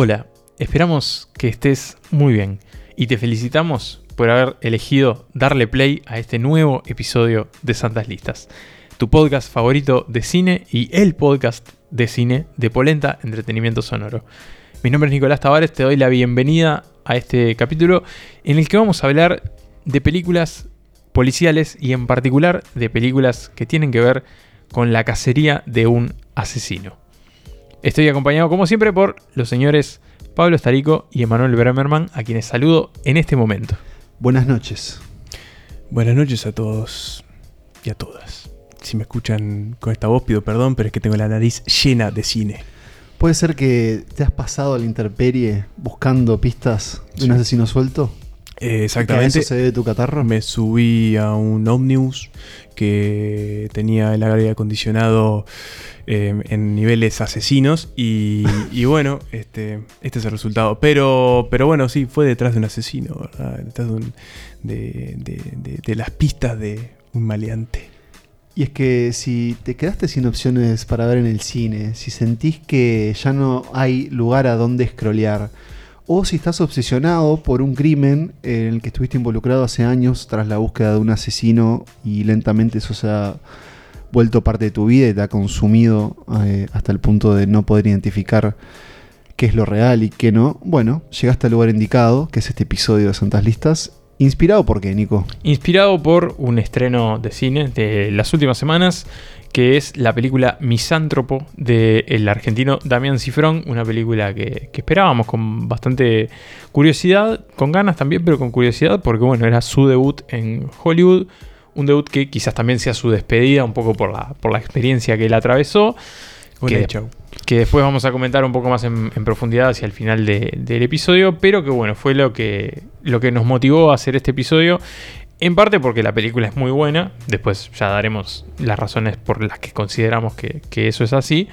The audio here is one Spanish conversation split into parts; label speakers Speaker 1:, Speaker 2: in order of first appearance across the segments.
Speaker 1: Hola, esperamos que estés muy bien y te felicitamos por haber elegido darle play a este nuevo episodio de Santas Listas, tu podcast favorito de cine y el podcast de cine de Polenta Entretenimiento Sonoro. Mi nombre es Nicolás Tavares, te doy la bienvenida a este capítulo en el que vamos a hablar de películas policiales y en particular de películas que tienen que ver con la cacería de un asesino. Estoy acompañado como siempre por los señores Pablo Estarico y Emanuel Bremerman, a quienes saludo en este momento.
Speaker 2: Buenas noches.
Speaker 3: Buenas noches a todos y a todas. Si me escuchan con esta voz pido perdón, pero es que tengo la nariz llena de cine.
Speaker 2: ¿Puede ser que te has pasado a la intemperie buscando pistas de un asesino suelto?
Speaker 3: Eh,
Speaker 2: ¿Y que a
Speaker 3: exactamente.
Speaker 2: se debe tu catarro?
Speaker 3: Me subí a un Omnibus que tenía el aire acondicionado eh, en niveles asesinos y, y bueno, este, este es el resultado. Pero, pero bueno, sí, fue detrás de un asesino, ¿verdad? Detrás de, un- de- de- de- de las pistas de un maleante.
Speaker 2: Y es que si te quedaste sin opciones para ver en el cine, si sentís que ya no hay lugar a donde scrollear, o si estás obsesionado por un crimen en el que estuviste involucrado hace años tras la búsqueda de un asesino y lentamente eso se ha vuelto parte de tu vida y te ha consumido eh, hasta el punto de no poder identificar qué es lo real y qué no, bueno, llegaste al lugar indicado, que es este episodio de Santas Listas. ¿Inspirado por qué, Nico?
Speaker 1: Inspirado por un estreno de cine de las últimas semanas, que es la película Misántropo del argentino Damián Cifrón, una película que, que esperábamos con bastante curiosidad, con ganas también, pero con curiosidad, porque bueno, era su debut en Hollywood, un debut que quizás también sea su despedida, un poco por la, por la experiencia que él atravesó.
Speaker 3: Bueno,
Speaker 1: Que-
Speaker 3: chau.
Speaker 1: que después vamos a comentar un poco más en, en profundidad hacia el final de- del episodio, pero que bueno, fue lo que, lo que nos motivó a hacer este episodio, en parte porque la película es muy buena, después ya daremos las razones por las que consideramos que, que eso es así,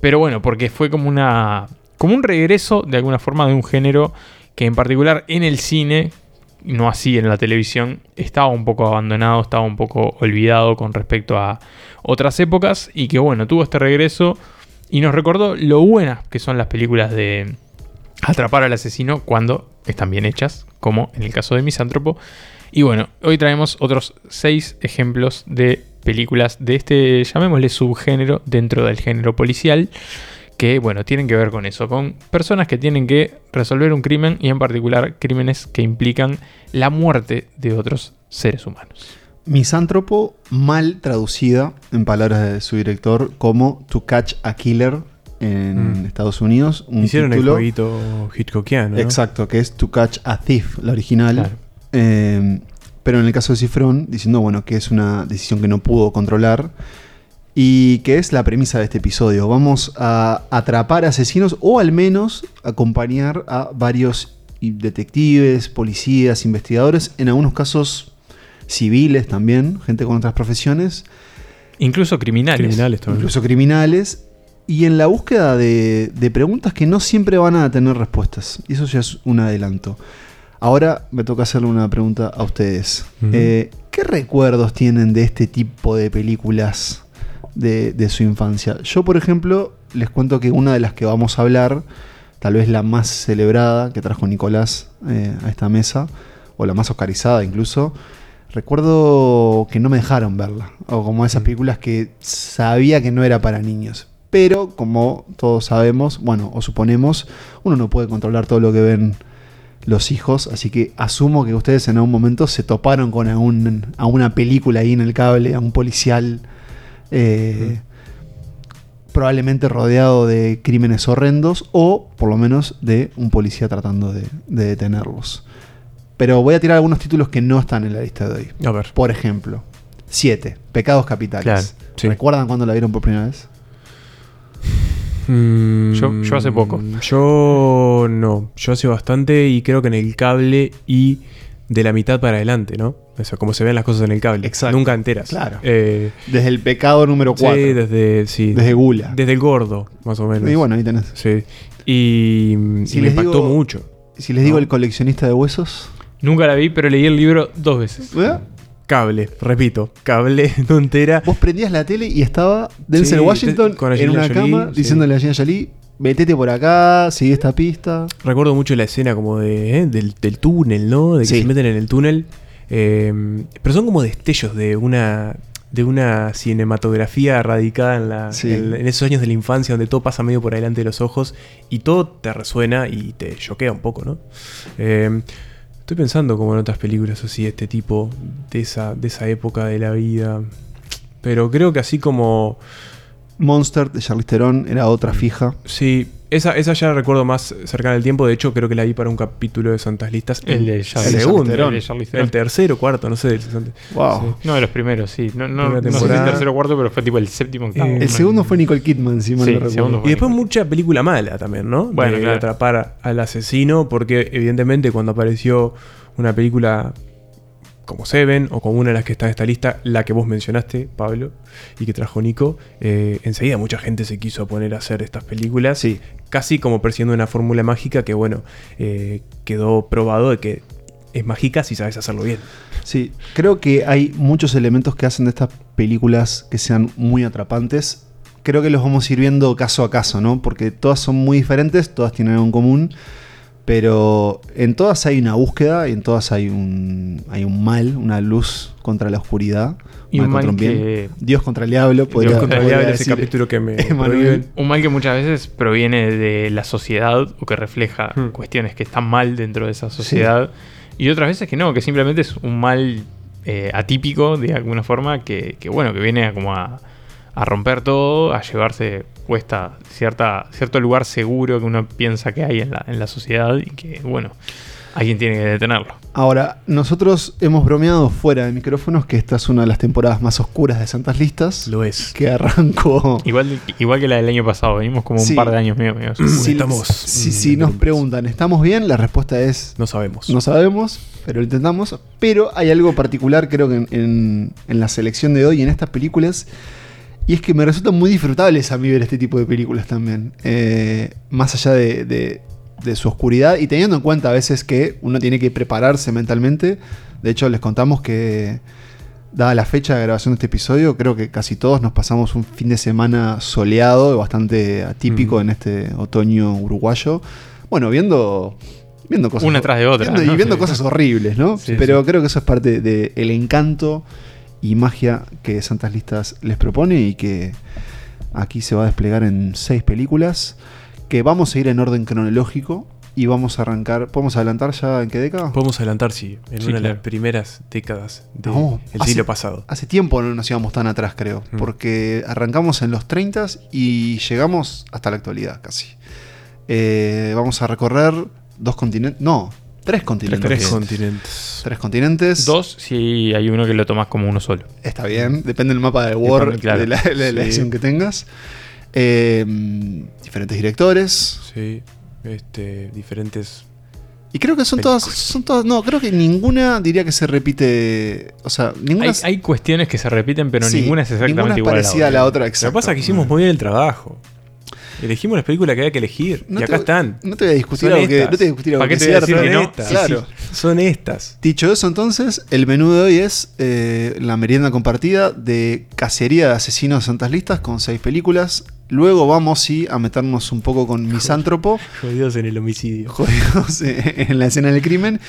Speaker 1: pero bueno, porque fue como una como un regreso de alguna forma de un género que en particular en el cine, no así en la televisión, estaba un poco abandonado, estaba un poco olvidado con respecto a otras épocas y que bueno, tuvo este regreso y nos recordó lo buenas que son las películas de atrapar al asesino cuando están bien hechas, como en el caso de Misántropo. Y bueno, hoy traemos otros seis ejemplos de películas de este, llamémosle subgénero dentro del género policial, que bueno, tienen que ver con eso, con personas que tienen que resolver un crimen y en particular crímenes que implican la muerte de otros seres humanos.
Speaker 2: Misántropo, mal traducida en palabras de su director como To Catch a Killer en
Speaker 3: Mm.
Speaker 2: Estados Unidos. Un
Speaker 3: Hicieron
Speaker 2: título-
Speaker 3: el jueguito Hitchcockiano. ¿no?
Speaker 2: Exacto, que es To Catch a Thief, la original.
Speaker 1: Claro.
Speaker 2: Eh, pero en el caso de Cifrón, diciendo bueno, que es una decisión que no pudo controlar. Y que es la premisa de este episodio. Vamos a atrapar asesinos o al menos acompañar a varios detectives, policías, investigadores, en algunos casos civiles también, gente con otras profesiones,
Speaker 1: Incluso criminales.
Speaker 3: Criminales también.
Speaker 2: incluso criminales, y en la búsqueda de, de preguntas que no siempre van a tener respuestas. Y eso ya es un adelanto. Ahora me toca hacerle una pregunta a ustedes. Eh, ¿Qué recuerdos tienen de este tipo de películas de, de su infancia? Yo, por ejemplo, les cuento que una de las que vamos a hablar, tal vez la más celebrada que trajo Nicolás eh, a esta mesa, o la más oscarizada incluso, recuerdo que no me dejaron verla. O como esas películas que sabía que no era para niños. Pero como todos sabemos, bueno, o suponemos, uno no puede controlar todo lo que ven los hijos, así que asumo que ustedes en algún momento se toparon con algún, a una película ahí en el cable, a un policial eh, probablemente rodeado de crímenes horrendos o por lo menos de un policía tratando de, de detenerlos. Pero voy a tirar algunos títulos que no están en la lista de hoy.
Speaker 3: A ver.
Speaker 2: Por ejemplo, 7. Pecados capitales.
Speaker 1: Claro,
Speaker 3: sí.
Speaker 2: ¿Recuerdan cuando la vieron por primera vez?
Speaker 3: Mm,
Speaker 1: Yo- yo hace poco.
Speaker 3: Yo no. Yo hace bastante y creo que en el cable y de la mitad para adelante, ¿no? O sea, como se ven las cosas en el cable.
Speaker 2: Exacto.
Speaker 3: Nunca enteras.
Speaker 2: Claro.
Speaker 3: Eh,
Speaker 2: Desde el pecado número 4.
Speaker 3: sí, desde, sí,
Speaker 2: Desde Gula.
Speaker 3: desde el gordo, más o menos.
Speaker 2: y bueno, ahí tenés.
Speaker 3: Sí. Y,
Speaker 2: Si
Speaker 3: y me
Speaker 2: les
Speaker 3: impactó
Speaker 2: digo-
Speaker 3: mucho.
Speaker 2: Si les digo
Speaker 3: No.
Speaker 2: el coleccionista de huesos.
Speaker 1: Nunca la vi, pero leí el libro dos veces.
Speaker 2: ¿eh?
Speaker 3: Cable, repito, cable, no entera.
Speaker 2: Vos prendías la tele y estaba Denzel
Speaker 3: Sí,
Speaker 2: Washington
Speaker 3: con
Speaker 2: en una
Speaker 3: Jolie,
Speaker 2: cama
Speaker 3: sí.
Speaker 2: diciéndole a Angelina Jolie, metete por acá, sigue esta pista.
Speaker 3: Recuerdo mucho la escena como de, ¿eh? del, del túnel, ¿no? De que
Speaker 2: Sí.
Speaker 3: se meten en el túnel. Eh, pero son como destellos de una de una cinematografía radicada en, la,
Speaker 2: Sí.
Speaker 3: en, en esos años de la infancia donde todo pasa medio por delante de los ojos y todo te resuena y te choquea un poco, ¿no? Eh, estoy pensando como en otras películas así, de este tipo, de esa, de esa época de la vida. Pero creo que así como...
Speaker 2: Monster de Charlize Theron era otra fija.
Speaker 3: Sí, esa, esa ya recuerdo más cercana del tiempo. De hecho, creo que la vi para un capítulo de Santas Listas.
Speaker 1: El de
Speaker 3: El
Speaker 1: Charlize
Speaker 3: segundo.
Speaker 2: Theron.
Speaker 1: El Theron.
Speaker 3: El tercero, cuarto, no sé. del 60.
Speaker 2: Wow.
Speaker 1: No, de los primeros, sí. No, no, sé si el tercero o cuarto, pero fue tipo el séptimo octavo.
Speaker 3: Eh,
Speaker 2: El segundo fue Nicole Kidman, si mal
Speaker 1: Sí,
Speaker 2: no
Speaker 1: el
Speaker 2: recuerdo.
Speaker 3: Y después mucha película mala también, ¿no?
Speaker 1: Bueno,
Speaker 3: de
Speaker 1: claro.
Speaker 3: atrapar al asesino, porque evidentemente cuando apareció una película como Seven o como una de las que está en esta lista, la que vos mencionaste, Pablo, y que trajo Nico, eh, enseguida mucha gente se quiso poner a hacer estas películas,
Speaker 2: Sí.
Speaker 3: casi como persiguiendo una fórmula mágica que, bueno, eh, quedó probado de que es mágica si sabes hacerlo bien.
Speaker 2: Sí, creo que hay muchos elementos que hacen de estas películas que sean muy atrapantes. Creo que los vamos a ir viendo caso a caso, ¿no? Porque todas son muy diferentes, todas tienen algo en común, pero en todas hay una búsqueda y en todas hay un, hay un mal, una luz contra la oscuridad.
Speaker 1: Y un mal
Speaker 2: contra bien.
Speaker 1: que-
Speaker 2: Dios contra el diablo, podría,
Speaker 3: Dios contra el diablo, ese capítulo que me.
Speaker 1: Un mal que muchas veces proviene de la sociedad o que refleja
Speaker 3: Hmm.
Speaker 1: cuestiones que están mal dentro de esa sociedad. Y otras veces que no, que simplemente es un mal eh, atípico de alguna forma que, que, bueno, que viene a como a, a romper todo, a llevarse puesta cierta, cierto lugar seguro que uno piensa que hay en la, en la sociedad y que, bueno, alguien tiene que detenerlo.
Speaker 2: Ahora, nosotros hemos bromeado fuera de micrófonos que esta es una de las temporadas más oscuras de Santas Listas.
Speaker 3: Lo es.
Speaker 2: Que arrancó.
Speaker 1: Igual, igual que la del año pasado, venimos como
Speaker 2: Sí.
Speaker 1: un par de años medio, medio
Speaker 2: Si,
Speaker 3: Estamos,
Speaker 2: si- si nos preguntan, ¿estamos bien? La respuesta es
Speaker 3: No sabemos.
Speaker 2: no sabemos, pero lo intentamos. Pero hay algo particular, creo que en, en- en la selección de hoy, en estas películas, y es que me resultan muy disfrutables a mí ver este tipo de películas también. Eh, más allá de, de- de su oscuridad y teniendo en cuenta a veces que uno tiene que prepararse mentalmente. De hecho, les contamos que, dada la fecha de grabación de este episodio, creo que casi todos nos pasamos un fin de semana soleado, bastante atípico
Speaker 3: Mm.
Speaker 2: en este otoño uruguayo. Bueno, viendo, viendo cosas.
Speaker 1: Una tras de otra,
Speaker 2: viendo-
Speaker 1: ¿no?
Speaker 2: y viendo
Speaker 1: Sí.
Speaker 2: cosas horribles, ¿no?
Speaker 1: Sí,
Speaker 2: Pero creo que eso es parte del encanto y magia que Santas Listas les propone y que aquí se va a desplegar en seis películas que vamos a ir en orden cronológico y vamos a arrancar. ¿Podemos adelantar ya en qué década?
Speaker 3: Podemos adelantar, sí, en
Speaker 1: Sí,
Speaker 3: una de las primeras décadas del
Speaker 2: No,
Speaker 3: siglo pasado.
Speaker 2: Hace tiempo no nos íbamos tan atrás, creo,
Speaker 3: Mm.
Speaker 2: porque arrancamos en los 30 y llegamos hasta la actualidad casi. Eh, vamos a recorrer dos continentes, no, tres continentes.
Speaker 3: Tres
Speaker 2: Tres,
Speaker 3: continentes.
Speaker 2: continentes.
Speaker 1: Dos si hay uno que lo tomas como uno solo.
Speaker 2: Está bien, depende del mapa de War,
Speaker 1: Depende, claro.
Speaker 2: de la, de la
Speaker 3: Sí.
Speaker 2: edición que tengas. Eh, diferentes directores.
Speaker 3: Sí, este, diferentes.
Speaker 2: Y creo que son todas, son todas, no, creo que ninguna diría que se repite, o sea, ninguna,
Speaker 1: Hay,
Speaker 2: es-
Speaker 1: hay cuestiones que se repiten, pero
Speaker 2: sí,
Speaker 1: ninguna es exactamente
Speaker 2: ninguna es
Speaker 1: igual
Speaker 2: parecida
Speaker 1: a la otra.
Speaker 2: otra.
Speaker 3: Lo que pasa es que hicimos muy bien el trabajo. Elegimos las películas que había que elegir.
Speaker 2: No
Speaker 3: y acá están.
Speaker 2: No te voy a discutir
Speaker 3: Son
Speaker 2: algo que, no te voy a discutir algo
Speaker 1: ¿Para qué
Speaker 2: que
Speaker 1: te voy a decir que
Speaker 2: ¿no?
Speaker 3: Estas,
Speaker 2: Claro.
Speaker 3: sí, son estas.
Speaker 2: Dicho eso, entonces, el menú de hoy es eh, la merienda compartida de Cacería de Asesinos de Santas Listas con seis películas. Luego vamos sí, a meternos un poco con Misántropo,
Speaker 3: Jodidos en el homicidio.
Speaker 2: jodidos en la escena del crimen.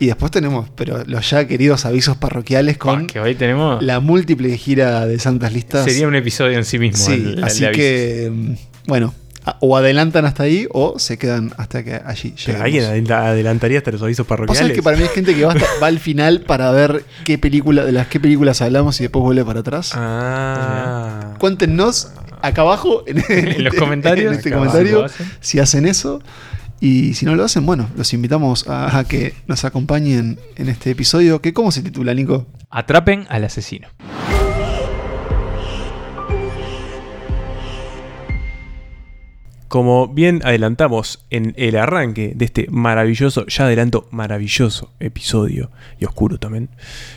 Speaker 2: Y después tenemos, pero los ya queridos avisos parroquiales con
Speaker 1: Pa, que hoy tenemos.
Speaker 2: la múltiple gira de Santas Listas.
Speaker 1: Sería un episodio en sí mismo.
Speaker 2: Sí,
Speaker 1: el- el
Speaker 2: así que, bueno, o adelantan hasta ahí o se quedan hasta que allí
Speaker 3: Pero
Speaker 2: lleguemos.
Speaker 3: alguien adela- adelantaría hasta los avisos parroquiales.
Speaker 2: que para mí hay gente que va, hasta- va al final para ver qué película, de las qué películas hablamos y después vuelve para atrás.
Speaker 3: Ah.
Speaker 2: Cuéntenos acá abajo en,
Speaker 1: En los comentarios.
Speaker 2: en este comentario si hacen eso. Y si no lo hacen, bueno, los invitamos a, a que nos acompañen en este episodio. Que, ¿Cómo se titula, Nico?
Speaker 1: Atrapen al asesino.
Speaker 3: Como bien adelantamos en el arranque de este maravilloso, ya adelanto, maravilloso episodio, y oscuro también,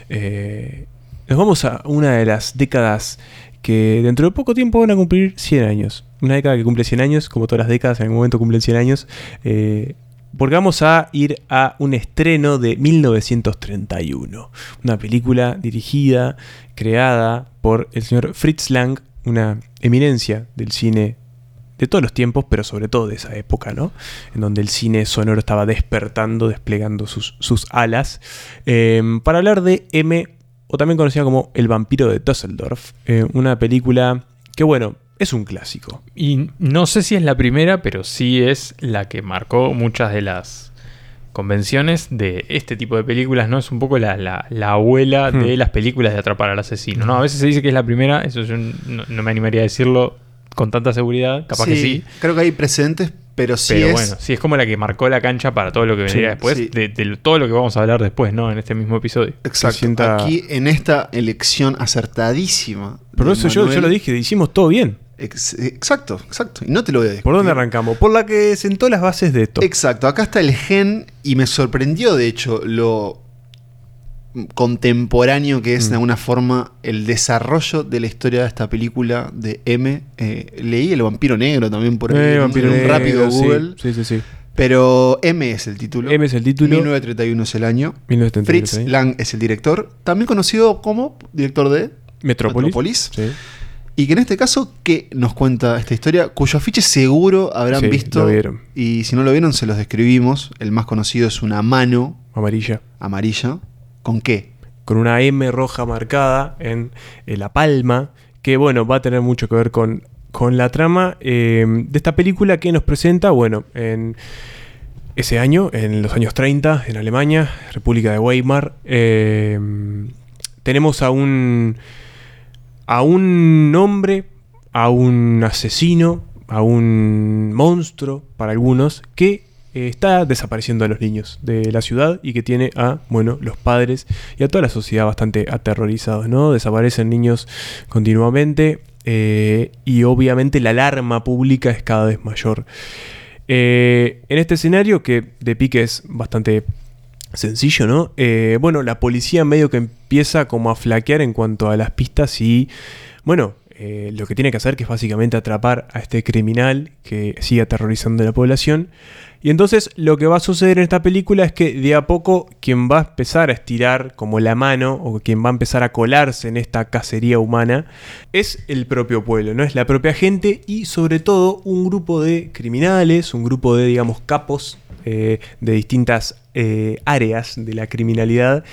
Speaker 3: eh, nos vamos a una de las décadas que dentro de poco tiempo van a cumplir 100 años. Una década que cumple 100 años, como todas las décadas, en algún momento cumplen 100 años. eh, porque vamos a ir a un estreno de 1931. Una película dirigida, creada por el señor Fritz Lang, una eminencia del cine de todos los tiempos, pero sobre todo de esa época, ¿no? En donde el cine sonoro estaba despertando, desplegando sus, sus alas. Eh, para hablar de M, o también conocida como El vampiro de Düsseldorf, eh, una película que, bueno, es un clásico.
Speaker 1: Y no sé si es la primera, pero sí es la que marcó muchas de las convenciones de este tipo de películas, ¿no? Es un poco la, la- la abuela de
Speaker 3: Hmm.
Speaker 1: las películas de atrapar al asesino, ¿no? A veces se dice que es la primera, eso yo no, no me animaría a decirlo con tanta seguridad, capaz que sí.
Speaker 2: Creo que hay precedentes, pero sí
Speaker 1: pero
Speaker 2: es.
Speaker 1: bueno, sí es como la que marcó la cancha para todo lo que vendría
Speaker 3: Sí,
Speaker 1: después,
Speaker 2: sí.
Speaker 1: de, de todo lo que vamos a hablar después, ¿no? En este mismo episodio.
Speaker 2: Exacto.
Speaker 3: sienta-
Speaker 2: Aquí en esta elección acertadísima.
Speaker 3: Por
Speaker 2: de
Speaker 3: eso yo, yo lo dije, hicimos todo bien.
Speaker 2: Ex- exacto, exacto. Y no te lo voy a discutir.
Speaker 3: ¿Por dónde arrancamos? Por la que sentó las bases de esto.
Speaker 2: Exacto, acá está el gen y me sorprendió de hecho lo contemporáneo que es
Speaker 3: Mm.
Speaker 2: de alguna forma el desarrollo de la historia de esta película de M. Eh, leí El vampiro negro también por ahí,
Speaker 3: Eh,
Speaker 2: en
Speaker 3: Vampiro
Speaker 2: un
Speaker 3: Negro,
Speaker 2: rápido Google.
Speaker 3: Sí, sí, sí.
Speaker 2: Pero M es el título.
Speaker 3: M es el título.
Speaker 2: 1931 es el año.
Speaker 3: 1931,
Speaker 2: Fritz. Lang es el director, también conocido como director de
Speaker 3: Metrópolis.
Speaker 2: Metrópolis.
Speaker 3: Sí.
Speaker 2: Y que en este caso, ¿qué nos cuenta esta historia? Cuyo afiche seguro habrán
Speaker 3: Sí,
Speaker 2: visto.
Speaker 3: lo vieron.
Speaker 2: Y si no lo vieron, se los describimos. El más conocido es una mano
Speaker 3: Amarilla.
Speaker 2: amarilla. ¿Con qué?
Speaker 3: Con una M roja marcada en, en la palma. Que bueno, va a tener mucho que ver con, con la trama eh, de esta película que nos presenta, bueno, en ese año, en los años 30, en Alemania, República de Weimar. eh, tenemos a un. a un hombre, a un asesino, a un monstruo, para algunos, que eh, está desapareciendo a los niños de la ciudad y que tiene a, bueno, los padres y a toda la sociedad bastante aterrorizados, ¿no? Desaparecen niños continuamente eh, y obviamente la alarma pública es cada vez mayor. Eh, en este escenario, que de pique es bastante sencillo, ¿no? Bueno, la policía medio que empieza como a flaquear en cuanto a las pistas y, bueno, lo que tiene que hacer que es básicamente atrapar a este criminal que sigue aterrorizando a la población. Y entonces lo que va a suceder en esta película es que de a poco quien va a empezar a estirar como la mano o quien va a empezar a colarse en esta cacería humana es el propio pueblo, no es la propia gente y sobre todo un grupo de criminales, un grupo de digamos capos eh, de distintas eh, áreas de la criminalidad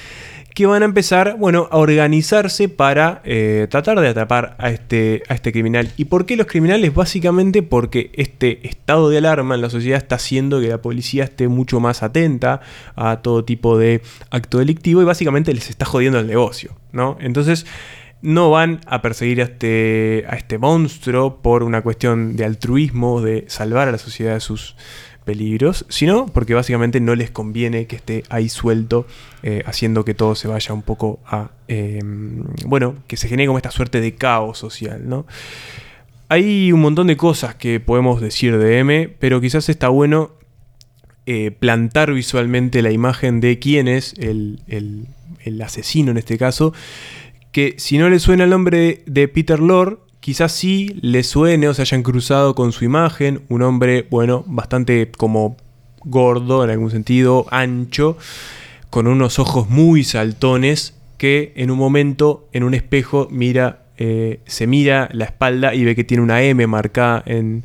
Speaker 3: que van a empezar, bueno, a organizarse para eh, tratar de atrapar a este, a este criminal. ¿Y por qué los criminales? Básicamente porque este estado de alarma en la sociedad está haciendo que la policía esté mucho más atenta a todo tipo de acto delictivo y básicamente les está jodiendo el negocio, ¿no? Entonces no van a perseguir a este, a este monstruo por una cuestión de altruismo, de salvar a la sociedad de sus peligros, sino porque básicamente no les conviene que esté ahí suelto, eh, haciendo que todo se vaya un poco a, eh, bueno, que se genere como esta suerte de caos social, ¿no? Hay un montón de cosas que podemos decir de M, pero quizás está bueno eh, plantar visualmente la imagen de quién es el, el- asesino en este caso, que si no le suena el nombre de, de Peter Lorre, quizás sí le suene o se hayan cruzado con su imagen, un hombre, bueno, bastante como gordo en algún sentido, ancho, con unos ojos muy saltones, que en un momento en un espejo mira, eh, se mira la espalda y ve que tiene una M marcada en,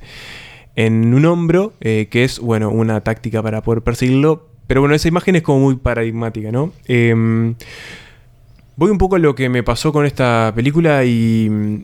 Speaker 3: en un hombro, eh, que es, bueno, una táctica para poder perseguirlo. Pero bueno, esa imagen es como muy paradigmática, ¿no? Em, voy un poco a lo que me pasó con esta película y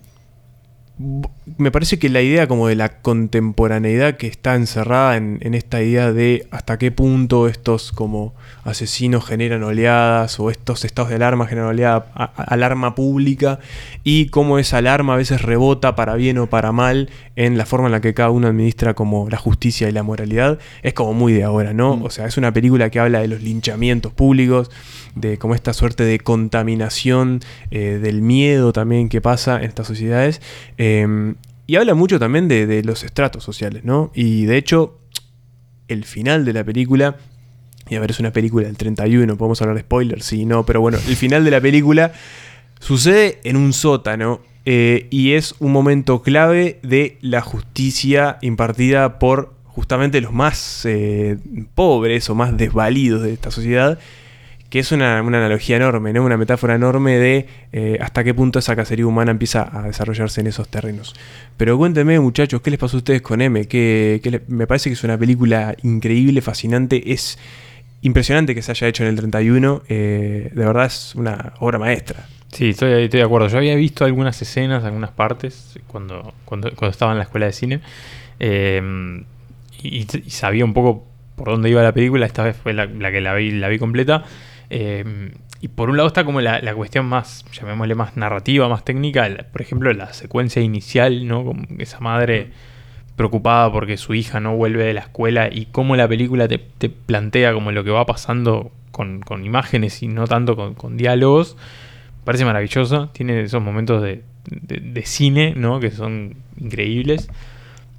Speaker 3: me parece que la idea como de la contemporaneidad que está encerrada en, en esta idea de hasta qué punto estos como asesinos generan oleadas o estos estados de alarma generan oleada, a- a- alarma pública y cómo esa alarma a veces rebota para bien o para mal en la forma en la que cada uno administra como la justicia y la moralidad, es como muy de ahora, ¿no?
Speaker 2: Mm.
Speaker 3: O sea, es una película que habla de los linchamientos públicos, de como esta suerte de contaminación, eh, del miedo también que pasa en estas sociedades. eh, y habla mucho también de, de los estratos sociales, ¿no? Y de hecho, el final de la película, y a ver, es una película del 31, podemos hablar de spoilers, sí, no, pero bueno, el final de la película sucede en un sótano eh, y es un momento clave de la justicia impartida por justamente los más eh, pobres o más desvalidos de esta sociedad que es una, una analogía enorme, ¿no? una metáfora enorme de eh, hasta qué punto esa cacería humana empieza a desarrollarse en esos terrenos. Pero cuéntenme, muchachos, ¿qué les pasó a ustedes con M? Le- me parece que es una película increíble, fascinante, es impresionante que se haya hecho en el 31, eh, de verdad es una obra maestra.
Speaker 1: Sí, estoy, estoy de acuerdo. Yo había visto algunas escenas, algunas partes, cuando, cuando, cuando estaba en la escuela de cine. eh, y, y sabía un poco por dónde iba la película. Esta vez fue la, la que la vi, la vi completa. Eh, y por un lado está como la, la cuestión más, llamémosle más narrativa, más técnica. la- por ejemplo, la secuencia inicial, ¿no? Esa madre preocupada porque su hija no vuelve de la escuela y cómo la película te, te plantea como lo que va pasando con, con imágenes y no tanto con, con diálogos. Parece maravillosa. Tiene esos momentos de, de- de cine, ¿no? Que son increíbles.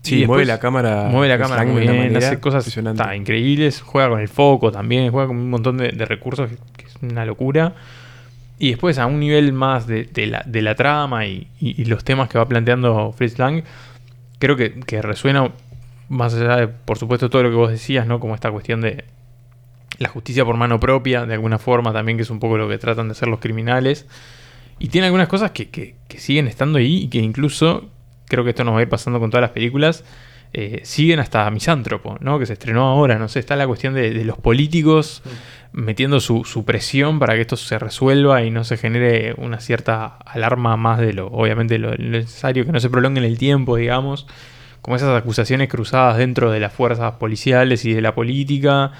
Speaker 3: Sí, mueve la cámara.
Speaker 1: Mueve la cámara muy bien, hace cosas está, increíbles. Juega con el foco también, juega con un montón de, de recursos que, que es una locura. Y después a un nivel más de, de la, de la trama y, y- y los temas que va planteando Fritz Lang, creo que, que resuena más allá de, por supuesto, todo lo que vos decías, ¿no? Como esta cuestión de la justicia por mano propia, de alguna forma también, que es un poco lo que tratan de hacer los criminales. Y tiene algunas cosas que- que siguen estando ahí y que incluso, creo que esto nos va a ir pasando con todas las películas, eh, siguen hasta Misántropo, ¿no? Que se estrenó ahora, no sé, está la cuestión de, de los políticos metiendo su, su presión para que esto se resuelva y no se genere una cierta alarma más de lo, obviamente, lo, lo necesario, que no se prolongue en el tiempo, digamos, como esas acusaciones cruzadas dentro de las fuerzas policiales y de la política,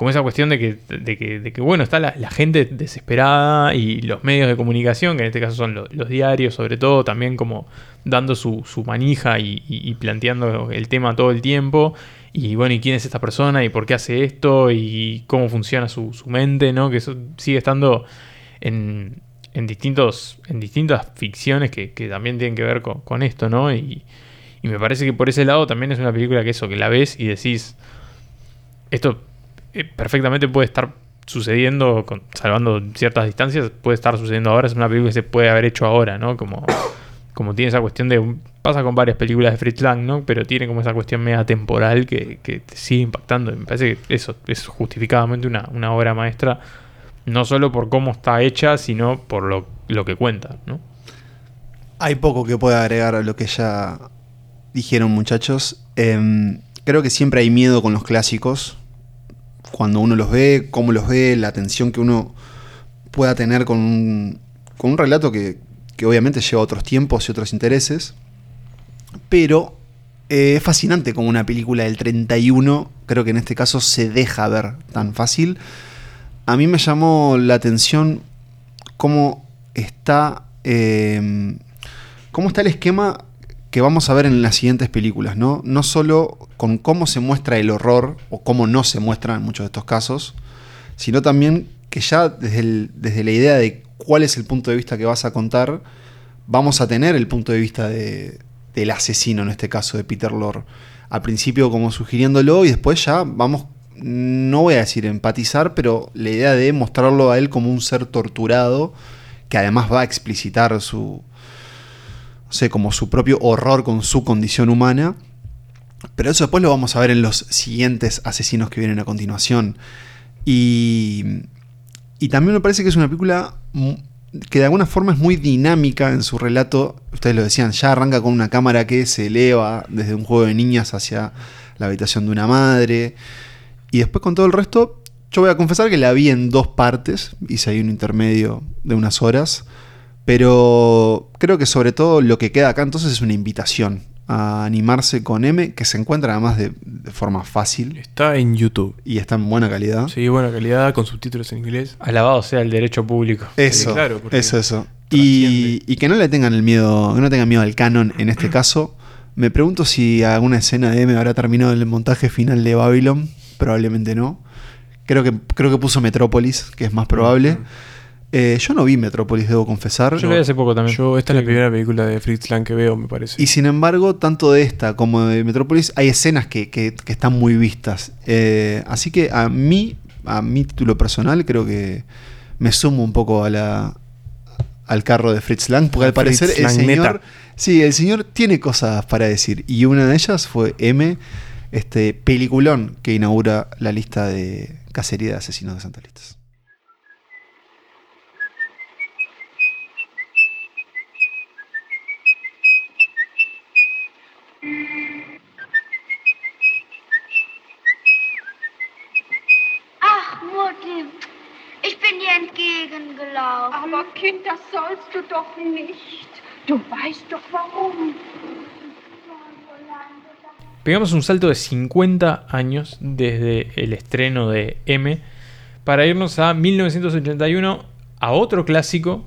Speaker 1: como esa cuestión de que, de que, de que, bueno, está la, gente desesperada y los medios de comunicación, que en este caso son lo- los diarios, sobre todo, también como dando su, su manija y, y- y planteando el tema todo el tiempo. Y bueno, ¿y quién es esta persona? ¿Y por qué hace esto? ¿Y cómo funciona su, su mente? ¿no? Que eso sigue estando en, en distintos, en distintas ficciones que, que también tienen que ver con, con esto, ¿no? Y, y me parece que por ese lado también es una película que eso, que la ves y decís, esto eh, perfectamente puede estar sucediendo, con- salvando ciertas distancias, puede estar sucediendo ahora, es una película que se puede haber hecho ahora, ¿no? Como, como tiene esa cuestión de... Pasa con varias películas de Fritz Lang, ¿no? Pero tiene como esa cuestión media temporal que, que te sigue impactando. Me parece que eso es justificadamente una, una obra maestra, no solo por cómo está hecha, sino por lo, lo que cuenta, ¿no?
Speaker 2: Hay poco que pueda agregar a lo que ya dijeron muchachos. Em, creo que siempre hay miedo con los clásicos. Cuando uno los ve, cómo los ve, la atención que uno pueda tener con un, con un relato que, obviamente lleva otros tiempos y otros intereses. Pero eh, es fascinante como una película del 31, creo que en este caso se deja ver tan fácil. A mí me llamó la atención cómo está, eh, cómo está el esquema que vamos a ver en las siguientes películas, ¿no? No solo con cómo se muestra el horror o cómo no se muestra en muchos de estos casos, sino también que ya desde, desde la idea de cuál es el punto de vista que vas a contar, vamos a tener el punto de vista de- del asesino, en este caso de Peter Lorre. Al principio como sugiriéndolo y después ya vamos, no voy a decir empatizar, pero la idea de mostrarlo a él como un ser torturado, que además va a explicitar su, sé, como su propio horror con su condición humana. Pero eso después lo vamos a ver en los siguientes asesinos que vienen a continuación. Y, y también me parece que es una película que de alguna forma es muy dinámica en su relato. Ustedes lo decían, ya arranca con una cámara que se eleva desde un juego de niñas hacia la habitación de una madre. Y después con todo el resto, yo voy a confesar que la vi en dos partes. Hice ahí un intermedio de unas horas. Pero creo que sobre todo lo que queda acá entonces es una invitación a animarse con M, que se encuentra además de, de forma fácil
Speaker 3: Está en YouTube.
Speaker 2: y está en buena calidad.
Speaker 3: Sí, buena calidad, con subtítulos en inglés.
Speaker 1: Alabado sea el derecho público.
Speaker 2: Eso,
Speaker 3: Sí, claro,
Speaker 2: eso, eso. Y, que no le tengan el miedo, que no tengan miedo al canon en este caso. Me pregunto si alguna escena de M habrá terminado en el montaje final de Babylon. Probablemente no. Creo que, creo que puso Metrópolis, que es más probable. Eh, yo no vi Metrópolis, debo confesar.
Speaker 1: Yo lo vi hace poco también.
Speaker 3: Yo, esta es la primera película de Fritz Lang que veo, me parece.
Speaker 2: Y sin embargo, tanto de esta como de Metrópolis hay escenas que, que- que están muy vistas. Eh, así que a mí, a mi título personal, creo que me sumo un poco a la, al carro de Fritz Lang, porque al parecer
Speaker 3: Fritz
Speaker 2: el
Speaker 3: Lang
Speaker 2: señor,
Speaker 3: neta.
Speaker 2: sí, el señor tiene cosas para decir. Y una de ellas fue M, este peliculón que inaugura la lista de cacería de asesinos de Santa Listas.
Speaker 1: Pegamos un salto de 50 años desde el estreno de M para irnos a 1981 a otro clásico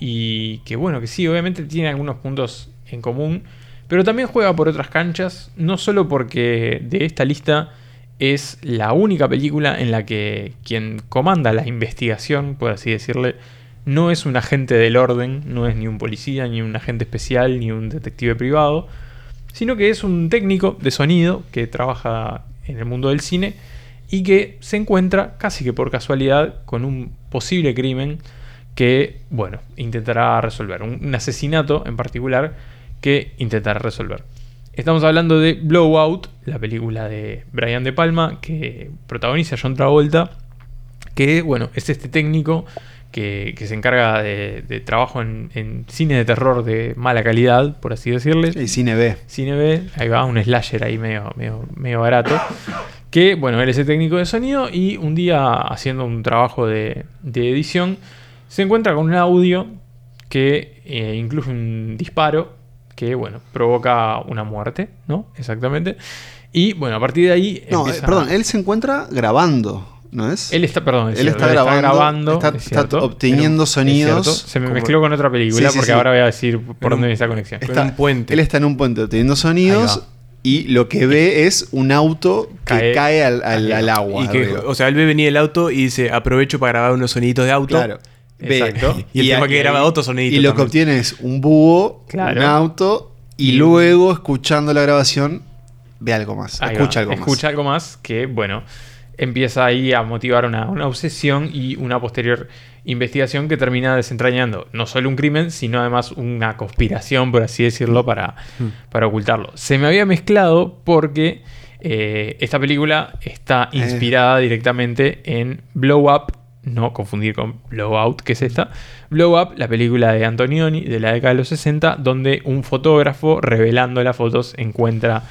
Speaker 1: y que bueno, que sí, obviamente tiene algunos puntos en común, pero también juega por otras canchas, no solo porque de esta lista es la única película en la que quien comanda la investigación, por así decirle, no es un agente del orden, no es ni un policía, ni un agente especial, ni un detective privado, sino que es un técnico de sonido que trabaja en el mundo del cine y que se encuentra casi que por casualidad con un posible crimen que, bueno, intentará resolver, un, asesinato en particular que intentará resolver. Estamos hablando de Blowout, la película de Brian De Palma, que protagoniza John Travolta, que, bueno, es este técnico que, se encarga de, trabajo en, cine de terror de mala calidad, por así decirle.
Speaker 2: Y cine B.
Speaker 1: Cine B, ahí va, un slasher ahí medio, medio, barato. Que, bueno, él es el técnico de sonido y un día haciendo un trabajo de, edición, se encuentra con un audio que eh, incluye un disparo que, bueno, provoca una muerte, ¿no? Exactamente. Y, bueno, a partir de ahí...
Speaker 2: No, eh, perdón, él se encuentra grabando. ¿No es?
Speaker 1: Él está, perdón,
Speaker 2: él, está, grabando, está, obteniendo sonidos.
Speaker 1: Se me mezcló con otra película porque ahora voy a decir por dónde viene esa conexión.
Speaker 2: Está, en un puente. Él está en un puente obteniendo sonidos y lo que ve es un auto que cae, al, agua.
Speaker 3: o sea, él ve venir el auto y dice, aprovecho para grabar unos sonidos de auto.
Speaker 2: Claro.
Speaker 3: Exacto. Y, el tema que graba otros soniditos.
Speaker 2: Y lo que obtiene es un búho, un auto, y, luego, escuchando la grabación, ve algo más. escucha algo más.
Speaker 1: Escucha algo más que, bueno, empieza ahí a motivar una, obsesión y una posterior investigación que termina desentrañando no solo un crimen, sino además una conspiración, por así decirlo, para, mm. para ocultarlo. Se me había mezclado porque eh, esta película está eh. inspirada directamente en Blow Up, no confundir con Blowout, que es esta. Blow Up, la película de Antonioni de la década de los 60, donde un fotógrafo revelando las fotos encuentra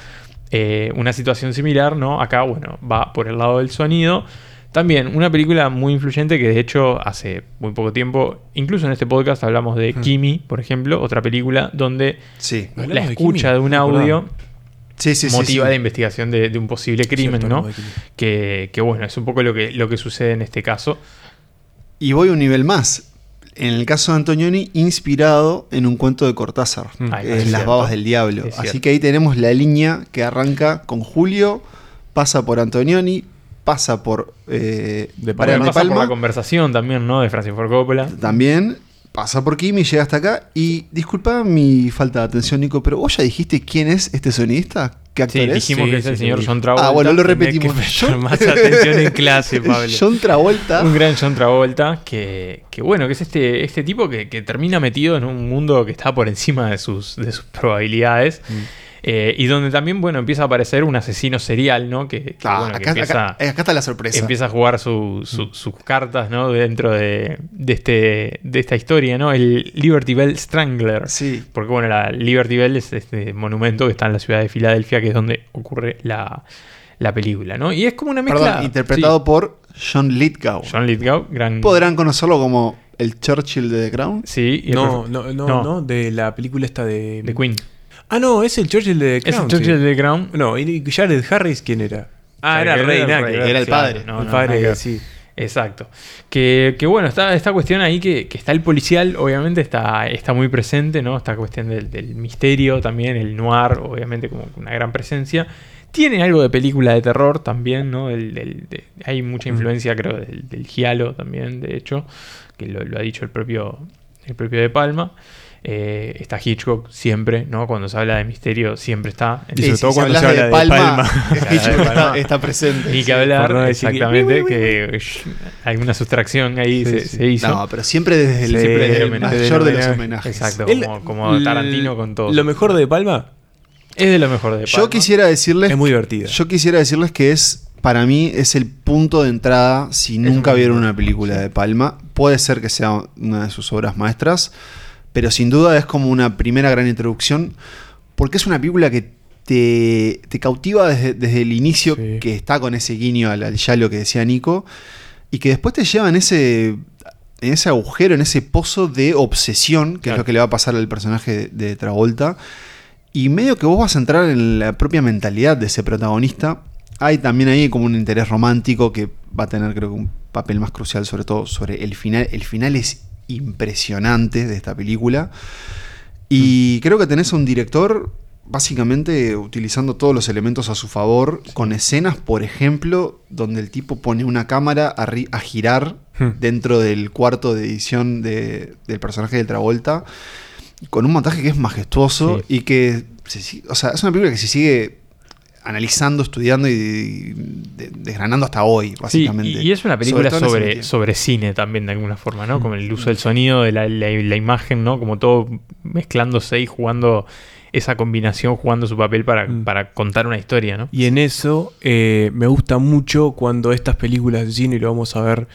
Speaker 1: eh, una situación similar, ¿no? Acá, bueno, va por el lado del sonido. También una película muy influyente que de hecho hace muy poco tiempo, incluso en este podcast hablamos de Kimi, por ejemplo, otra película donde la escucha de, un audio motiva la investigación de, un posible crimen, ¿no? Que, que, bueno, es un poco lo que, lo que sucede en este caso.
Speaker 2: Y voy un nivel más en el caso de Antonioni, inspirado en un cuento de Cortázar, mm. en Las babas del diablo. Así que ahí tenemos la línea que arranca con Julio, pasa por Antonioni, pasa por
Speaker 1: eh, de Palma, pasa por la conversación también, ¿no? De Francis Ford Coppola.
Speaker 2: También pasa por Kimi, llega hasta acá. Y disculpa mi falta de atención, Nico, pero vos ya dijiste quién es este sonidista. ¿Qué actor
Speaker 1: sí, dijimos que es el señor John Travolta.
Speaker 2: Ah, bueno, lo repetimos.
Speaker 1: más atención en clase, Pablo.
Speaker 2: John Travolta.
Speaker 1: Un gran John Travolta que, que bueno, que es este, este tipo que, que, termina metido en un mundo que está por encima de sus, de sus probabilidades. Mm. Eh, y donde también, bueno, empieza a aparecer un asesino serial, ¿no? Que,
Speaker 2: acá, está la sorpresa.
Speaker 1: Empieza a jugar mm. sus cartas, ¿no? Dentro de, este, de esta historia, ¿no? El Liberty Bell Strangler.
Speaker 2: Sí.
Speaker 1: Porque, bueno, la Liberty Bell es este monumento que está en la ciudad de Filadelfia, que es donde ocurre la, película, ¿no? Y es como una mezcla...
Speaker 2: Perdón, interpretado por John Lithgow.
Speaker 1: John Lithgow, gran...
Speaker 2: Podrán conocerlo como el Churchill de The Crown.
Speaker 1: Sí.
Speaker 3: no, no, no, no, de la película esta de...
Speaker 1: De Queen.
Speaker 3: Ah, no, es el Churchill de
Speaker 1: Crown. Es el Churchill de Crown.
Speaker 3: No, ¿y Jared Harris quién era?
Speaker 1: Ah, era, el rey,
Speaker 2: era el padre.
Speaker 1: el padre, sí. Exacto. Que, que, bueno, está esta cuestión ahí que, que, está el policial, obviamente está, está muy presente, ¿no? Esta cuestión del, misterio también, el noir, obviamente como una gran presencia. Tiene algo de película de terror también, ¿no? hay mucha influencia, creo, del, giallo también, de hecho, que lo, lo, ha dicho el propio, el propio De Palma. Eh, está Hitchcock siempre, ¿no? Cuando se habla de misterio, siempre está.
Speaker 2: Y sobre todo cuando se habla de Palma, Hitchcock está, presente.
Speaker 1: Y que hablar, exactamente, que, alguna sustracción ahí se, hizo.
Speaker 2: No, pero siempre desde el, mayor de los homenajes.
Speaker 1: Exacto, como, Tarantino con todo.
Speaker 3: ¿Lo mejor de Palma?
Speaker 1: Es de lo mejor de Palma.
Speaker 2: Yo quisiera decirles.
Speaker 3: Es muy divertido.
Speaker 2: Yo quisiera decirles que es para mí es el punto de entrada si nunca vieron una película de Palma. Puede ser que sea una de sus obras maestras pero sin duda es como una primera gran introducción, porque es una película que te, cautiva desde, el inicio, que está con ese guiño al, al, yalo que decía Nico, y que después te lleva en ese, en ese agujero, en ese pozo de obsesión, que es lo que le va a pasar al personaje de, de Travolta. Y medio que vos vas a entrar en la propia mentalidad de ese protagonista. Hay también ahí como un interés romántico que va a tener creo que un papel más crucial sobre todo sobre el final. El final es impresionante de esta película. Y creo que tenés a un director básicamente utilizando todos los elementos a su favor, con escenas, por ejemplo, donde el tipo pone una cámara a, a girar
Speaker 3: Hmm.
Speaker 2: dentro del cuarto de edición de- del personaje de Travolta, con un montaje que es majestuoso
Speaker 1: Sí.
Speaker 2: y que, se o sea, es una película que se sigue analizando, estudiando y de- desgranando hasta hoy, básicamente.
Speaker 1: y, y es una película sobre, sobre cine también de alguna forma, ¿no? Como el uso del sonido, de la, la- la imagen, ¿no? Como todo mezclándose y jugando esa combinación, jugando su papel para,
Speaker 3: Mm.
Speaker 1: para contar una historia, ¿no?
Speaker 3: Y en eso eh, me gusta mucho cuando estas películas de cine, y lo vamos a ver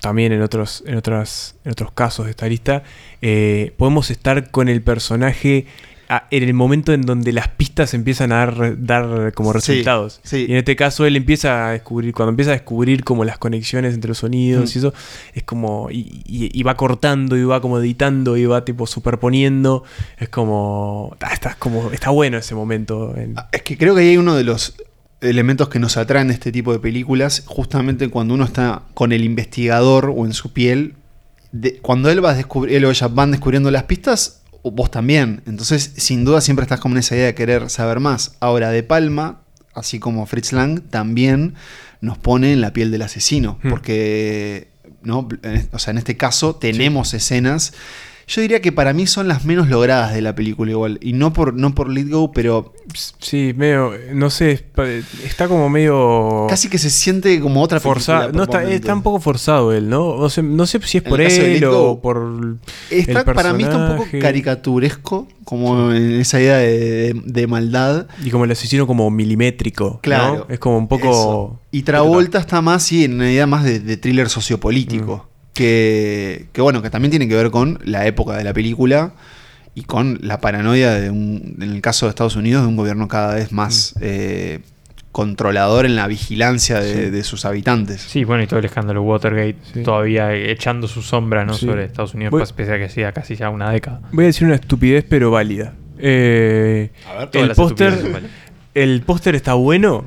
Speaker 3: también en otros, en otras, en otros casos de esta lista, eh, podemos estar con el personaje a- en el momento en donde las pistas empiezan a dar, dar como resultados.
Speaker 2: sí.
Speaker 3: Y en este caso él empieza a descubrir, cuando empieza a descubrir como las conexiones entre los sonidos
Speaker 2: Mm.
Speaker 3: y eso, es como, y, y- y va cortando y va como editando y va tipo superponiendo, es como, ah, está, como, está bueno ese momento. en-
Speaker 2: Ah, Es que creo que ahí hay uno de los elementos que nos atraen de este tipo de películas, justamente cuando uno está con el investigador o en su piel, de- cuando él, va a descubrir, él o ella van descubriendo las pistas, vos también. Entonces, sin duda, siempre estás como en esa idea de querer saber más. Ahora, De Palma, así como Fritz Lang, también nos pone en la piel del asesino,
Speaker 3: Hmm.
Speaker 2: porque, ¿no? O sea, en este caso tenemos escenas. Yo diría que para mí son las menos logradas de la película igual. Y no por, no por Let Go, pero
Speaker 3: Sí, medio, no sé, está como medio
Speaker 2: Casi que se siente como otra
Speaker 3: forzado.
Speaker 2: película
Speaker 3: No está, está un poco forzado él, ¿no? No sé, no sé si es
Speaker 2: En
Speaker 3: por él o
Speaker 2: Go,
Speaker 3: por
Speaker 2: Está-
Speaker 3: el
Speaker 2: para mí está un poco caricaturesco, como en esa idea de, de- de maldad.
Speaker 3: y como el asesino como milimétrico, ¿no?
Speaker 2: Claro.
Speaker 3: Es como un poco
Speaker 2: Eso. Y Travolta está más, sí, en una idea más de, de thriller sociopolítico.
Speaker 3: Mm.
Speaker 2: Que, que bueno, que también tiene que ver con la época de la película y con la paranoia de un, en el caso de Estados Unidos, de un gobierno cada vez más eh, controlador en la vigilancia de,
Speaker 3: Mm. Sí.
Speaker 2: de sus habitantes.
Speaker 1: Sí, bueno, y todo el escándalo Watergate
Speaker 3: Sí.
Speaker 1: todavía echando su sombra, ¿no?
Speaker 3: Sí.
Speaker 1: Sobre Estados Unidos,
Speaker 3: Voy-
Speaker 1: pues, pese a que hacía casi ya una década.
Speaker 3: Voy a decir una estupidez pero válida. Eh,
Speaker 1: A ver,
Speaker 3: el póster el póster está bueno,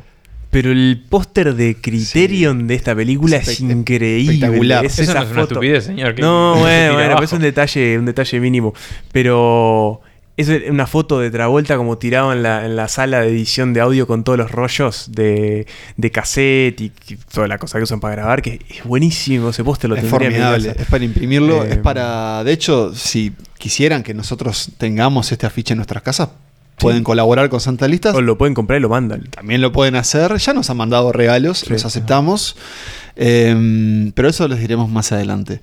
Speaker 3: pero el póster de Criterion de esta película
Speaker 2: Es
Speaker 3: increíble.
Speaker 2: espectacular.
Speaker 3: Es
Speaker 1: Eso
Speaker 3: esa
Speaker 1: no es una
Speaker 3: foto.
Speaker 1: estupidez, señor. que-
Speaker 3: No, bueno, bueno, pero es un detalle, un detalle mínimo. Pero es una foto de Travolta como tirado en la, en la sala de edición de audio con todos los rollos de, de cassette y, toda la cosa que usan para grabar, que es buenísimo ese póster, lo
Speaker 2: es formidable, es para imprimirlo,
Speaker 3: Eh,
Speaker 2: es para... De hecho, si quisieran que nosotros tengamos este afiche en nuestras casas, pueden colaborar con Santa Listas.
Speaker 3: O lo pueden comprar y lo mandan.
Speaker 2: También lo pueden hacer. Ya nos han mandado regalos,
Speaker 3: Sí.
Speaker 2: los aceptamos. Eh, pero eso les diremos más adelante.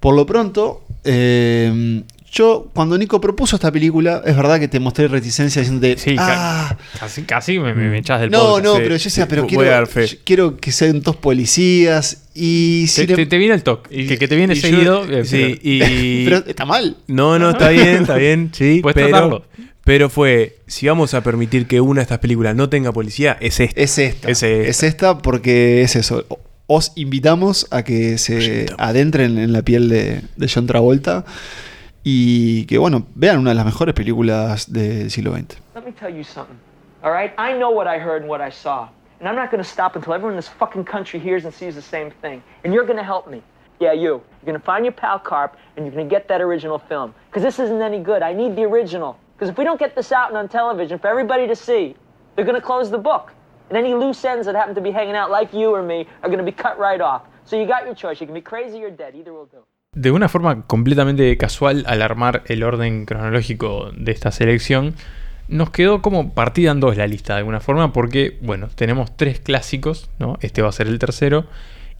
Speaker 2: Por lo pronto, eh, yo cuando Nico propuso esta película, es verdad que te mostré reticencia diciéndote,
Speaker 1: Sí,
Speaker 2: ah,
Speaker 1: Casi, casi me, me, echas del
Speaker 2: no,
Speaker 1: podcast.
Speaker 2: no,
Speaker 3: sí,
Speaker 2: pero yo decía,
Speaker 3: sí,
Speaker 2: pero quiero, quiero que sean dos policías y
Speaker 1: Te, te-
Speaker 2: em-
Speaker 1: te viene el toque.
Speaker 3: Y-
Speaker 1: que, que te viene
Speaker 3: y yo-
Speaker 1: seguido. eh,
Speaker 3: sí,
Speaker 1: pero-
Speaker 3: y,
Speaker 2: pero está mal.
Speaker 3: No, no, está bien, está bien, sí.
Speaker 1: Puedes
Speaker 3: pero,
Speaker 1: tratarlo.
Speaker 3: Pero fue, si vamos a permitir que una de estas películas no tenga policía, es esta.
Speaker 2: Es esta.
Speaker 3: Es
Speaker 2: Es
Speaker 3: esta.
Speaker 2: esta, porque es eso. O- Os invitamos a que se adentren en la piel de, de John Travolta y que, bueno, vean una de las mejores películas del siglo XX.
Speaker 4: Let me tell you something. All right? I know what I heard and what I saw. And I'm not going to stop until everyone in this fucking country hears and sees the same thing. And you're going to help me. Yeah, you. You're going to find your pal Carp and you're going to get that original film. Because this isn't any good. I need the original. Because if we don't get this out and on television for everybody to see, they're going to close the book. And any loose ends that happen to be hanging out like you or me are going to be cut right off. So you got your choice. You can be crazy or dead. Either will do.
Speaker 1: De una forma completamente casual, al armar el orden cronológico de esta selección, nos quedó como partida en dos la lista de alguna forma, porque, bueno, tenemos tres clásicos, ¿no? Este va a ser el tercero.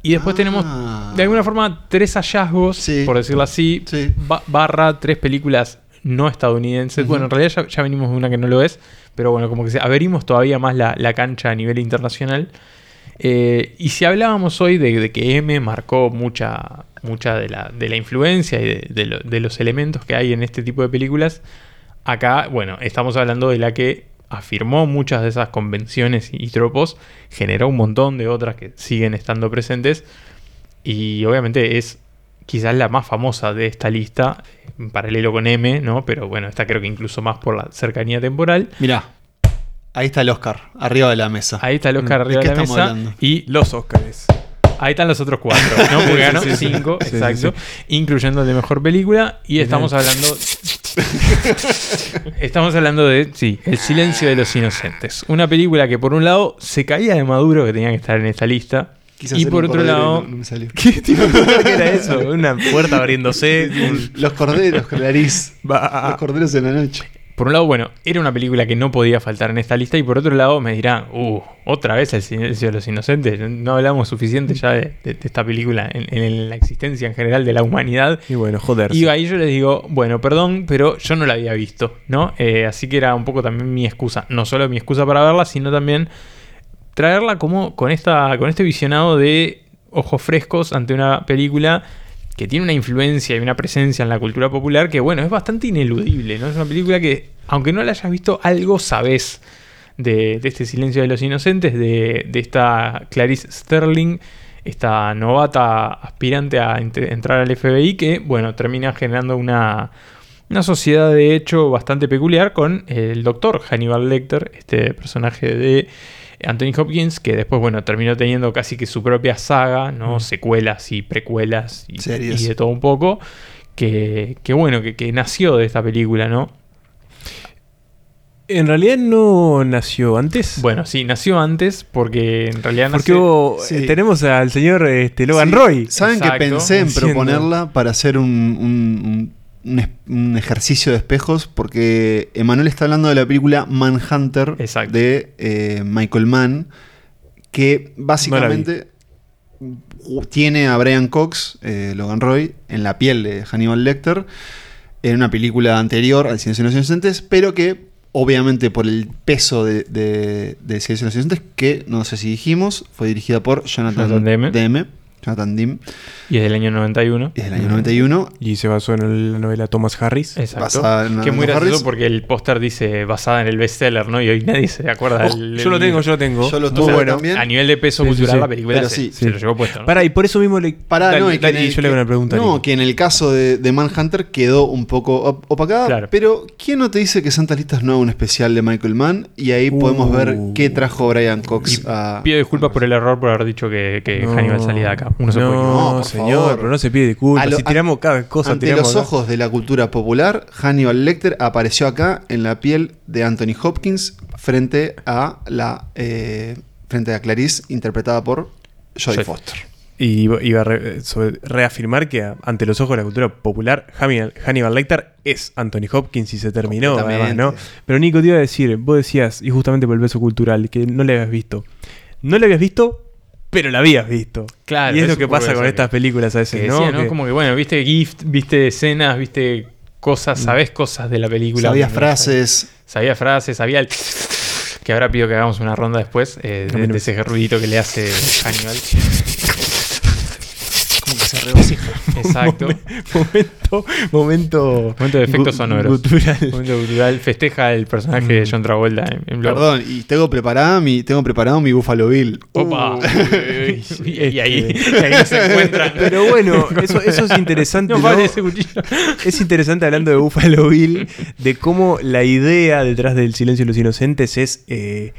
Speaker 1: Y después
Speaker 2: Ah.
Speaker 1: tenemos, de alguna forma, tres hallazgos,
Speaker 2: Sí.
Speaker 1: por decirlo así,
Speaker 2: Sí.
Speaker 1: ba- barra tres películas no estadounidenses. Bueno, en realidad ya, ya venimos de una que no lo es, pero bueno, como que se- abrimos todavía más la, la cancha a nivel internacional. Eh, y si hablábamos hoy de, de que M marcó mucha, mucha de, la, de la influencia y de, de lo- de los elementos que hay en este tipo de películas, acá, bueno, estamos hablando de la que afirmó muchas de esas convenciones y tropos, generó un montón de otras que siguen estando presentes. y obviamente es quizás la más famosa de esta lista, en paralelo con M, ¿no? Pero bueno, esta creo que incluso más por la cercanía temporal.
Speaker 2: Mirá, ahí está el Oscar, arriba de la mesa.
Speaker 1: Ahí está el Oscar
Speaker 2: ¿De
Speaker 1: arriba de la mesa.
Speaker 2: hablando?
Speaker 1: Y
Speaker 3: Los Oscars.
Speaker 1: ahí están los otros cuatro, ¿no? Porque ganó
Speaker 3: Sí, sí, sí.
Speaker 1: cinco,
Speaker 3: sí,
Speaker 1: exacto. Incluyendo el de mejor película. Y estamos hablando. estamos hablando de, sí, El silencio de los inocentes. Una película que por un lado se caía de Maduro, que tenía que estar en esta lista.
Speaker 2: Quise
Speaker 1: y por otro
Speaker 2: y
Speaker 1: lado.
Speaker 2: no- no me salió.
Speaker 3: ¿Qué tipo que era eso? Una puerta abriéndose. un-
Speaker 2: Los corderos, Clarice.
Speaker 3: Va-
Speaker 2: Los corderos en la noche.
Speaker 1: Por un lado, bueno, era una película que no podía faltar en esta lista. Y por otro lado, me dirán, uh, otra vez el silencio de los inocentes. No hablamos suficiente ya de, de- de esta película en, en la existencia en general de la humanidad.
Speaker 3: Y bueno, joder.
Speaker 1: Y ahí yo les digo, bueno, perdón, pero yo no la había visto, ¿no? Eh, así que era un poco también mi excusa. No solo mi excusa para verla, sino también traerla como con, esta, con este visionado de ojos frescos ante una película que tiene una influencia y una presencia en la cultura popular que, bueno, es bastante ineludible, ¿no? Es una película que, aunque no la hayas visto, algo sabes de, este silencio de los inocentes, de, esta Clarice Sterling, esta novata aspirante a ent- entrar al FBI, que, bueno, termina generando una, una sociedad de hecho bastante peculiar con el doctor Hannibal Lecter, este personaje de Anthony Hopkins, que después, bueno, terminó teniendo casi que su propia saga, ¿no? Secuelas y precuelas y, de todo un poco. Que, que bueno, que, que nació de esta película, ¿no?
Speaker 3: En realidad no nació antes.
Speaker 1: Bueno, sí, nació antes porque en realidad
Speaker 3: Porque
Speaker 1: nace-
Speaker 3: hubo-
Speaker 2: sí.
Speaker 3: eh, tenemos al señor este, Logan
Speaker 2: Sí,
Speaker 3: Roy.
Speaker 2: ¿Saben
Speaker 1: Exacto.
Speaker 2: que pensé en proponerla para hacer un, un- un- un ejercicio de espejos? Porque Emanuel está hablando de la película Manhunter
Speaker 1: Exacto.
Speaker 2: de eh, Michael Mann, que básicamente tiene a Brian Cox, eh, Logan Roy, en la piel de Hannibal Lecter, en una película anterior al Silencio de los Inocentes, pero que obviamente por el peso de, de, de Silencio de los Inocentes, que no sé si dijimos, fue dirigida por Jonathan,
Speaker 1: Jonathan Demme.
Speaker 2: Demme, Jonathan Dim,
Speaker 1: y es del año 91.
Speaker 2: es del año 91.
Speaker 3: Y se basó en la novela Thomas Harris.
Speaker 1: Exacto. Que es muy
Speaker 2: Harris.
Speaker 1: gracioso porque el póster dice basada en el bestseller, ¿no? Y hoy nadie se acuerda
Speaker 3: Ojo,
Speaker 1: del-
Speaker 3: yo lo tengo, yo lo tengo.
Speaker 2: Yo lo
Speaker 1: O
Speaker 2: tuve
Speaker 1: sea,
Speaker 2: bueno, también.
Speaker 1: A nivel de peso
Speaker 3: Sí,
Speaker 1: cultural,
Speaker 3: sí.
Speaker 1: la película
Speaker 2: Pero
Speaker 1: se,
Speaker 2: sí,
Speaker 1: se lo llevó puesto, ¿no?
Speaker 3: Pará, y por eso mismo le.
Speaker 2: Pará,
Speaker 3: Dale,
Speaker 2: no, y que
Speaker 3: yo le hago una pregunta.
Speaker 2: No, que en el caso de, de Manhunter quedó un poco op- opacada.
Speaker 1: Claro.
Speaker 2: Pero, ¿quién no te dice que Santas Listas no es un especial de Michael Mann? Y ahí podemos
Speaker 3: Uh.
Speaker 2: ver qué trajo Brian Cox a.
Speaker 1: Pido disculpas por el error por haber dicho que, que
Speaker 3: No,
Speaker 1: Hannibal salía de acá. Uno se puede equivocar.
Speaker 2: No, por
Speaker 3: señor,
Speaker 2: favor.
Speaker 3: pero no se pide disculpas.
Speaker 2: A lo-
Speaker 3: si tiramos cada cosa,
Speaker 2: Ante
Speaker 3: tiramos
Speaker 2: los
Speaker 3: acá.
Speaker 2: ojos de la cultura popular, Hannibal Lecter apareció acá en la piel de Anthony Hopkins frente a la eh, frente a Clarice, interpretada por Jodie Foster.
Speaker 3: Y iba a re- sobre- reafirmar que ante los ojos de la cultura popular, Hannibal, Hannibal Lecter es Anthony Hopkins y se terminó, además, ¿no? Pero Nico, te iba a decir, vos decías, y justamente por el peso cultural, que no le habías visto. No le habías visto, pero la habías visto.
Speaker 1: Claro,
Speaker 3: y es lo que pasa con
Speaker 1: que-
Speaker 3: estas películas a
Speaker 1: Que
Speaker 3: veces,
Speaker 1: decía,
Speaker 3: ¿no?
Speaker 1: ¿no?
Speaker 3: Que-
Speaker 1: Como que, bueno, viste gift, viste escenas, viste cosas, sabés cosas de la película.
Speaker 2: Sabía
Speaker 1: Bueno,
Speaker 2: frases.
Speaker 1: Sabía frases, sabía el... Que ahora pido que hagamos una ronda después eh, de, de ese ruidito que le hace Hannibal.
Speaker 2: Se regocija.
Speaker 1: Exacto.
Speaker 3: momento, momento,
Speaker 1: Momento de efecto
Speaker 3: gu-
Speaker 1: sonoro.
Speaker 3: gutural.
Speaker 1: Momento cultural. Festeja el personaje de John Travolta en, en.
Speaker 2: Perdón, y tengo preparada mi, tengo preparado mi Buffalo Bill.
Speaker 1: Opa.
Speaker 3: Uh,
Speaker 1: y, y ahí, y ahí no se encuentran.
Speaker 3: Pero bueno, eso, eso es interesante.
Speaker 1: No
Speaker 3: ¿no?
Speaker 1: vale ese cuchillo.
Speaker 3: Es interesante hablando de Buffalo Bill, de cómo la idea detrás del silencio de los inocentes es eh,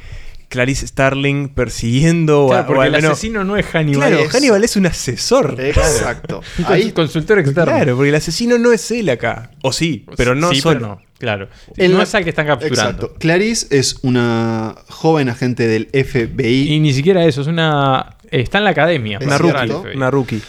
Speaker 3: Clarice Starling persiguiendo
Speaker 1: Claro,
Speaker 3: o, al
Speaker 1: el asesino no es Hannibal.
Speaker 3: Claro,
Speaker 1: es
Speaker 3: Hannibal es un asesor.
Speaker 2: Exacto.
Speaker 1: un
Speaker 2: Ahí
Speaker 1: consultor externo.
Speaker 3: Claro, porque el asesino no es él acá. O sí, pero no
Speaker 1: Sí,
Speaker 3: solo.
Speaker 1: pero no, claro.
Speaker 2: En
Speaker 1: no es al que están capturando.
Speaker 2: Exacto. Clarice es una joven agente del FBI
Speaker 1: Y ni siquiera eso, es una. Está en la academia.
Speaker 2: Es
Speaker 3: Una rookie. Una rookie.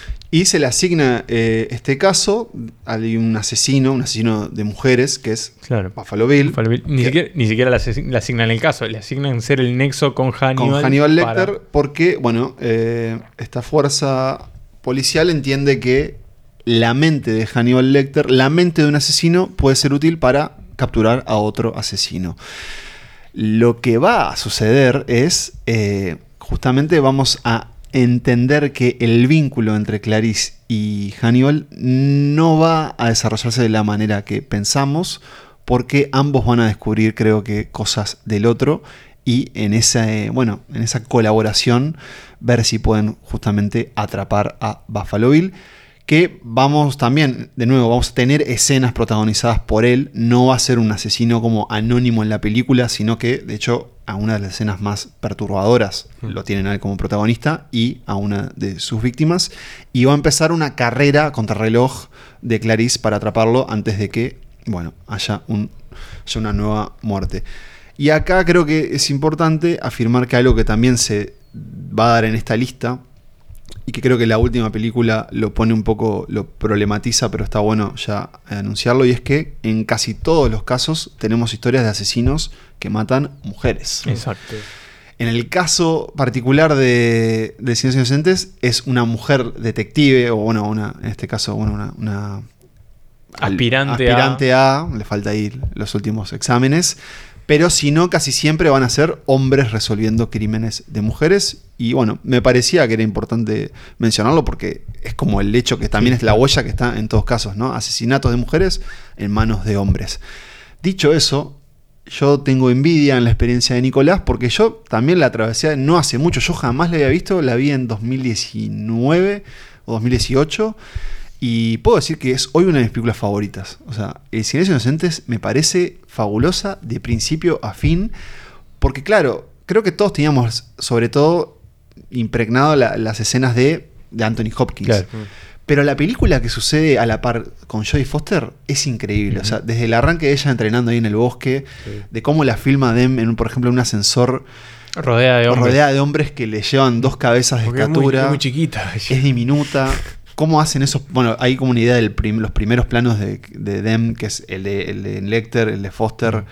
Speaker 2: Y se le asigna eh, este caso. Hay un asesino, un asesino de mujeres, que es
Speaker 1: Claro.
Speaker 2: Buffalo Bill,
Speaker 1: Buffalo Bill. Ni
Speaker 2: que-
Speaker 1: siquiera, ni siquiera le, asign- le asignan el caso, le asignan ser el nexo con Hannibal.
Speaker 2: con Hannibal
Speaker 1: para-
Speaker 2: Lecter, porque, bueno, eh, esta fuerza policial entiende que la mente de Hannibal Lecter, la mente de un asesino, puede ser útil para capturar a otro asesino. Lo que va a suceder es, eh, justamente vamos a entender que el vínculo entre Clarice y Hannibal no va a desarrollarse de la manera que pensamos, porque ambos van a descubrir, creo que, cosas del otro y en esa, bueno, en esa colaboración ver si pueden justamente atrapar a Buffalo Bill. Que vamos también, de nuevo, vamos a tener escenas protagonizadas por él. No va a ser un asesino como anónimo en la película, sino que, de hecho, a una de las escenas más perturbadoras lo tienen a él como protagonista y a una de sus víctimas. Y va a empezar una carrera contra reloj de Clarice para atraparlo antes de que, bueno, haya, un, haya una nueva muerte. Y acá creo que es importante afirmar que algo que también se va a dar en esta lista y que creo que la última película lo pone un poco, lo problematiza, pero está bueno ya anunciarlo, y es que en casi todos los casos tenemos historias de asesinos que matan mujeres.
Speaker 1: Exacto.
Speaker 2: En el caso particular de, de Ciencias Inocentes, es una mujer detective, o bueno, una, en este caso, bueno, una, una
Speaker 1: Aspirante,
Speaker 2: aspirante a. le falta ir los últimos exámenes, pero si no, casi siempre van a ser hombres resolviendo crímenes de mujeres. Y bueno, me parecía que era importante mencionarlo porque es como el hecho que también es la huella que está en todos casos, ¿no? Asesinatos de mujeres en manos de hombres. Dicho eso, yo tengo envidia en la experiencia de Nicolás porque yo también la atravesé no hace mucho, yo jamás la había visto, la vi en 2019 o 2018 y puedo decir que es hoy una de mis películas favoritas. O sea, El Silencio de Inocentes me parece fabulosa de principio a fin porque claro, creo que todos teníamos sobre todo impregnado la- las escenas de, de Anthony Hopkins.
Speaker 1: Claro.
Speaker 2: Pero la película que sucede a la par con Jodie Foster es increíble. O sea, desde el arranque de ella entrenando ahí en el bosque, de cómo la filma Dem, en, por ejemplo, en un ascensor
Speaker 1: Rodeada de hombres.
Speaker 2: rodeada de hombres que le llevan dos cabezas de
Speaker 3: Porque es muy,
Speaker 2: estatura.
Speaker 3: es muy chiquita.
Speaker 2: es diminuta. ¿Cómo hacen eso? Bueno, hay como una idea de los primeros planos de, de Dem, que es el de, el de Lecter, el de Foster.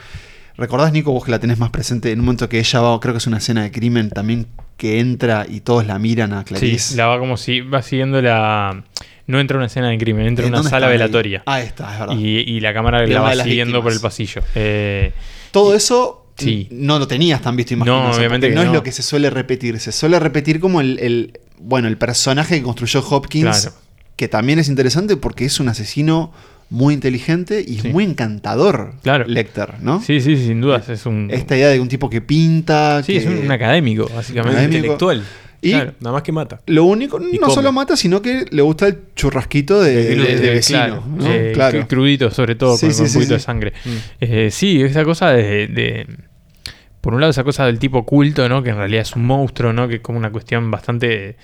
Speaker 2: ¿Recordás, Nico, vos que la tenés más presente? En un momento que ella va, creo que es una escena de crimen también, que entra y todos la miran a Clarice.
Speaker 1: Sí, la va como si va siguiendo la. No entra una escena de crimen, entra a
Speaker 2: ¿En
Speaker 1: una sala velatoria.
Speaker 2: Ah, está, es verdad.
Speaker 1: Y, y la cámara la va siguiendo por el pasillo. Eh,
Speaker 2: Todo eso
Speaker 1: Sí.
Speaker 2: no lo tenías tan visto imagino.
Speaker 1: No, obviamente que
Speaker 2: no, es
Speaker 1: no.
Speaker 2: lo que se suele repetir. Se suele repetir como el, el- bueno, el personaje que construyó Hopkins,
Speaker 1: Claro.
Speaker 2: que también es interesante porque es un asesino muy inteligente y
Speaker 1: Sí.
Speaker 2: muy encantador.
Speaker 1: Claro.
Speaker 2: Lecter, ¿no?
Speaker 1: sí, sí, sin dudas. Es un.
Speaker 2: Esta idea de un tipo que pinta.
Speaker 1: sí,
Speaker 2: que-
Speaker 1: es un, académico, básicamente.
Speaker 2: Académico.
Speaker 3: Intelectual.
Speaker 2: Y
Speaker 1: Claro.
Speaker 3: Nada más que mata.
Speaker 2: lo único,
Speaker 3: Y
Speaker 2: no
Speaker 3: come.
Speaker 2: solo mata, sino que le gusta el churrasquito de,
Speaker 3: De
Speaker 2: de- de
Speaker 1: Eh,
Speaker 2: vecino.
Speaker 1: claro,
Speaker 2: ¿no?
Speaker 1: eh,
Speaker 2: Claro.
Speaker 1: crudito, sobre todo,
Speaker 2: Sí,
Speaker 1: con,
Speaker 2: sí,
Speaker 1: un poquito
Speaker 2: sí.
Speaker 1: de sangre. Eh, sí, esa cosa de, de- Por un lado, esa cosa del tipo culto, ¿no? Que en realidad es un monstruo, ¿no? Que es como una cuestión bastante.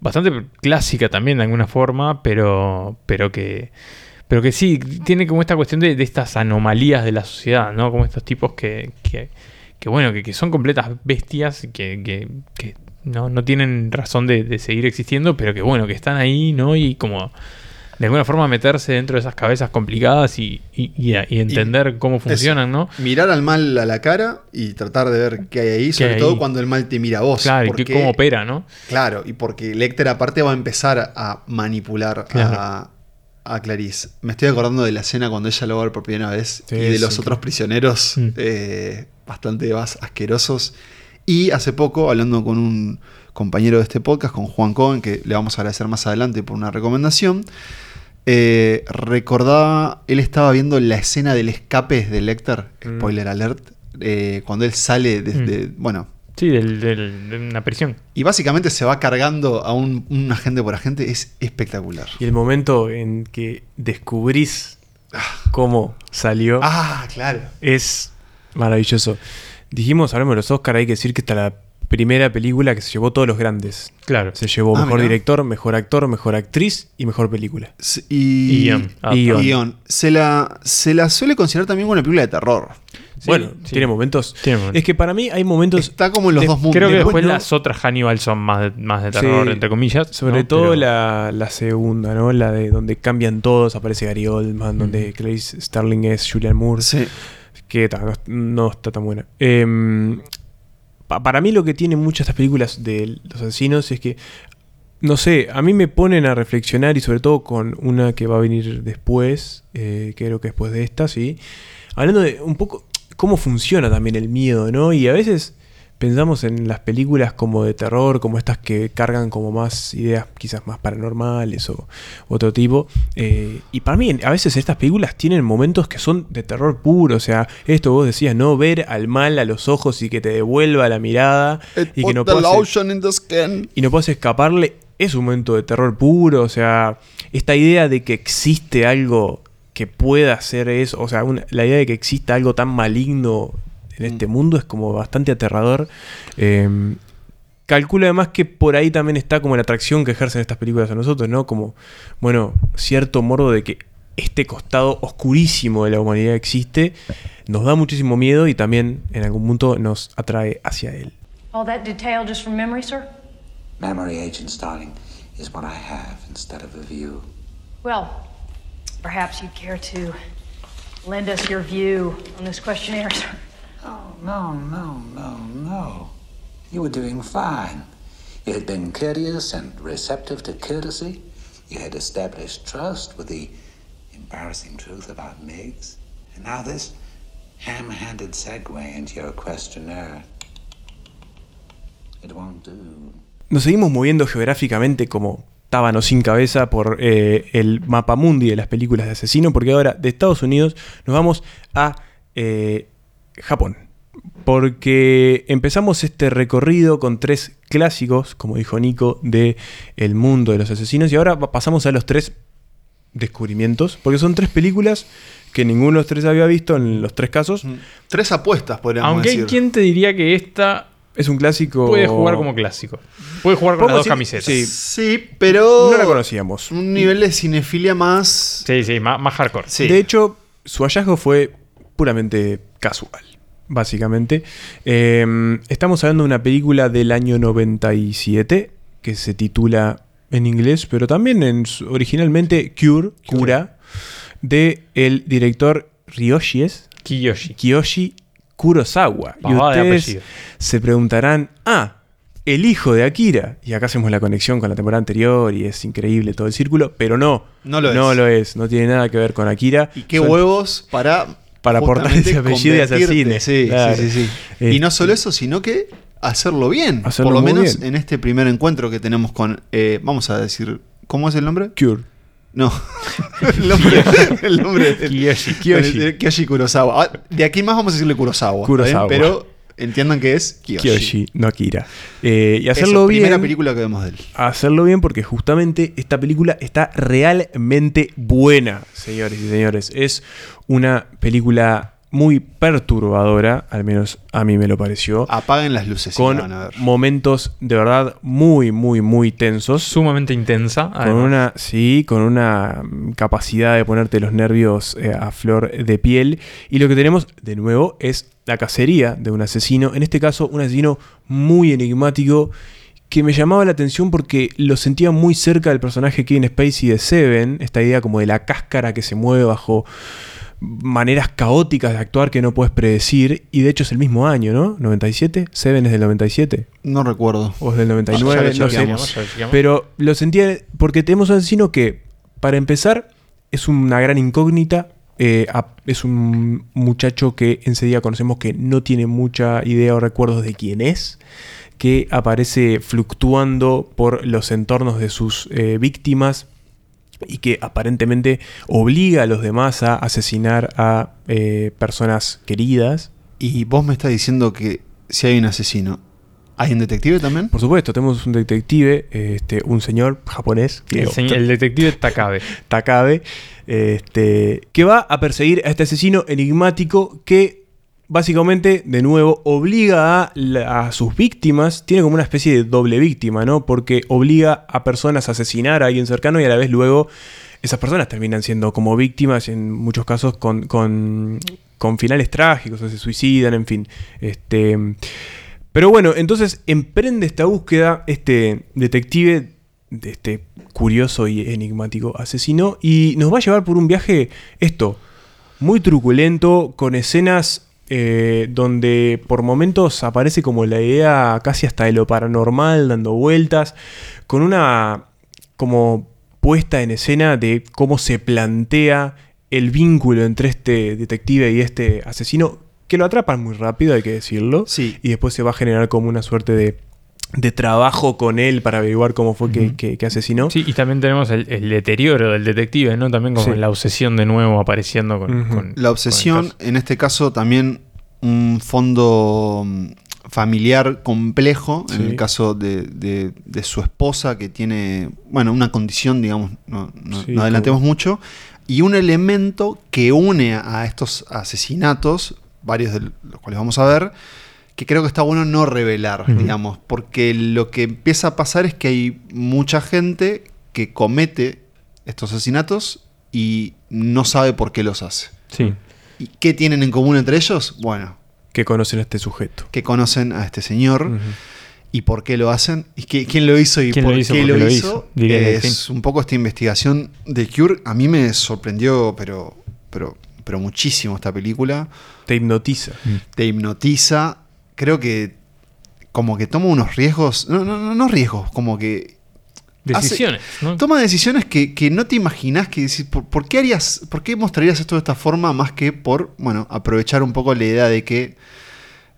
Speaker 1: Bastante clásica también, de alguna forma, pero. Pero que. Pero que sí, tiene como esta cuestión de, estas anomalías de la sociedad, ¿no? Como estos tipos que. que, bueno, que, son completas bestias, que, que, que no, no tienen razón de, de seguir existiendo, pero que bueno, que están ahí, ¿no? Y como de alguna forma meterse dentro de esas cabezas complicadas y, y- y entender cómo funcionan, ¿no?
Speaker 2: Mirar al mal a la cara y tratar de ver qué hay ahí, sobre
Speaker 1: hay
Speaker 2: todo
Speaker 1: ahí?
Speaker 2: cuando el mal te mira a vos.
Speaker 1: Claro, y
Speaker 2: porque-
Speaker 1: cómo opera, ¿no?
Speaker 2: Claro, y porque Lecter aparte va a empezar a manipular
Speaker 1: Claro.
Speaker 2: a, a Clarice. Me estoy acordando de la escena cuando ella lo va a ver por primera vez
Speaker 3: Sí,
Speaker 2: y de
Speaker 3: sí,
Speaker 2: los
Speaker 3: claro.
Speaker 2: otros prisioneros
Speaker 1: Mm.
Speaker 2: eh, bastante más asquerosos. Y hace poco, hablando con un compañero de este podcast, con Juan Cohen, que le vamos a agradecer más adelante por una recomendación, eh, recordaba, él estaba viendo la escena del escape de Lecter,
Speaker 3: Mm.
Speaker 2: spoiler alert, eh, cuando él sale desde, bueno,
Speaker 1: Sí, del, del- de una prisión.
Speaker 2: y básicamente se va cargando a un, un agente por agente, es espectacular.
Speaker 3: Y el momento en que descubrís cómo salió
Speaker 2: Ah, claro.
Speaker 3: es maravilloso. Dijimos, hablamos de los Oscar, hay que decir que esta es la primera película que se llevó todos los grandes.
Speaker 1: Claro.
Speaker 3: Se llevó
Speaker 2: Ah,
Speaker 3: mejor
Speaker 2: mirá.
Speaker 3: director, mejor actor, mejor actriz y mejor película.
Speaker 2: S- Y,
Speaker 1: guion. Ah,
Speaker 2: guion. Se la, se la suele considerar también una película de terror.
Speaker 1: Sí,
Speaker 3: bueno,
Speaker 1: sí.
Speaker 3: tiene momentos.
Speaker 1: Tiene momentos.
Speaker 3: Es que para mí hay momentos.
Speaker 2: Está como en los
Speaker 3: de-
Speaker 2: dos mundos.
Speaker 1: Creo que
Speaker 3: después
Speaker 1: después
Speaker 3: no-
Speaker 1: las otras Hannibal son más de, más de terror,
Speaker 3: Sí,
Speaker 1: entre comillas.
Speaker 3: Sobre
Speaker 1: ¿no?
Speaker 3: todo
Speaker 1: Pero-
Speaker 3: la, la segunda, ¿no? La de donde cambian todos, aparece Gary Oldman, donde Clarice Starling es Julian Moore.
Speaker 2: Sí.
Speaker 3: que ta, no, no está tan buena. Em, pa- para mí lo que tienen muchas estas películas de los asesinos es que, no sé, a mí me ponen a reflexionar y sobre todo con una que va a venir después, eh, creo que después de esta, sí, hablando de un poco cómo funciona también el miedo, ¿no? Y a veces pensamos en las películas como de terror, como estas que cargan como más ideas quizás más paranormales o otro tipo. eh, y para mí, a veces estas películas tienen momentos que son de terror puro. O sea, esto vos decías, no ver al mal a los ojos y que te devuelva la mirada y que no puedas, y no puedes escaparle. Es un momento de terror puro. O sea, esta idea de que existe algo que pueda hacer eso. O sea, una- la idea de que exista algo tan maligno en este mundo es como bastante aterrador. Eh, calculo además que por ahí también está como la atracción que ejercen estas películas a nosotros, ¿no? Como, bueno, cierto morbo de que este costado oscurísimo de la humanidad existe, nos da muchísimo miedo y también en algún punto nos atrae hacia él.
Speaker 5: All that detail just from memory, sir?
Speaker 6: Memory, Agent Starling, is what I have instead of a view.
Speaker 5: Well, perhaps you'd care to lend us your view on this questionnaire, sir.
Speaker 6: Oh, no, no, no, no. You were doing fine. You had been courteous and receptive to courtesy. You had established trust with the embarrassing truth about Miggs. And now this ham handed segue into your questionnaire. It won't do.
Speaker 3: Nos seguimos moviendo geográficamente como tábano sin cabeza por eh, el mapa mundi de las películas de asesino, porque ahora de Estados Unidos nos vamos a eh, Japón. Porque empezamos este recorrido con tres clásicos, como dijo Nico, de el mundo de los asesinos, y ahora pa- pasamos a los tres descubrimientos, porque son tres películas que ninguno de los tres había visto en los tres casos.
Speaker 2: Tres apuestas, podríamos
Speaker 1: Aunque hay
Speaker 2: decir.
Speaker 1: quien te diría que esta
Speaker 3: Es un clásico.
Speaker 1: puede jugar como clásico. Puede jugar con las dos camisetas.
Speaker 3: sí.
Speaker 2: Sí, pero.
Speaker 3: No la conocíamos.
Speaker 2: Un nivel de cinefilia más.
Speaker 1: Sí, sí, más, más hardcore.
Speaker 2: Sí.
Speaker 3: De hecho, su hallazgo fue puramente casual, básicamente. Eh, estamos hablando de una película del año 97 que se titula en inglés, pero también en su- originalmente Cure, Cura, de el director Ryoshi es
Speaker 1: Kiyoshi.
Speaker 3: Kiyoshi Kurosawa. Y ustedes se preguntarán, ah, el hijo de Akira. Y acá hacemos la conexión con la temporada anterior y es increíble todo el círculo, pero no.
Speaker 2: No lo es.
Speaker 3: No lo es, no tiene nada que ver con Akira.
Speaker 2: Y qué
Speaker 3: Son-
Speaker 2: huevos para.
Speaker 3: Para aportar ese apellido y hacer cine.
Speaker 2: Sí,
Speaker 3: Claro.
Speaker 2: sí, sí, sí.
Speaker 3: Este-
Speaker 2: Y no solo eso, sino que hacerlo bien.
Speaker 3: Hacerlo
Speaker 2: Por lo menos
Speaker 3: bien.
Speaker 2: en este primer encuentro que tenemos con. eh, vamos a decir. ¿Cómo es el nombre?
Speaker 3: Cure.
Speaker 2: No. el nombre. el nombre
Speaker 1: Kiyoshi.
Speaker 3: Kiyoshi.
Speaker 2: Kiyoshi Kurosawa. Ah, De aquí más vamos a decirle Kurosawa. ¿está
Speaker 3: Kurosawa.
Speaker 2: Pero entiendan que es Kiyoshi.
Speaker 3: Kiyoshi, no Akira. Eh, y hacerlo bien.
Speaker 2: primera película que vemos de él.
Speaker 3: hacerlo bien porque justamente esta película está realmente buena, señores y señores. Es una película muy perturbadora, al menos a mí me lo pareció,
Speaker 2: Apaguen las luces
Speaker 3: con
Speaker 2: la van a ver.
Speaker 3: momentos de verdad muy, muy, muy tensos.
Speaker 1: Sumamente intensa.
Speaker 3: Con una, sí, con una capacidad de ponerte los nervios eh, a flor de piel. Y lo que tenemos de nuevo es la cacería de un asesino. En este caso, un asesino muy enigmático que me llamaba la atención porque lo sentía muy cerca del personaje Kevin Spacey de Seven. Esta idea como de la cáscara que se mueve bajo maneras caóticas de actuar que no puedes predecir. Y de hecho es el mismo año, ¿no? ¿97? Seven es del 97.
Speaker 2: No recuerdo.
Speaker 3: O es del
Speaker 2: Ya
Speaker 3: 99,
Speaker 2: lo
Speaker 3: no sé. Pero lo sentía porque tenemos un asesino que, para empezar, es una gran incógnita. eh, a- es un muchacho que enseguida conocemos que no tiene mucha idea o recuerdos de quién es, que aparece fluctuando por los entornos de sus eh, víctimas y que aparentemente obliga a los demás a asesinar a eh, personas queridas.
Speaker 2: Y vos me estás diciendo que si hay un asesino, ¿hay un detective también?
Speaker 3: Por supuesto, tenemos un detective, este, un señor japonés, que
Speaker 1: El, señor- el detective Takabe.
Speaker 3: Takabe, este, que va a perseguir a este asesino enigmático que básicamente, de nuevo, obliga a, sus víctimas, tiene como una especie de doble víctima, ¿no? Porque obliga a personas a asesinar a alguien cercano y a la vez luego esas personas terminan siendo como víctimas, en muchos casos con, con, con finales trágicos, o se suicidan, en fin. Este, pero bueno, entonces emprende esta búsqueda este detective de este curioso y enigmático asesino y nos va a llevar por un viaje esto muy truculento con escenas eh, donde por momentos aparece como la idea casi hasta de lo paranormal dando vueltas con una como puesta en escena de cómo se plantea el vínculo entre este detective y este asesino que lo atrapan muy rápido, hay que decirlo.
Speaker 2: Sí.
Speaker 3: Y después se va a generar como una suerte de, de trabajo con él para averiguar cómo fue que, que- que asesinó.
Speaker 1: Sí, y también tenemos el, el deterioro del detective, ¿no? También como
Speaker 3: Sí.
Speaker 1: la obsesión de nuevo apareciendo con,
Speaker 2: La obsesión, en este caso también un fondo mm, familiar complejo, en el caso de, de- de su esposa que tiene, bueno, una condición, digamos, no, no-
Speaker 3: Sí,
Speaker 2: no adelantemos
Speaker 3: como-
Speaker 2: mucho, y un elemento que une a estos asesinatos, varios de los cuales vamos a ver, que creo que está bueno no revelar, digamos, porque lo que empieza a pasar es que hay mucha gente que comete estos asesinatos y no sabe por qué los hace.
Speaker 1: Sí.
Speaker 2: ¿Y qué tienen en común entre ellos? Bueno,
Speaker 3: Que conocen a este sujeto.
Speaker 2: que conocen a este señor y por qué lo hacen y qué- quién lo hizo y
Speaker 1: ¿Quién
Speaker 2: por
Speaker 1: lo hizo?
Speaker 2: qué
Speaker 1: ¿Por
Speaker 2: lo hizo.
Speaker 1: hizo?
Speaker 2: Es un poco esta investigación de Cure. A mí me sorprendió, pero, pero, pero muchísimo esta película.
Speaker 3: Te hipnotiza.
Speaker 2: Te hipnotiza. Creo que como que toma unos riesgos. No, no, no, no riesgos, como que hace-
Speaker 1: Decisiones, ¿no?
Speaker 2: Toma decisiones que, que no te imaginas que decís, ¿por, por qué harías, por qué mostrarías esto de esta forma más que por, bueno, aprovechar un poco la idea de que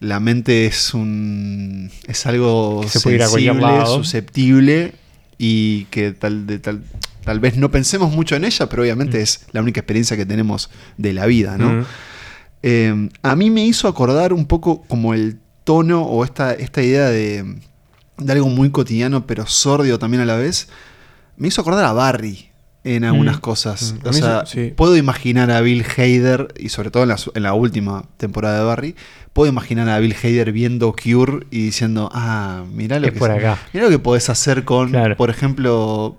Speaker 2: la mente es un es algo
Speaker 1: se
Speaker 2: sensible, susceptible y que tal de tal tal vez no pensemos mucho en ella, pero obviamente
Speaker 1: Mm.
Speaker 2: es la única experiencia que tenemos de la vida, ¿no?
Speaker 3: Ujú.
Speaker 2: Eh, a mí me hizo acordar un poco como el tono o esta, esta idea de, de algo muy cotidiano pero sordio también a la vez. Me hizo acordar a Barry en algunas
Speaker 1: Mm.
Speaker 2: cosas.
Speaker 3: Mm.
Speaker 2: O sea,
Speaker 3: sí.
Speaker 2: puedo imaginar a Bill Hader, y sobre todo en la, en la última temporada de Barry, puedo imaginar a Bill Hader viendo Cure y diciendo, ah, mirá lo,
Speaker 1: Es
Speaker 2: que,
Speaker 1: por acá.
Speaker 2: mirá lo que podés hacer con,
Speaker 1: Claro.
Speaker 2: por ejemplo,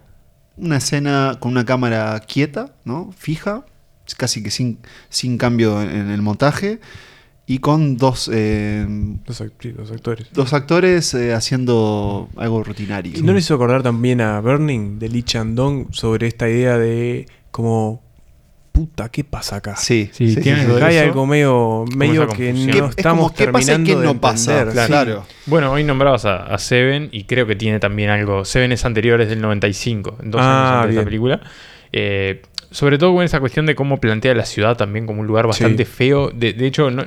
Speaker 2: una escena con una cámara quieta, ¿no? Fija, casi que sin, sin cambio en, en el montaje, y con dos, eh,
Speaker 3: Los, act- los actores.
Speaker 2: dos actores eh, haciendo algo rutinario.
Speaker 3: ¿Y no les hizo acordar también a Burning de Lee Chandong sobre esta idea de como puta, ¿qué pasa acá?
Speaker 2: Sí,
Speaker 1: Sí, tiene de
Speaker 3: hay
Speaker 1: eso.
Speaker 3: algo medio, medio que no
Speaker 2: ¿Qué- es
Speaker 3: estamos
Speaker 2: como, ¿qué pasa y qué
Speaker 3: de
Speaker 2: no pasa?
Speaker 3: entender.
Speaker 2: Claro.
Speaker 1: Bueno, hoy nombrabas a, a Seven y creo que tiene también algo. Seven es anterior, es del 95, dos
Speaker 3: Ah,
Speaker 1: años antes de esta película. Eh, sobre todo con esa cuestión de cómo plantea la ciudad también como un lugar bastante
Speaker 3: Sí.
Speaker 1: feo. De, de hecho, no,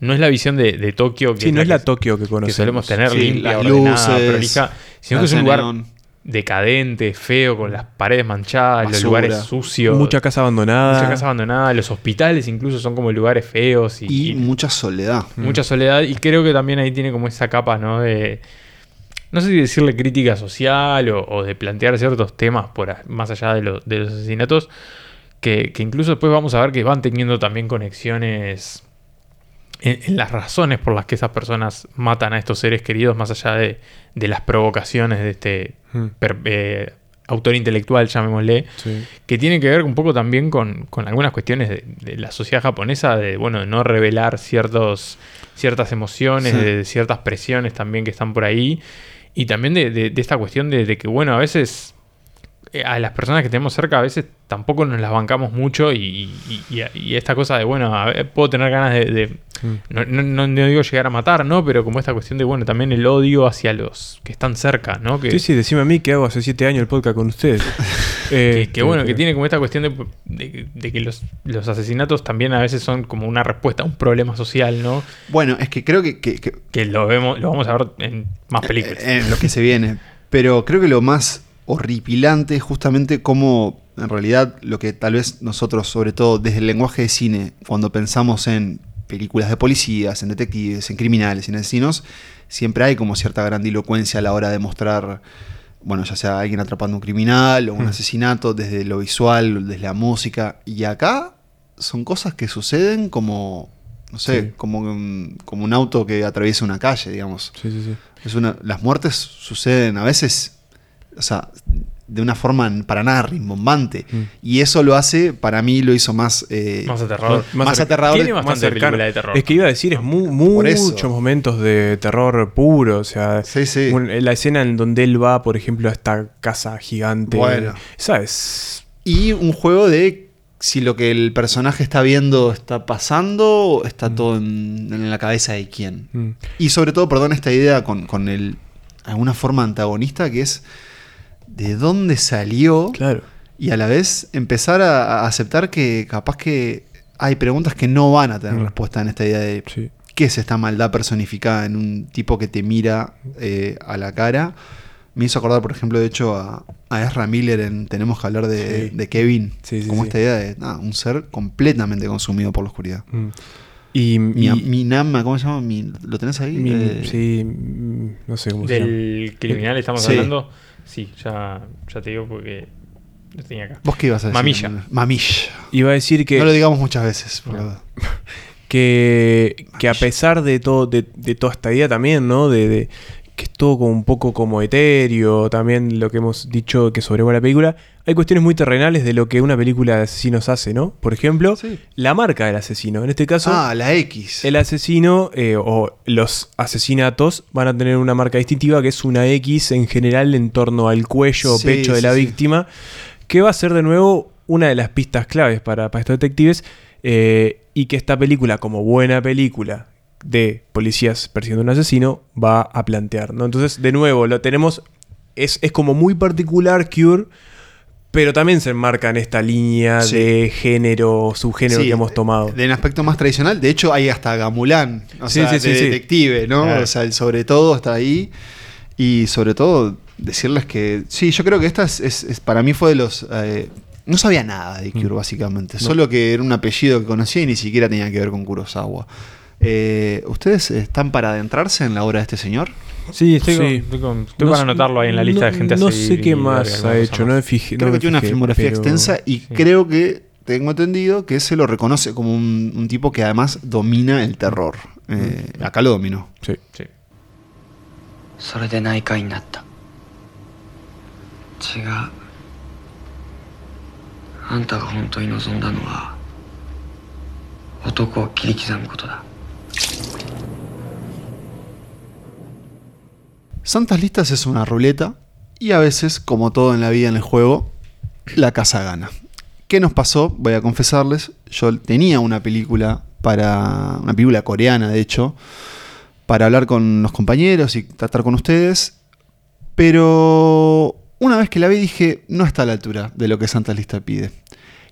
Speaker 1: no es la visión de, de Tokio que
Speaker 3: Sí, no es la
Speaker 1: que-
Speaker 3: Tokio que
Speaker 1: que
Speaker 3: conocemos.
Speaker 1: solemos tener
Speaker 2: Sí,
Speaker 1: limpia,
Speaker 2: las
Speaker 1: ordenada,
Speaker 2: luces,
Speaker 1: prolija, sino que es un lugar
Speaker 2: neón.
Speaker 1: decadente, feo, con las paredes manchadas, los lugares sucios.
Speaker 3: Mucha casa abandonada.
Speaker 1: mucha casa abandonada, los hospitales incluso son como lugares feos y,
Speaker 2: Y
Speaker 1: y
Speaker 2: mucha soledad.
Speaker 1: mucha soledad. Y creo que también ahí tiene como esa capa, ¿no? De. No sé si decirle crítica social o, o de plantear ciertos temas por más allá de, lo- de los asesinatos. Que, que incluso después vamos a ver que van teniendo también conexiones en, en las razones por las que esas personas matan a estos seres queridos, más allá de, de las provocaciones de este
Speaker 3: Mm.
Speaker 1: per- eh, autor intelectual, llamémosle
Speaker 3: Sí.
Speaker 1: que tiene que ver un poco también con, con algunas cuestiones de, de la sociedad japonesa, de bueno, de no revelar ciertos, ciertas emociones,
Speaker 2: Sí.
Speaker 1: de ciertas presiones también que están por ahí, y también de, esta cuestión de, que, bueno, a veces a las personas que tenemos cerca a veces tampoco nos las bancamos mucho y, y- y- y esta cosa de, bueno, a ver, puedo tener ganas de... de-
Speaker 3: Mm.
Speaker 1: no, no- no- no digo llegar a matar, ¿no? Pero como esta cuestión de, bueno, también el odio hacia los que están cerca, ¿no? Que,
Speaker 3: Sí, sí, decime a mí que hago hace siete años el podcast con ustedes.
Speaker 1: que,
Speaker 3: Eh,
Speaker 1: que bueno, que
Speaker 3: pero-
Speaker 1: tiene como esta cuestión de, de- de que los, los asesinatos también a veces son como una respuesta a un problema social, ¿no?
Speaker 2: Bueno, es que creo que, que- que-
Speaker 1: Que lo vemos, lo vamos a ver en más películas.
Speaker 2: Eh, en lo que se viene. Pero creo que lo más horripilante justamente cómo, en realidad, lo que tal vez nosotros, sobre todo desde el lenguaje de cine, cuando pensamos en películas de policías, en detectives, en criminales, en asesinos, siempre hay como cierta grandilocuencia a la hora de mostrar, bueno, ya sea alguien atrapando a un criminal o un
Speaker 3: Mm.
Speaker 2: asesinato, desde lo visual, desde la música. Y acá son cosas que suceden como, no sé,
Speaker 3: Sí.
Speaker 2: como, un, como un auto que atraviesa una calle, digamos.
Speaker 3: Sí, sí, sí.
Speaker 2: Es una, las muertes suceden a veces, o sea, de una forma para nada rimbombante.
Speaker 3: Mm.
Speaker 2: Y eso lo hace, para mí lo hizo más... eh,
Speaker 1: más aterrador.
Speaker 2: más aterrador.
Speaker 1: Tiene
Speaker 2: más
Speaker 1: bastante
Speaker 3: cercano.
Speaker 1: película de terror.
Speaker 3: Es que iba a decir, es mu- muchos momentos de terror puro. O sea,
Speaker 2: Sí, sí.
Speaker 3: la escena en donde él va, por ejemplo, a esta casa gigante.
Speaker 2: Bueno.
Speaker 3: Esa es.
Speaker 2: Y un juego de si lo que el personaje está viendo está pasando o está todo en, en la cabeza de quién.
Speaker 3: mm,
Speaker 2: Y sobre todo, perdón, esta idea con, con el alguna forma antagonista que es de dónde salió
Speaker 3: Claro.
Speaker 2: y a la vez empezar a, a aceptar que capaz que hay preguntas que no van a tener
Speaker 3: Mm.
Speaker 2: respuesta en esta idea de
Speaker 3: Sí.
Speaker 2: qué es esta maldad personificada en un tipo que te mira eh, a la cara. Me hizo acordar, por ejemplo, de hecho, a, a Ezra Miller en Tenemos que hablar de,
Speaker 3: Sí.
Speaker 2: de Kevin.
Speaker 3: Sí, sí,
Speaker 2: como
Speaker 3: sí.
Speaker 2: esta idea de nada, un ser completamente consumido por la oscuridad.
Speaker 3: Mm. Y,
Speaker 2: Mi,
Speaker 3: y-
Speaker 2: mi Nama, ¿cómo se llama? Mi- ¿Lo tenés ahí?
Speaker 3: mi-
Speaker 2: Eh,
Speaker 3: sí, mm, no sé cómo se llama.
Speaker 1: Del criminal estamos
Speaker 2: Sí.
Speaker 1: hablando. Sí, ya, ya te digo porque lo tenía acá.
Speaker 2: ¿Vos qué ibas a decir?
Speaker 1: Mamilla.
Speaker 2: Mamilla.
Speaker 3: Iba a decir que,
Speaker 2: No lo digamos muchas veces. por la
Speaker 1: No.
Speaker 2: duda.
Speaker 3: que, que a pesar de todo, de, de toda esta idea también, ¿no? De, de que es todo como un poco como etéreo, también lo que hemos dicho que sobrevuela la película, hay cuestiones muy terrenales de lo que una película de asesinos hace, ¿no? Por ejemplo,
Speaker 2: Sí.
Speaker 3: la marca del asesino. En este caso,
Speaker 2: Ah, la X.
Speaker 3: el asesino eh, o los asesinatos van a tener una marca distintiva que es una X en general en torno al cuello o
Speaker 2: Sí,
Speaker 3: pecho de
Speaker 2: sí,
Speaker 3: la víctima, que va a ser de nuevo una de las pistas claves para, para estos detectives eh, y que esta película, como buena película de policías persiguiendo a un asesino, va a plantear. ¿no? Entonces, de nuevo, lo tenemos, es, es como muy particular Cure. Pero también se enmarca en esta línea
Speaker 2: Sí.
Speaker 3: de género, subgénero
Speaker 2: Sí,
Speaker 3: que hemos tomado.
Speaker 2: De un aspecto más tradicional. De hecho, hay hasta Gamulán. O
Speaker 3: Sí,
Speaker 2: sea, de detective, ¿no?
Speaker 1: Claro.
Speaker 2: O sea, el sobre todo está ahí. Y sobre todo, decirles que. Sí, yo creo que esta es, es- es- para mí fue de los. eh, no sabía nada de Cure,
Speaker 3: Mm.
Speaker 2: básicamente. Solo que era un apellido que conocía y ni siquiera tenía que ver con Kurosawa. Eh, ¿Ustedes están para adentrarse en la obra de este señor?
Speaker 1: Sí, estoy,
Speaker 3: Sí.
Speaker 1: con- estoy, con- estoy
Speaker 3: No
Speaker 1: para
Speaker 3: sé-
Speaker 1: anotarlo ahí en la lista
Speaker 3: no-
Speaker 1: de gente a
Speaker 3: No
Speaker 1: seguir
Speaker 3: sé qué
Speaker 1: y
Speaker 3: más
Speaker 1: ver
Speaker 3: ha
Speaker 1: alguna
Speaker 3: hecho,
Speaker 1: cosa
Speaker 3: no
Speaker 1: más.
Speaker 3: me fijé.
Speaker 2: Creo
Speaker 3: no
Speaker 2: que
Speaker 3: me
Speaker 2: tiene una
Speaker 3: fijé,
Speaker 2: filmografía
Speaker 3: pero-
Speaker 2: extensa y
Speaker 1: sí.
Speaker 2: creo que tengo entendido que se lo reconoce como un, un tipo que además domina el terror. Eh, acá lo dominó.
Speaker 3: Sí.
Speaker 1: Sí.
Speaker 7: それで内科医になった違うあんたが本当に望んだのは男を切り刻むことだ
Speaker 2: Santas Listas es una ruleta y a veces, como todo en la vida en el juego, la casa gana. ¿Qué nos pasó? Voy a confesarles, yo tenía una película para una película coreana, de hecho, para hablar con los compañeros y tratar con ustedes, pero una vez que la vi dije, no está a la altura de lo que Santas Lista pide.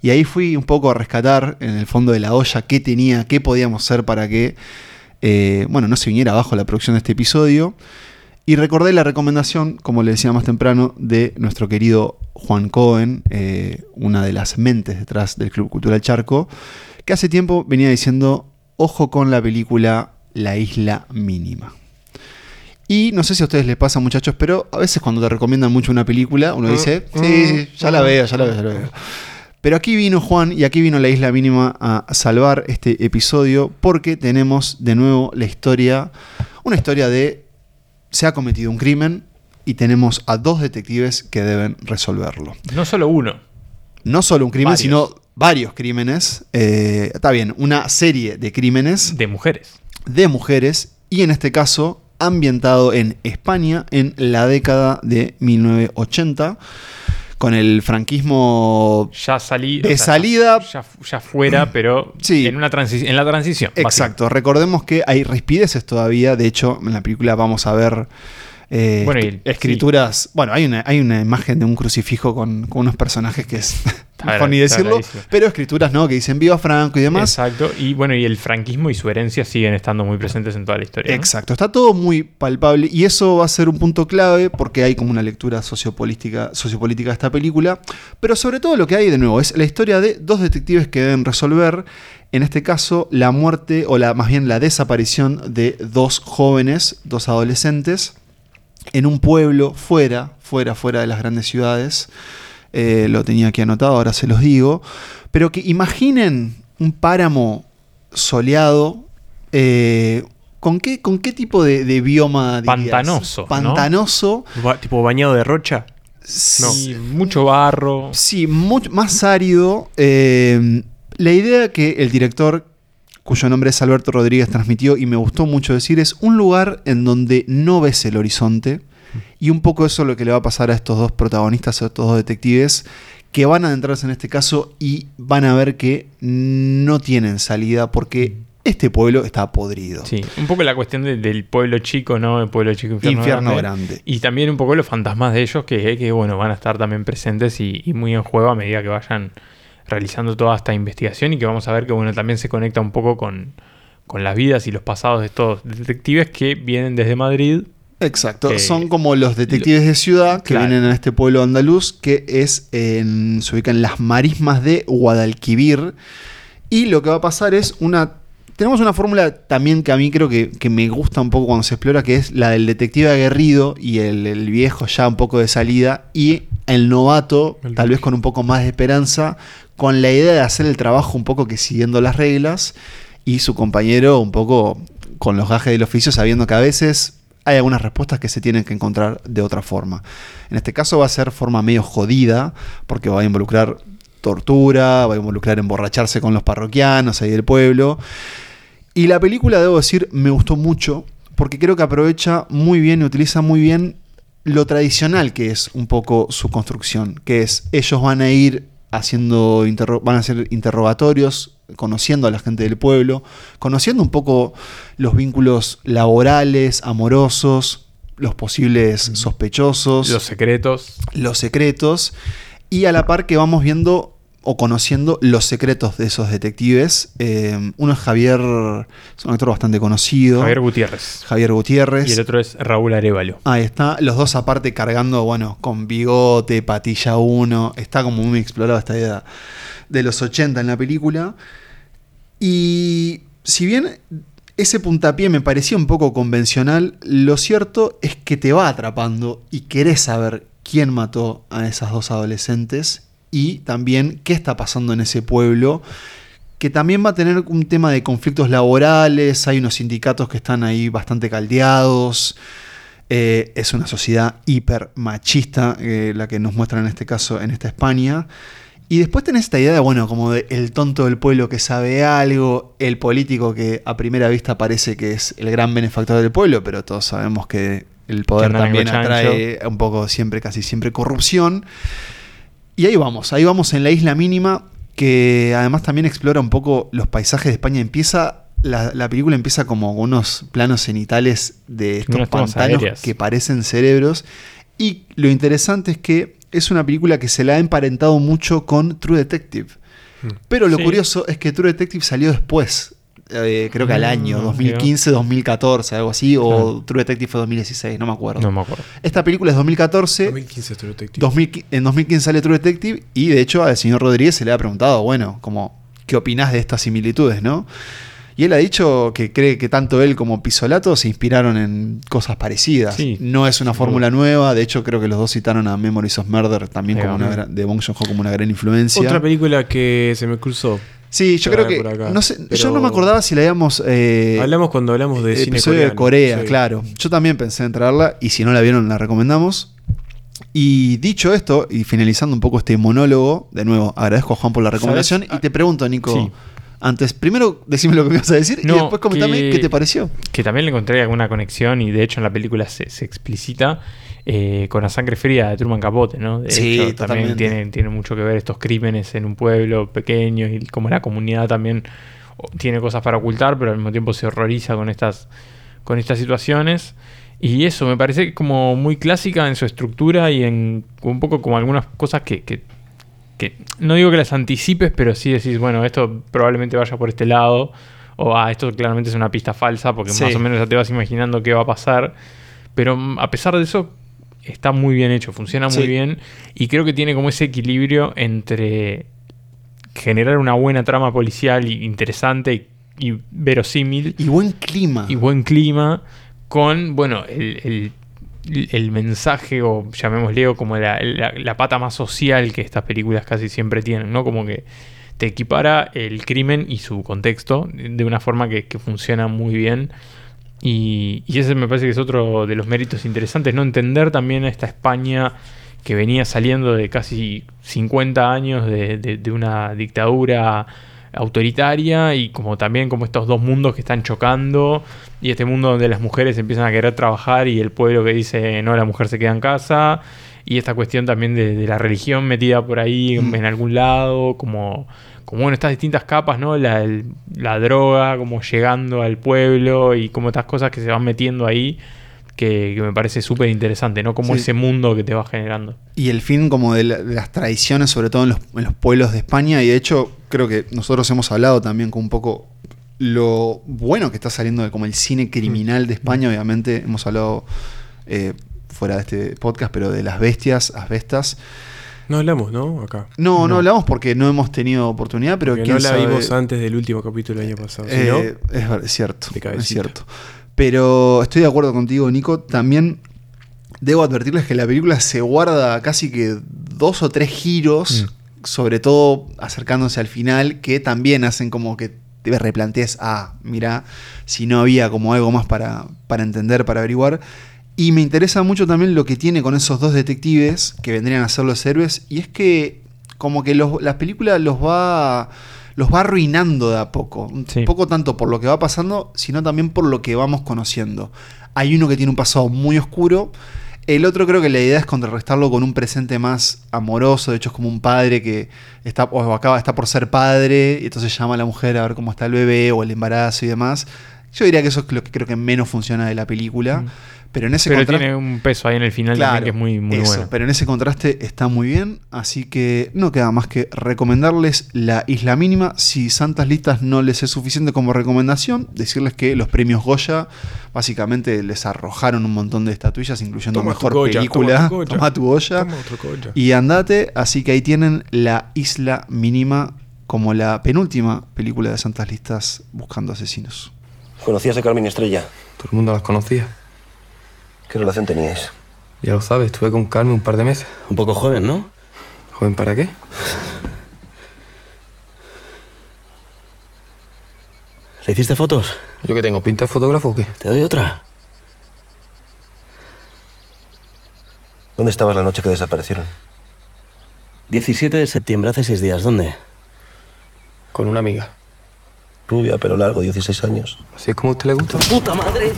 Speaker 2: Y ahí fui un poco a rescatar en el fondo de la olla qué tenía, qué podíamos hacer para que, eh, bueno, no se viniera abajo la producción de este episodio. Y recordé la recomendación, como le decía más temprano, de nuestro querido Juan Cohen, eh, una de las mentes detrás del Club Cultural Charco, que hace tiempo venía diciendo, ojo con la película La Isla Mínima. Y no sé si a ustedes les pasa, muchachos, pero a veces cuando te recomiendan mucho una película, uno dice, sí, sí, ya la veo, ya la veo, ya la veo. Pero aquí vino Juan y aquí vino la Isla Mínima a salvar este episodio porque tenemos de nuevo la historia, una historia de se ha cometido un crimen y tenemos a dos detectives que deben resolverlo.
Speaker 1: No solo uno.
Speaker 2: No solo un crimen,
Speaker 1: Varios.
Speaker 2: sino varios crímenes. Eh, está bien, una serie de crímenes
Speaker 1: De mujeres.
Speaker 2: de mujeres y en este caso ambientado en España en la década de 1980 con el franquismo
Speaker 1: Ya salí.
Speaker 2: De salida.
Speaker 1: Ya, ya fuera, pero
Speaker 2: Sí.
Speaker 1: en, una en la transición.
Speaker 2: Exacto, recordemos que hay rispideces todavía, de hecho en la película vamos a ver eh,
Speaker 1: Bueno, y
Speaker 2: escrituras, bueno, hay una, hay una imagen de un crucifijo con, con unos personajes que es, mejor ni decirlo, pero escrituras no, que dicen viva Franco y demás.
Speaker 1: Exacto. Y bueno, y el franquismo y su herencia siguen estando muy presentes en toda la historia. ¿no?
Speaker 2: Exacto, está todo muy palpable y eso va a ser un punto clave porque hay como una lectura sociopolítica, sociopolítica de esta película, pero sobre todo lo que hay de nuevo es la historia de dos detectives que deben resolver, en este caso, la muerte o la, más bien la desaparición de dos jóvenes, dos adolescentes, en un pueblo fuera, fuera, fuera de las grandes ciudades. Eh, lo tenía aquí anotado, ahora se los digo. Pero que imaginen un páramo soleado. eh, ¿con, qué, ¿Con qué tipo de, de bioma dirías?
Speaker 1: Pantanoso, ¿no?
Speaker 2: Pantanoso.
Speaker 3: Ba- tipo bañado de rocha.
Speaker 1: Y mucho barro.
Speaker 2: Sí, mucho más árido. Eh, la idea que el director, cuyo nombre es Alberto Rodríguez, transmitió y me gustó mucho decir, es un lugar en donde no ves el horizonte. Y un poco eso es lo que le va a pasar a estos dos protagonistas, a estos dos detectives, que van a adentrarse en este caso y van a ver que no tienen salida porque este pueblo está podrido.
Speaker 1: Sí, un poco la cuestión de- del pueblo chico, ¿no? El pueblo chico, infierno,
Speaker 2: Infierno
Speaker 1: grande.
Speaker 2: grande.
Speaker 1: Y también un poco los fantasmas de ellos que, que bueno, van a estar también presentes y, y muy en juego a medida que vayan realizando toda esta investigación y que vamos a ver que bueno, también se conecta un poco con, con las vidas y los pasados de estos detectives que vienen desde Madrid.
Speaker 2: Exacto,
Speaker 1: Eh,
Speaker 2: son como los detectives de ciudad que
Speaker 1: Claro.
Speaker 2: vienen a este pueblo andaluz que es en, se ubica en las marismas de Guadalquivir. Y lo que va a pasar es una... Tenemos una fórmula también que a mí creo que, que me gusta un poco cuando se explora, que es la del detective aguerrido y el, el viejo ya un poco de salida y el novato,
Speaker 3: El
Speaker 2: tal vez con un poco más de esperanza, con la idea de hacer el trabajo un poco que siguiendo las reglas y su compañero un poco con los gajes del oficio, sabiendo que a veces hay algunas respuestas que se tienen que encontrar de otra forma. En este caso va a ser forma medio jodida, porque va a involucrar tortura, va a involucrar emborracharse con los parroquianos ahí del pueblo. Y la película, debo decir, me gustó mucho, porque creo que aprovecha muy bien y utiliza muy bien lo tradicional que es un poco su construcción, que es ellos van a ir haciendo interro- van a hacer interrogatorios, conociendo a la gente del pueblo, conociendo un poco los vínculos laborales, amorosos, los posibles sospechosos,
Speaker 1: Los secretos.
Speaker 2: los secretos, y a la par que vamos viendo o conociendo los secretos de esos detectives. Eh, uno es Javier, es un actor bastante conocido.
Speaker 1: Javier Gutiérrez.
Speaker 2: Javier Gutiérrez.
Speaker 1: Y el otro es Raúl Arevalo.
Speaker 2: Ahí está, los dos aparte cargando, bueno, con bigote, patilla 1, está como muy explorada esta idea de los 80 en la película. Y si bien ese puntapié me parecía un poco convencional, lo cierto es que te va atrapando y querés saber quién mató a esas dos adolescentes y también qué está pasando en ese pueblo que también va a tener un tema de conflictos laborales, hay unos sindicatos que están ahí bastante caldeados, eh, es una sociedad hiper machista eh, la que nos muestran en este caso en esta España. Y después tenés esta idea de, bueno, como de el tonto del pueblo que sabe algo, el político que a primera vista parece que es el gran benefactor del pueblo, pero todos sabemos que el poder
Speaker 1: Que
Speaker 2: también atrae un poco siempre, casi siempre corrupción. Y ahí vamos, ahí vamos en la isla mínima, que además también explora un poco los paisajes de España. Empieza, la, la película empieza como con unos planos cenitales de estos
Speaker 1: Unas
Speaker 2: pantanos que parecen cerebros. Y lo interesante es que es una película que se la ha emparentado mucho con True Detective. Pero lo
Speaker 1: Sí.
Speaker 2: curioso es que True Detective salió después, eh, creo que al
Speaker 1: Mm,
Speaker 2: año,
Speaker 1: ok.
Speaker 2: 2015, 2014, algo así, o
Speaker 1: Claro.
Speaker 2: True Detective fue 2016, no me acuerdo.
Speaker 1: No me acuerdo.
Speaker 2: Esta película es 2014.
Speaker 3: 2015 True Detective.
Speaker 2: 2000 en 2015 sale True Detective y de hecho al señor Rodríguez se le ha preguntado, bueno, como, ¿qué opinás de estas similitudes, no? Y él ha dicho que cree que tanto él como Pisolato se inspiraron en cosas parecidas.
Speaker 1: Sí,
Speaker 2: no es una fórmula nueva, de hecho creo que los dos citaron a Memories of Murder también como una, de Bong Joon-ho como una gran influencia.
Speaker 3: Otra película que se me cruzó.
Speaker 2: Sí, yo creo que,
Speaker 3: acá,
Speaker 2: no sé, yo no me acordaba si la habíamos... eh,
Speaker 3: Hablamos cuando hablamos de cine
Speaker 2: episodio de
Speaker 3: coreano.
Speaker 2: Corea,
Speaker 3: Sí.
Speaker 2: claro. Yo también pensé en traerla y si no la vieron la recomendamos. Y dicho esto, y finalizando un poco este monólogo, de nuevo agradezco a Juan por la recomendación
Speaker 1: ¿Sabes?
Speaker 2: y te pregunto, Nico,
Speaker 1: Sí.
Speaker 2: antes, primero decime lo que me vas a decir y después comentame
Speaker 1: que-
Speaker 2: qué te pareció.
Speaker 1: Que también le encontré alguna conexión y de hecho en la película se, se explicita eh, con la sangre fría de Truman Capote, ¿no? De
Speaker 2: Sí,
Speaker 1: hecho, también tiene, tiene mucho que ver estos crímenes en un pueblo pequeño y como la comunidad también tiene cosas para ocultar, pero al mismo tiempo se horroriza con estas, con estas situaciones. Y eso me parece como muy clásica en su estructura y en un poco como algunas cosas que, que, que no digo que las anticipes, pero sí decís, bueno, esto probablemente vaya por este lado. O ah, esto claramente es una pista falsa, porque
Speaker 2: Sí.
Speaker 1: más o menos ya te vas imaginando qué va a pasar. Pero mm, a pesar de eso, está muy bien hecho, funciona muy
Speaker 2: Sí.
Speaker 1: bien. Y creo que tiene como ese equilibrio entre generar una buena trama policial y interesante y, y verosímil
Speaker 2: Y buen clima.
Speaker 1: y buen clima con, bueno, el, el- el mensaje, o llamémosle, como la, la- la pata más social que estas películas casi siempre tienen, ¿no? Como que te equipara el crimen y su contexto de una forma que, que funciona muy bien. Y, y ese me parece que es otro de los méritos interesantes, ¿no? Entender también a esta España que venía saliendo de casi 50 años de, de- de una dictadura autoritaria y como también como estos dos mundos que están chocando y este mundo donde las mujeres empiezan a querer trabajar y el pueblo que dice no, la mujer se queda en casa y esta cuestión también de, de la religión metida por ahí en,
Speaker 2: Mm.
Speaker 1: en algún lado, como, como bueno, estas distintas capas, ¿no? La, el- la droga como llegando al pueblo y como estas cosas que se van metiendo ahí que, que me parece súper interesante, ¿no? Como
Speaker 2: Sí.
Speaker 1: ese mundo que te va generando.
Speaker 2: Y el fin como de, la- de las tradiciones, sobre todo en los, en los pueblos de España, y de hecho creo que nosotros hemos hablado también con un poco lo bueno que está saliendo de como el cine criminal de España, obviamente hemos hablado eh, fuera de este podcast, pero de las bestias, asbestas.
Speaker 3: No hablamos, ¿no? Acá.
Speaker 2: No, no, hablamos porque no hemos tenido oportunidad, pero quién
Speaker 3: no la
Speaker 2: sabe-
Speaker 3: vimos antes del último capítulo del año pasado.
Speaker 2: Eh,
Speaker 3: no,
Speaker 2: es, cierto, es cierto. Pero estoy de acuerdo contigo, Nico. También debo advertirles que la película se guarda casi que dos o tres giros, sobre todo acercándose al final, que también hacen como que te replantees, ah, mira, si no había como algo más para, para entender, para averiguar. Y me interesa mucho también lo que tiene con esos dos detectives que vendrían a ser los héroes. Y es que como que los, la película los va, los va arruinando de a poco. Un
Speaker 1: Sí.
Speaker 2: poco tanto por lo que va pasando, sino también por lo que vamos conociendo. Hay uno que tiene un pasado muy oscuro. El otro creo que la idea es contrarrestarlo con un presente más amoroso. De hecho, es como un padre que está, o acaba, está por ser padre. Y entonces llama a la mujer a ver cómo está el bebé o el embarazo y demás. Yo diría que eso es lo que creo que menos funciona de la película. Pero en ese
Speaker 1: Pero
Speaker 2: contraste-
Speaker 1: tiene un peso ahí en el final
Speaker 2: Claro,
Speaker 1: también que es muy, muy
Speaker 2: eso,
Speaker 1: bueno.
Speaker 2: Pero en ese contraste está muy bien, así que no queda más que recomendarles la Isla Mínima. Si Santas Listas no les es suficiente como recomendación, decirles que los premios Goya básicamente les arrojaron un montón de estatuillas, incluyendo
Speaker 3: Toma tu
Speaker 2: mejor
Speaker 3: Goya,
Speaker 2: película.
Speaker 3: toma tu Goya.
Speaker 2: Toma tu Goya.
Speaker 3: Toma otro Goya.
Speaker 2: Y andate, así que ahí tienen la Isla Mínima como la penúltima película de Santas Listas buscando asesinos.
Speaker 8: ¿Conocías a Carmen Estrella?
Speaker 7: Todo el mundo las conocía.
Speaker 8: ¿Qué relación teníais?
Speaker 7: Ya lo sabes, estuve con Carmen un par de meses.
Speaker 8: Un poco joven, ¿no?
Speaker 7: ¿Joven para qué?
Speaker 8: ¿Le hiciste fotos?
Speaker 7: ¿Yo que tengo? ¿Pinta de fotógrafo o qué?
Speaker 8: ¿Te doy otra? ¿Dónde estabas la noche que desaparecieron? 17 de septiembre, hace seis días. ¿Dónde?
Speaker 7: Con una amiga.
Speaker 8: Rubia, pero largo, 16 años.
Speaker 7: ¿Así es como a usted le gusta?
Speaker 8: ¡Puta madre!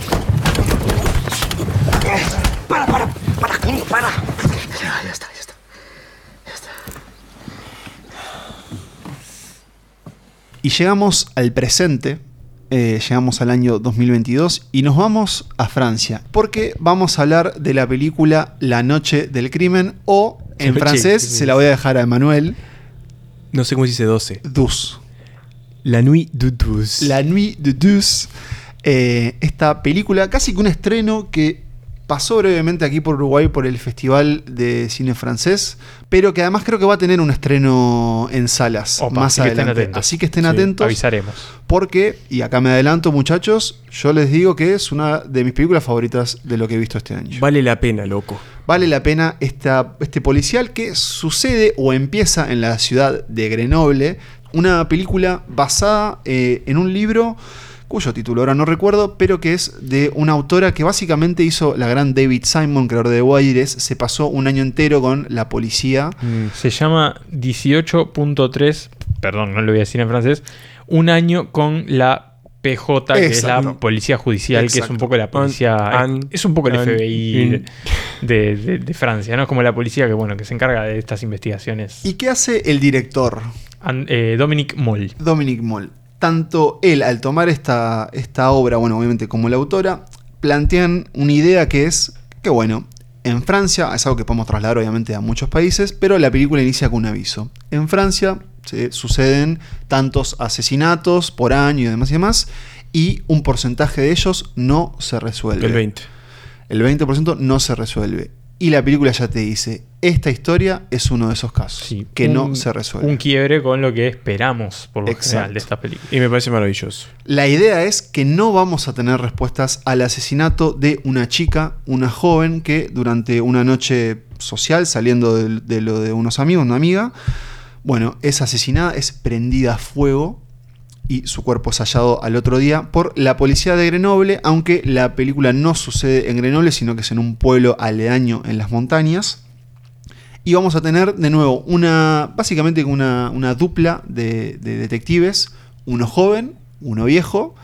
Speaker 8: ¡Para, para! ¡Para, coño, para! Ya, ya está, ya está.
Speaker 2: Y llegamos al presente, eh, llegamos al año 2022 y nos vamos a Francia, porque vamos a hablar de la película La Noche del Crimen o en francés se la voy a dejar a Emanuel.
Speaker 3: no sé cómo se dice 12.
Speaker 2: Dus.
Speaker 3: La Nuit du Douze.
Speaker 2: La Nuit de Dus. Eh, esta película, casi que un estreno que pasó brevemente aquí por Uruguay por el Festival de Cine Francés, pero que además creo que va a tener un estreno en salas
Speaker 1: Opa,
Speaker 2: más
Speaker 1: así que estén atentos.
Speaker 2: Así que estén
Speaker 1: Sí,
Speaker 2: atentos.
Speaker 1: avisaremos.
Speaker 2: Porque, y acá me adelanto muchachos, yo les digo que es una de mis películas favoritas de lo que he visto este año.
Speaker 3: Vale la pena, loco.
Speaker 2: Vale la pena esta, este policial que sucede o empieza en la ciudad de Grenoble, una película basada eh, en un libro cuyo título ahora no recuerdo, pero que es de una autora que básicamente hizo la gran David Simon, creador de Wires, se pasó un año entero con la policía.
Speaker 1: Se llama 18.3, perdón, no lo voy a decir en francés, un año con la PJ, que es la. Policía Judicial, que es un poco la policía...
Speaker 3: An-
Speaker 1: es un poco el
Speaker 3: an-
Speaker 1: FBI
Speaker 3: in-
Speaker 1: de, de- de Francia, ¿no? Es como la policía que, bueno, que se encarga de estas investigaciones.
Speaker 2: ¿Y qué hace el director?
Speaker 1: An- eh, Dominic Moll.
Speaker 2: Dominic Moll. Tanto él, al tomar esta, esta obra, bueno, obviamente como la autora, plantean una idea que es que, bueno, en Francia, es algo que podemos trasladar obviamente a muchos países, pero la película inicia con un aviso. En Francia se suceden tantos asesinatos por año y demás y demás, y un porcentaje de ellos no se resuelve.
Speaker 3: El 20.
Speaker 2: El 20% no se resuelve. Y la película ya te dice, esta historia es uno de esos casos que no se resuelve.
Speaker 1: Un quiebre con lo que esperamos, por lo
Speaker 2: Exacto.
Speaker 1: general, de esta película.
Speaker 3: Y me parece maravilloso.
Speaker 2: La idea es que no vamos a tener respuestas al asesinato de una chica, una joven que durante una noche social, saliendo de, de lo de unos amigos, una amiga, bueno, es asesinada, es prendida a fuego y su cuerpo es hallado al otro día por la policía de Grenoble, aunque la película no sucede en Grenoble, sino que es en un pueblo aledaño en las montañas. Y vamos a tener de nuevo una, básicamente una, una dupla de, de detectives, uno joven, uno viejo,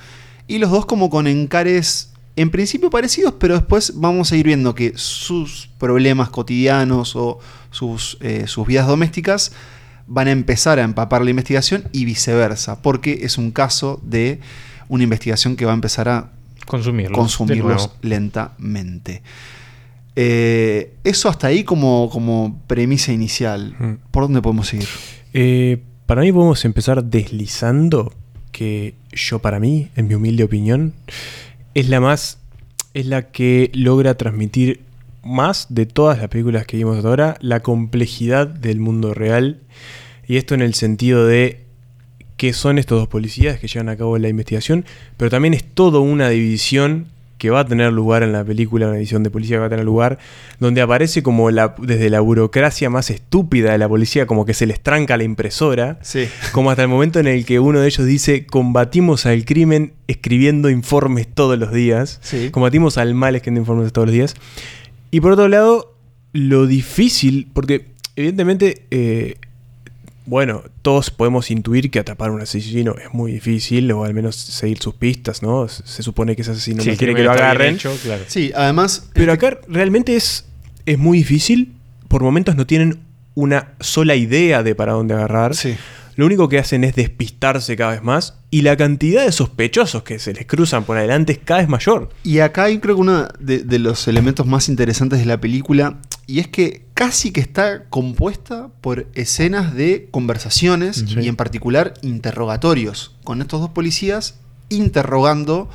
Speaker 2: y los dos como con encares en principio parecidos, pero después vamos a ir viendo que sus problemas cotidianos o sus, eh, sus vidas domésticas van a empezar a empapar la investigación y viceversa, porque es un caso de una investigación que va a empezar a
Speaker 1: Consumirlos.
Speaker 2: consumirlos lentamente. Eh, eso hasta ahí como, como premisa inicial.
Speaker 3: Mm.
Speaker 2: ¿Por dónde podemos seguir?
Speaker 3: Eh, para mí podemos empezar deslizando que yo para mí, en mi humilde opinión, es la más, es la que logra transmitir más de todas las películas que vimos hasta ahora, la complejidad del mundo real. Y esto en el sentido de qué son estos dos policías que llevan a cabo la investigación, pero también es toda una división que va a tener lugar en la película, una división de policía que va a tener lugar, donde aparece como la, desde la burocracia más estúpida de la policía, como que se les tranca la impresora,
Speaker 2: Sí.
Speaker 3: como hasta el momento en el que uno de ellos dice, combatimos al crimen escribiendo informes todos los días,
Speaker 2: Sí.
Speaker 3: combatimos al mal escribiendo informes todos los días. Y por otro lado, lo difícil, porque evidentemente, eh, bueno, todos podemos intuir que atrapar a un asesino es muy difícil, o al menos seguir sus pistas, ¿no? Se supone que ese asesino
Speaker 1: Si
Speaker 3: no quiere que lo agarren.
Speaker 1: hecho, claro.
Speaker 2: Sí, además.
Speaker 3: Pero acá realmente es, es muy difícil. Por momentos no tienen una sola idea de para dónde agarrar.
Speaker 2: Sí.
Speaker 3: Lo único que hacen es despistarse cada vez más. Y la cantidad de sospechosos que se les cruzan por adelante es cada vez mayor.
Speaker 2: Y acá hay creo que uno de, de los elementos más interesantes de la película, y es que casi que está compuesta por escenas de conversaciones
Speaker 3: Sí.
Speaker 2: y en particular interrogatorios con estos dos policías interrogando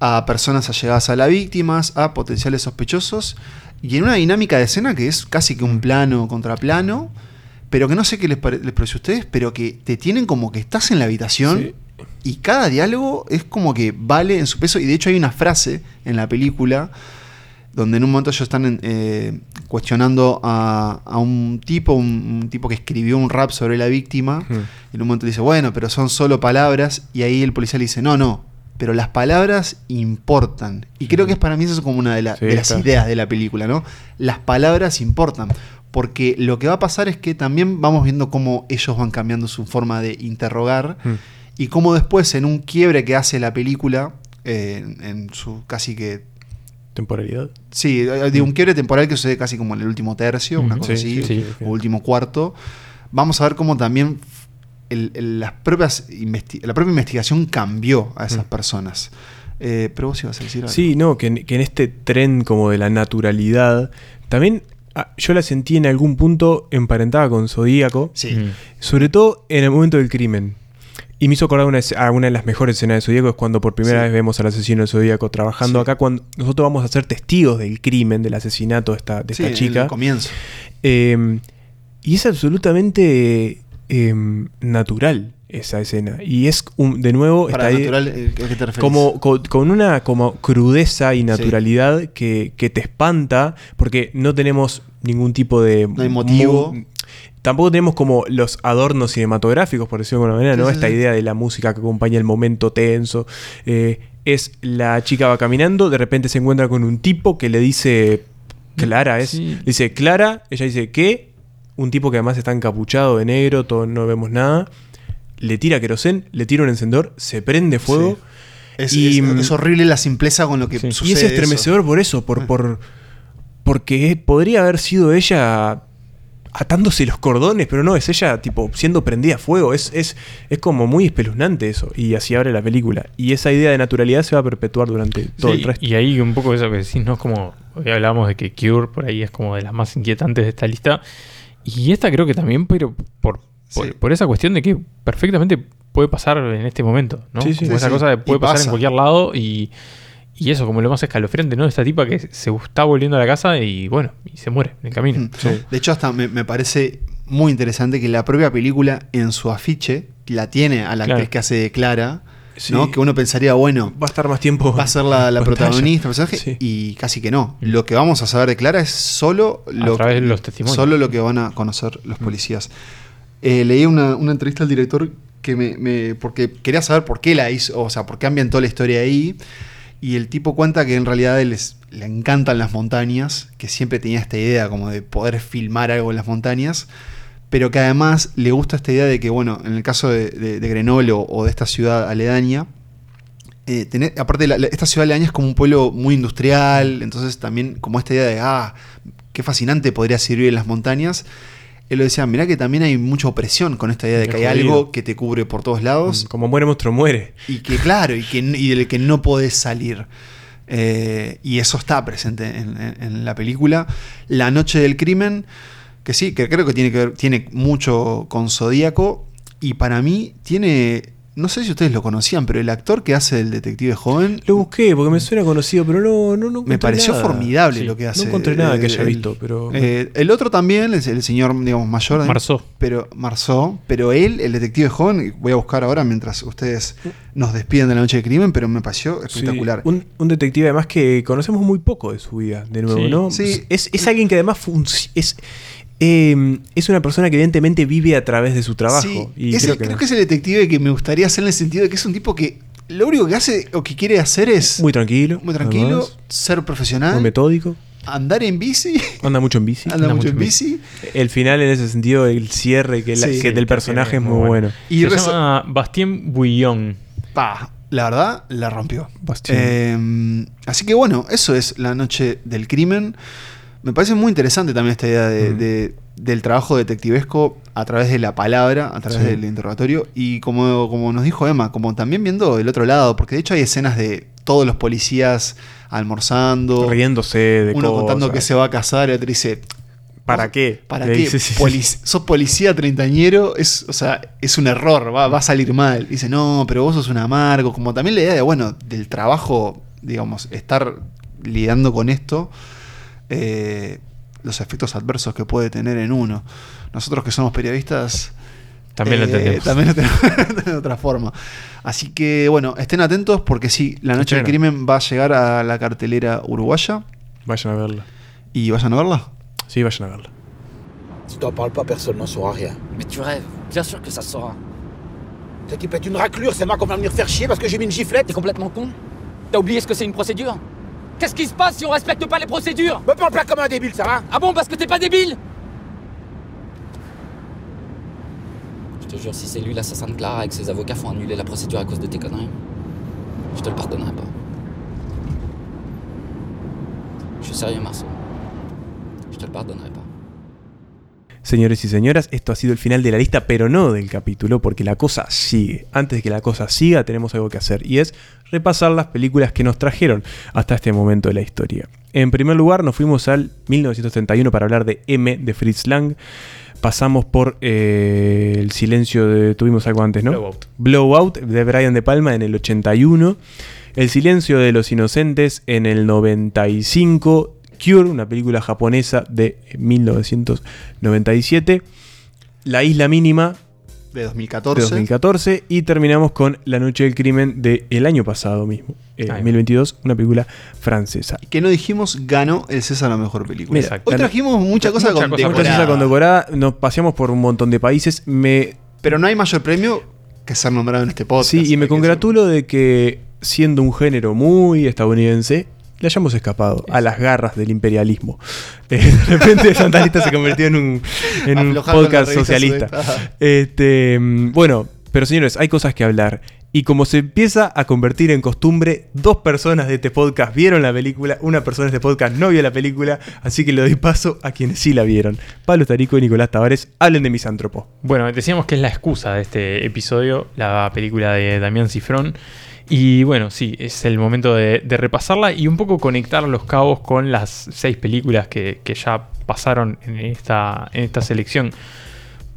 Speaker 2: a personas allegadas a las víctimas, a potenciales sospechosos, y en una dinámica de escena que es casi que un plano contra plano, pero que no sé qué les, pare- les parece a ustedes, pero que te tienen como que estás en la habitación
Speaker 3: Sí.
Speaker 2: y cada diálogo es como que vale en su peso. Y de hecho hay una frase en la película donde en un momento ellos están eh, cuestionando a, a un tipo, un, un tipo que escribió un rap sobre la víctima. Y en un momento dice, bueno, pero son solo palabras. Y ahí el policía le dice, no, no, pero las palabras importan. Y creo que es para mí eso es como una de, la-
Speaker 3: Sí,
Speaker 2: de las ideas de la película, ¿no? Las palabras importan. Porque lo que va a pasar es que también vamos viendo cómo ellos van cambiando su forma de interrogar
Speaker 3: Hmm.
Speaker 2: y cómo después en un quiebre que hace la película, eh, en, en su casi que...
Speaker 3: Temporalidad.
Speaker 2: Sí, eh, de un quiebre temporal que sucede casi como en el último tercio, una
Speaker 1: Mm,
Speaker 2: cosa
Speaker 3: sí,
Speaker 2: así,
Speaker 3: sí, sí.
Speaker 2: o último cuarto. Vamos a ver cómo también el- el- las propias la propia investigación cambió a esas
Speaker 3: Mm.
Speaker 2: personas. Eh, pero vos ibas a decir algo.
Speaker 3: Sí, no, que en, que en este tren como de la naturalidad, también yo la sentí en algún punto emparentada con Zodíaco.
Speaker 2: Sí.
Speaker 1: Mm.
Speaker 3: Sobre todo en el momento del crimen. Y me hizo acordar una, a una de las mejores escenas de Zodíaco es cuando por primera
Speaker 2: Sí.
Speaker 3: vez vemos al asesino del Zodíaco trabajando
Speaker 2: Sí.
Speaker 3: acá cuando nosotros vamos a ser testigos del crimen, del asesinato de esta, de
Speaker 2: Sí,
Speaker 3: esta chica.
Speaker 2: el comienzo.
Speaker 3: Eh, y es absolutamente eh, natural esa escena. Y es un- de nuevo
Speaker 2: Para
Speaker 3: está ahí-
Speaker 2: natural, eh, ¿a qué te
Speaker 3: como con, con una como crudeza y naturalidad que, que te espanta porque no tenemos ningún tipo de
Speaker 2: No hay motivo.
Speaker 3: mu- tampoco tenemos como los adornos cinematográficos por decirlo de alguna manera
Speaker 2: Sí,
Speaker 3: no
Speaker 2: sí,
Speaker 3: esta idea de la música que acompaña el momento tenso Eh, es la chica va caminando de repente se encuentra con un tipo que le dice Clara es le dice Clara ella dice ¿qué? un tipo que además está encapuchado de negro todo no vemos nada le tira querosén le tira un encendedor se prende fuego
Speaker 2: Es,
Speaker 3: y-
Speaker 2: es- es horrible la simpleza con lo que
Speaker 1: Sí.
Speaker 2: sucede.
Speaker 3: y es
Speaker 2: eso.
Speaker 3: estremecedor por eso, por,
Speaker 2: Ah.
Speaker 3: por porque podría haber sido ella atándose los cordones, pero no, es ella tipo siendo prendida a fuego. Es, es, es como muy espeluznante eso. Y así abre la película. Y esa idea de naturalidad se va a perpetuar durante todo
Speaker 1: Sí,
Speaker 3: el resto.
Speaker 1: Y ahí un poco eso que decís, ¿no? Es como, hoy hablábamos de que Cure por ahí es como de las más inquietantes de esta lista. Y esta creo que también, pero por, por,
Speaker 2: Sí.
Speaker 1: por esa cuestión de que perfectamente puede pasar en este momento, ¿no?
Speaker 3: Sí, sí.
Speaker 1: Como
Speaker 2: Sí,
Speaker 1: esa
Speaker 2: sí.
Speaker 1: cosa de puede
Speaker 2: Y
Speaker 1: pasar
Speaker 2: pasa.
Speaker 1: en cualquier lado y, y eso, como lo más escalofriante, ¿no? Esta tipa que se está volviendo a la casa y bueno, y se muere en el camino.
Speaker 2: Mm. De hecho, hasta me, me parece muy interesante que la propia película en su afiche la tiene a la
Speaker 1: Claro.
Speaker 2: actriz que hace de Clara,
Speaker 3: Sí.
Speaker 2: ¿no? Que uno pensaría, bueno,
Speaker 3: Va a estar más tiempo.
Speaker 2: va a ser la, la protagonista, el personaje,
Speaker 3: Sí.
Speaker 2: y casi que no.
Speaker 1: Mm.
Speaker 2: Lo que vamos a saber de Clara es solo lo,
Speaker 1: través de los testimonios.
Speaker 2: Solo lo que van a conocer los policías. Eh, leí una, entrevista al director que me, porque quería saber por qué la hizo, o sea, por qué ambientó la historia ahí. Y el tipo cuenta que en realidad él le encantan las montañas, que siempre tenía esta idea como de poder filmar algo en las montañas, pero que además le gusta esta idea de que, bueno, en el caso de, Grenoble o, de esta ciudad aledaña, eh, tener- aparte la- esta ciudad aledaña es como un pueblo muy industrial, entonces también como esta idea de, ah, qué fascinante podría ser vivir en las montañas, él lo decía, mirá que también hay mucha opresión con esta idea de que hay algo que te cubre por todos lados.
Speaker 3: Como muere monstruo, muere.
Speaker 2: Y que claro, y, que, y del que no podés salir. Eh, y eso está presente en, en- en la película. La noche del crimen, que sí, que creo que tiene que ver, tiene mucho con Zodíaco. Y para mí tiene. No sé si ustedes lo conocían, pero el actor que hace el detective joven.
Speaker 3: Lo busqué porque me suena conocido, pero no, no, no
Speaker 2: Me pareció
Speaker 3: nada.
Speaker 2: formidable
Speaker 3: Sí,
Speaker 2: lo que hace.
Speaker 3: No encontré nada que haya
Speaker 2: el-
Speaker 3: visto, pero.
Speaker 2: eh, el otro también, el, el señor, digamos, mayor.
Speaker 1: Marceau.
Speaker 2: Pero, Marceau. Pero él, el detective joven, voy a buscar ahora mientras ustedes nos despiden de la noche del crimen, pero me pareció
Speaker 3: Sí,
Speaker 2: espectacular.
Speaker 3: un, un detective además que conocemos muy poco de su vida, de nuevo,
Speaker 1: Sí.
Speaker 3: ¿no?
Speaker 2: Sí.
Speaker 3: Es, es alguien que además es, eh, es una persona que evidentemente vive a través de su trabajo.
Speaker 2: Sí,
Speaker 3: y
Speaker 2: es
Speaker 3: creo
Speaker 2: el-
Speaker 3: que
Speaker 2: creo que es el detective que me gustaría hacer en el sentido de que es un tipo que lo único que hace o que quiere hacer es
Speaker 3: muy tranquilo.
Speaker 2: muy tranquilo,
Speaker 3: además,
Speaker 2: ser profesional,
Speaker 3: muy metódico.
Speaker 2: andar en bici,
Speaker 3: Anda mucho en bici.
Speaker 2: anda mucho en bici.
Speaker 3: El final en ese sentido, el cierre que, la-
Speaker 2: Sí,
Speaker 3: que del personaje es muy bueno.
Speaker 2: Y
Speaker 1: Se llama Bastien Bouillon.
Speaker 2: Pa, la verdad, la rompió. Eh, así que bueno, eso es la noche del crimen. Me parece muy interesante también esta idea de,
Speaker 3: Mm.
Speaker 2: de- del trabajo detectivesco a través de la palabra, a través
Speaker 3: Sí.
Speaker 2: del interrogatorio. Y como, como nos dijo Emma, como también viendo el otro lado, porque de hecho hay escenas de todos los policías almorzando,
Speaker 3: Riéndose de
Speaker 2: uno contando que se va a casar y otro dice,
Speaker 3: ¿Para qué?
Speaker 2: ¿Para qué?
Speaker 3: dice, sí, sí.
Speaker 2: Polic- sos policía treintañero, es, o sea, es un error, va, va a salir mal. Dice, no, pero vos sos un amargo. Como también la idea de, bueno, del trabajo, digamos, estar lidiando con esto, eh, los efectos adversos que puede tener en uno. Nosotros que somos periodistas...
Speaker 1: También lo
Speaker 2: eh,
Speaker 1: entendemos.
Speaker 2: También lo tenemos de otra forma. Así que, bueno, estén atentos porque sí, La Noche del. Crimen va a llegar a la cartelera uruguaya.
Speaker 3: Vayan a verla.
Speaker 2: ¿Y vayan a verla?
Speaker 3: Sí, vayan a verla.
Speaker 9: Si t'en parles pas, personne n'en saura rien.
Speaker 10: Mais tu rêves, bien sûr que ça se saura.
Speaker 9: Ce type est une raclure, c'est moi qu'on va venir faire chier parce que j'ai mis une giflette.
Speaker 10: T'es complètement con T'as oublié ce que c'est une procédure Qu'est-ce qui se passe si on respecte pas les procédures
Speaker 9: Me parle pas comme un débile, ça va?
Speaker 10: Ah bon, parce que t'es pas débile? Je te jure, si c'est lui l'assassin de Clara et que ses avocats font annuler la procédure à cause de tes conneries, je te le pardonnerai pas. Je suis sérieux, Marceau. Je te le pardonnerai pas.
Speaker 3: Señores y señoras, esto ha sido el final de la lista, pero no del capítulo, porque la cosa sigue. Antes de que la cosa siga, tenemos algo que hacer, y es repasar las películas que nos trajeron hasta este momento de la historia. En primer lugar, nos fuimos al 1931 para hablar de M de Fritz Lang. Pasamos por eh, El silencio de... Tuvimos algo antes, ¿no?
Speaker 1: Blowout.
Speaker 3: Blowout de Brian De Palma en el 81. El silencio de los inocentes en el 95. Cure, una película japonesa de 1997. La isla mínima
Speaker 2: De 2014.
Speaker 3: de 2014. Y terminamos con La noche del crimen del año pasado mismo, eh,
Speaker 1: Ahí va.
Speaker 3: 2022, una película francesa.
Speaker 2: que no dijimos ganó el César a la mejor película.
Speaker 3: Mira,
Speaker 2: Hoy trajimos mucha cosa
Speaker 1: mucha
Speaker 2: con
Speaker 1: cosa
Speaker 3: Muchas gracias condecorada, nos paseamos por un montón de países. Me,
Speaker 2: Pero no hay mayor premio que ser nombrado en este podcast.
Speaker 3: sí, y me congratulo de que, siendo un género muy estadounidense, le hayamos escapado a las garras del imperialismo. Eh, de repente Santa Lista se convirtió en un, en podcast socialista. Este, mm, bueno, pero señores, hay cosas que hablar. Y como se empieza a convertir en costumbre, dos personas de este podcast vieron la película, una persona de este podcast no vio la película, así que le doy paso a quienes sí la vieron. Pablo Tarico y Nicolás Tavares, hablen de Misántropo.
Speaker 1: Bueno, decíamos que es la excusa de este episodio, la película de Damián Cifrón. Y bueno, sí, es el momento de, de repasarla y un poco conectar los cabos con las seis películas que, que ya pasaron en esta, en esta selección.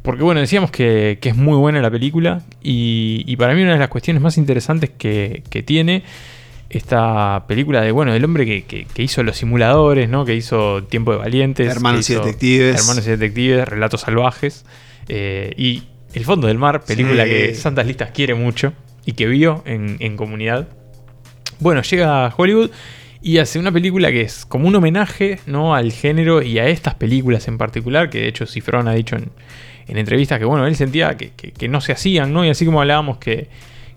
Speaker 1: Porque bueno, decíamos que, que es muy buena la película y, y para mí una de las cuestiones más interesantes que, que tiene esta película de, bueno, del hombre que, hizo Los Simuladores, ¿no? Que hizo Tiempo de Valientes.
Speaker 2: Hermanos y Detectives.
Speaker 1: Hermanos y Detectives, Relatos Salvajes. eh, y El Fondo del Mar, película
Speaker 2: Sí.
Speaker 1: que Santas Listas quiere mucho y que vio en, en comunidad. Bueno, llega a Hollywood y hace una película que es como un homenaje ¿no? al género y a estas películas en particular, que de hecho Cifrón ha dicho en, en entrevistas que bueno, él sentía que, que- que no se hacían, ¿no? Y así como hablábamos que,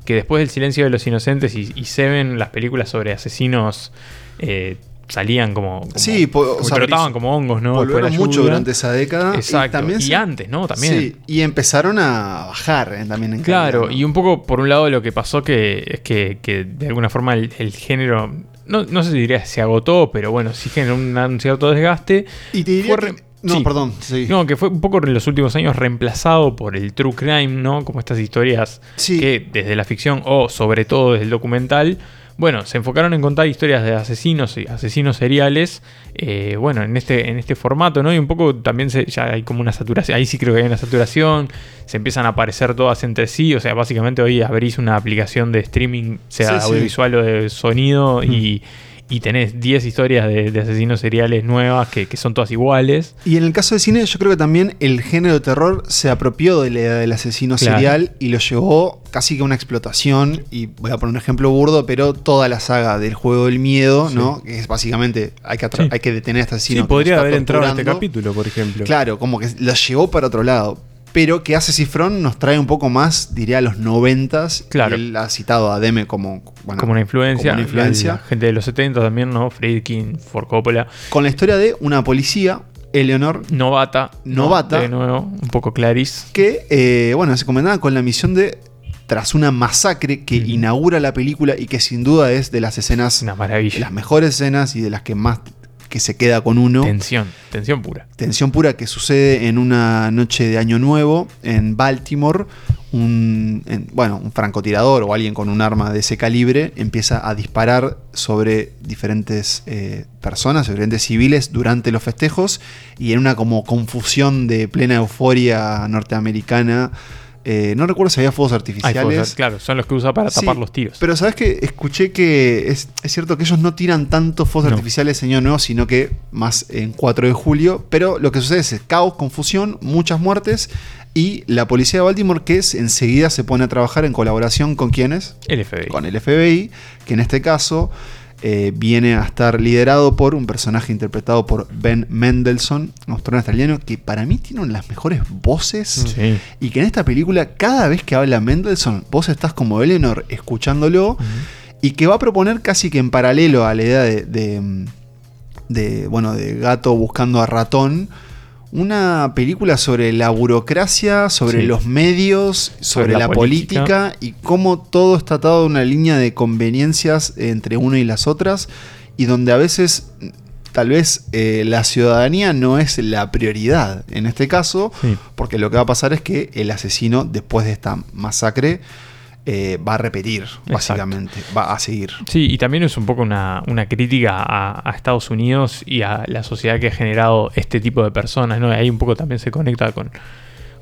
Speaker 1: que después del silencio de los inocentes y, y Seven, las películas sobre asesinos eh, salían como, como-
Speaker 2: Sí, po- o
Speaker 1: como
Speaker 2: sea,
Speaker 1: brotaban como hongos, ¿no?
Speaker 2: Volvieron mucho durante esa década.
Speaker 1: Exacto.
Speaker 2: Y, también
Speaker 1: Y
Speaker 2: se-
Speaker 1: antes, ¿no? También.
Speaker 2: Sí, y empezaron a bajar eh, también en
Speaker 1: Claro,
Speaker 2: calidad, ¿no?
Speaker 1: y un poco por un lado lo que pasó que es que, que de alguna forma el, el género, no, no sé si diría se agotó, pero bueno, sí generó un, un cierto desgaste.
Speaker 2: Y te diría
Speaker 1: Fue
Speaker 2: que
Speaker 1: re-
Speaker 2: No, perdón, sí.
Speaker 1: No, que fue un poco en los últimos años reemplazado por el true crime, ¿no? Como estas historias que desde la ficción o sobre todo desde el documental, bueno, se enfocaron en contar historias de asesinos y asesinos seriales, eh, bueno, en este, en este formato, ¿no? Y un poco también se, ya hay como una saturación, ahí sí creo que hay una saturación, se empiezan a aparecer todas entre sí, o sea, básicamente hoy abrís una aplicación de streaming, sea
Speaker 2: Sí, sí.
Speaker 1: audiovisual o de sonido, y, y tenés 10 historias de, de asesinos seriales nuevas que, que son todas iguales.
Speaker 2: Y en el caso del cine, yo creo que también el género de terror se apropió de la idea del asesino
Speaker 1: Claro.
Speaker 2: serial y lo llevó casi que a una explotación. Y voy a poner un ejemplo burdo, pero toda la saga del juego del miedo, ¿no? Que es básicamente hay que,
Speaker 3: Sí.
Speaker 2: hay que detener a este asesino.
Speaker 3: Sí, podría haber entrado en este capítulo, por ejemplo.
Speaker 2: Claro, como que lo llevó para otro lado. Pero que hace Cifrón nos trae un poco más, diría, a los noventas.
Speaker 1: Claro.
Speaker 2: Él ha citado a Deme como, bueno,
Speaker 1: como una influencia.
Speaker 2: como una influencia.
Speaker 1: La gente de los 70 también, ¿no? Friedkin, Ford Coppola.
Speaker 2: Con la historia de una policía, Eleanor,
Speaker 1: Novata. ¿no?
Speaker 2: Novata.
Speaker 1: De nuevo, un poco Clarice.
Speaker 2: que, eh, bueno, se comendaba con la misión de, tras una masacre que inaugura la película y que sin duda es de las escenas,
Speaker 1: Una maravilla.
Speaker 2: de las mejores escenas y de las que más que se queda con uno.
Speaker 1: Tensión, tensión pura.
Speaker 2: Tensión pura que sucede en una noche de Año Nuevo en Baltimore. Un, en- bueno, un francotirador o alguien con un arma de ese calibre empieza a disparar sobre diferentes eh, personas, sobre diferentes civiles durante los festejos y en una como confusión de plena euforia norteamericana. Eh, no recuerdo si había fuegos artificiales.
Speaker 1: fuegos, claro, son los que usa para
Speaker 2: Sí,
Speaker 1: tapar los tiros.
Speaker 2: Pero sabes que escuché que es, es cierto que ellos no tiran tantos fuegos
Speaker 1: No.
Speaker 2: artificiales en Año Nuevo, sino que más en 4 de julio. Pero lo que sucede es caos, confusión, muchas muertes. Y la policía de Baltimore que es, enseguida se pone a trabajar en colaboración con quienes?
Speaker 1: El FBI.
Speaker 2: Con el FBI, que en este caso eh, viene a estar liderado por un personaje interpretado por Ben Mendelssohn, un australiano que para mí tiene las mejores voces.
Speaker 1: Sí.
Speaker 2: Y que en esta película, cada vez que habla Mendelssohn, vos estás como Eleanor escuchándolo. Y que va a proponer casi que en paralelo a la idea de, de, de, bueno, de gato buscando a ratón. Una película sobre la burocracia, sobre
Speaker 1: Sí.
Speaker 2: los medios, sobre,
Speaker 1: la
Speaker 2: la,
Speaker 1: política.
Speaker 2: política. y cómo todo está atado a una línea de conveniencias entre una y las otras y donde a veces tal vez eh, la ciudadanía no es la prioridad en este caso,
Speaker 1: Sí.
Speaker 2: porque lo que va a pasar es que el asesino después de esta masacre eh, va a repetir, básicamente, va a seguir.
Speaker 1: Sí, y también es un poco una, una crítica a, a Estados Unidos y a la sociedad que ha generado este tipo de personas, ¿no? Y ahí un poco también se conecta con,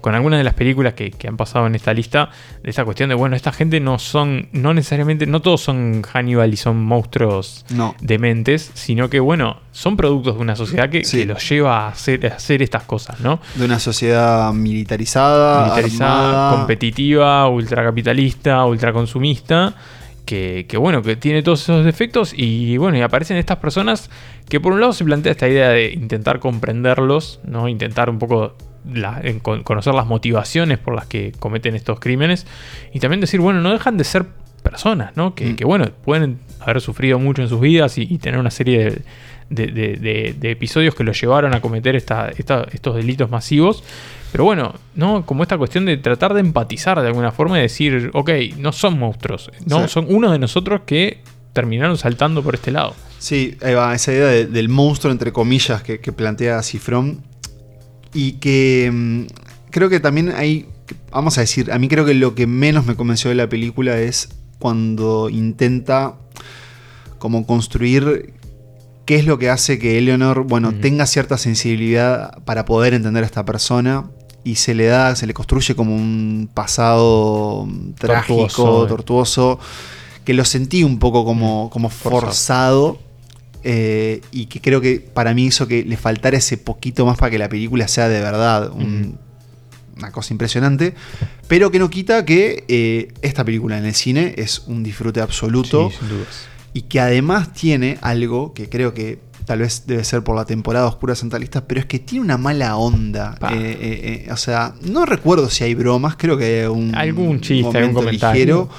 Speaker 1: con algunas de las películas que, que han pasado en esta lista, de esta cuestión de, bueno, esta gente no son, no necesariamente, no todos son Hannibal y son monstruos
Speaker 2: No.
Speaker 1: dementes, sino que, bueno, son productos de una sociedad que,
Speaker 2: Sí.
Speaker 1: que los lleva a hacer, a hacer estas cosas, ¿no?
Speaker 2: De una sociedad militarizada,
Speaker 1: militarizada,
Speaker 2: armada.
Speaker 1: competitiva, ultracapitalista, ultraconsumista, que, que bueno, que tiene todos esos defectos y bueno, y aparecen estas personas que por un lado se plantea esta idea de intentar comprenderlos, ¿no? Intentar un poco la- en con- conocer las motivaciones por las que cometen estos crímenes y también decir, bueno, no dejan de ser personas, ¿no? Que,
Speaker 2: Mm.
Speaker 1: que, bueno, pueden haber sufrido mucho en sus vidas y, y tener una serie de, de- de- de- de episodios que los llevaron a cometer esta- esta- estos delitos masivos. Pero bueno, ¿no? Como esta cuestión de tratar de empatizar de alguna forma y decir, ok, no son monstruos, no,
Speaker 2: Sí.
Speaker 1: son uno de nosotros que terminaron saltando por este lado.
Speaker 2: Sí, ahí va, esa idea de- del monstruo, entre comillas, que, que plantea Cifrón. Y que mm, creo que también hay, vamos a decir, a mí creo que lo que menos me convenció de la película es cuando intenta como construir qué es lo que hace que Eleanor, bueno, tenga cierta sensibilidad para poder entender a esta persona. Y se le da, se le construye como un pasado trágico,
Speaker 1: Tortuoso, eh.
Speaker 2: tortuoso, que lo sentí un poco como, como forzado. Eh, y que creo que para mí hizo que le faltara ese poquito más para que la película sea de verdad un- una cosa impresionante, pero que no quita que eh, esta película en el cine es un disfrute absoluto
Speaker 1: Sí, sin dudas.
Speaker 2: y que además tiene algo que creo que tal vez debe ser por la temporada oscura centralista, pero es que tiene una mala onda. Eh, o sea, no recuerdo si hay bromas, creo que hay un
Speaker 1: Algún chiste, algún comentario.
Speaker 2: ligero,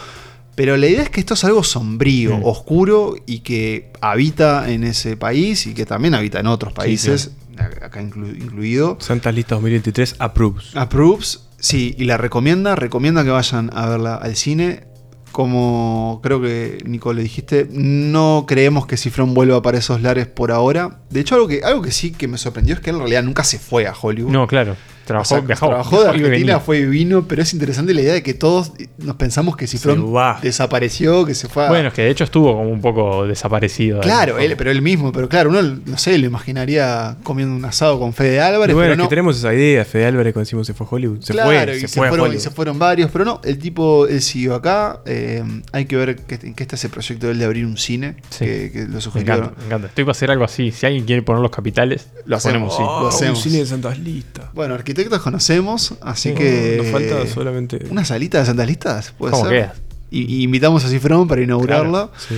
Speaker 2: pero la idea es que esto es algo sombrío,
Speaker 1: Mm.
Speaker 2: oscuro y que habita en ese país y que también habita en otros países, acá inclu- incluido.
Speaker 3: Santas Listas 2023 approves.
Speaker 2: Approves, sí, y la recomienda, recomienda que vayan a verla al cine como creo que Nico le dijiste, no creemos que Cifrón vuelva para esos lares por ahora. De hecho, algo que, algo que sí que me sorprendió es que él en realidad nunca se fue a Hollywood.
Speaker 1: No, claro. Trabajó,
Speaker 2: O sea,
Speaker 1: viajó,
Speaker 2: trabajó de Argentina, fue y vino, pero es interesante la idea de que todos nos pensamos que Cifrón desapareció, que se fue a...
Speaker 1: Bueno, es que de hecho estuvo como un poco desaparecido.
Speaker 2: Claro, él, pero él mismo, pero claro, uno, no sé, lo imaginaría comiendo un asado con Fede
Speaker 3: Y
Speaker 2: Álvarez,
Speaker 3: bueno,
Speaker 2: pero
Speaker 3: es
Speaker 2: no.
Speaker 3: que tenemos esa idea. Fede Álvarez, cuando decimos se fue a Hollywood. Se
Speaker 2: claro,
Speaker 3: fue,
Speaker 2: y
Speaker 3: se
Speaker 2: se,
Speaker 3: fue a
Speaker 2: fueron, y se fueron varios, pero no, el tipo él siguió acá. eh, hay que ver qué, en qué está ese proyecto de él de abrir un cine,
Speaker 1: Sí.
Speaker 2: que, que lo
Speaker 1: Me
Speaker 2: sugirió.
Speaker 1: encanta, me encanta. Estoy para hacer algo así. Si alguien quiere poner los capitales,
Speaker 2: Lo hacemos,
Speaker 1: ponemos sí.
Speaker 2: lo
Speaker 3: Oh,
Speaker 2: hacemos.
Speaker 3: Un cine de Santas Listas.
Speaker 2: Bueno, arquitectos conocemos, así
Speaker 3: Sí,
Speaker 2: que.
Speaker 3: nos falta solamente-
Speaker 2: ¿Una salita de Santas Listas? ¿Puede
Speaker 1: ¿Cómo
Speaker 2: ser? Y, y invitamos a Cifrón para inaugurarla.
Speaker 3: Sí.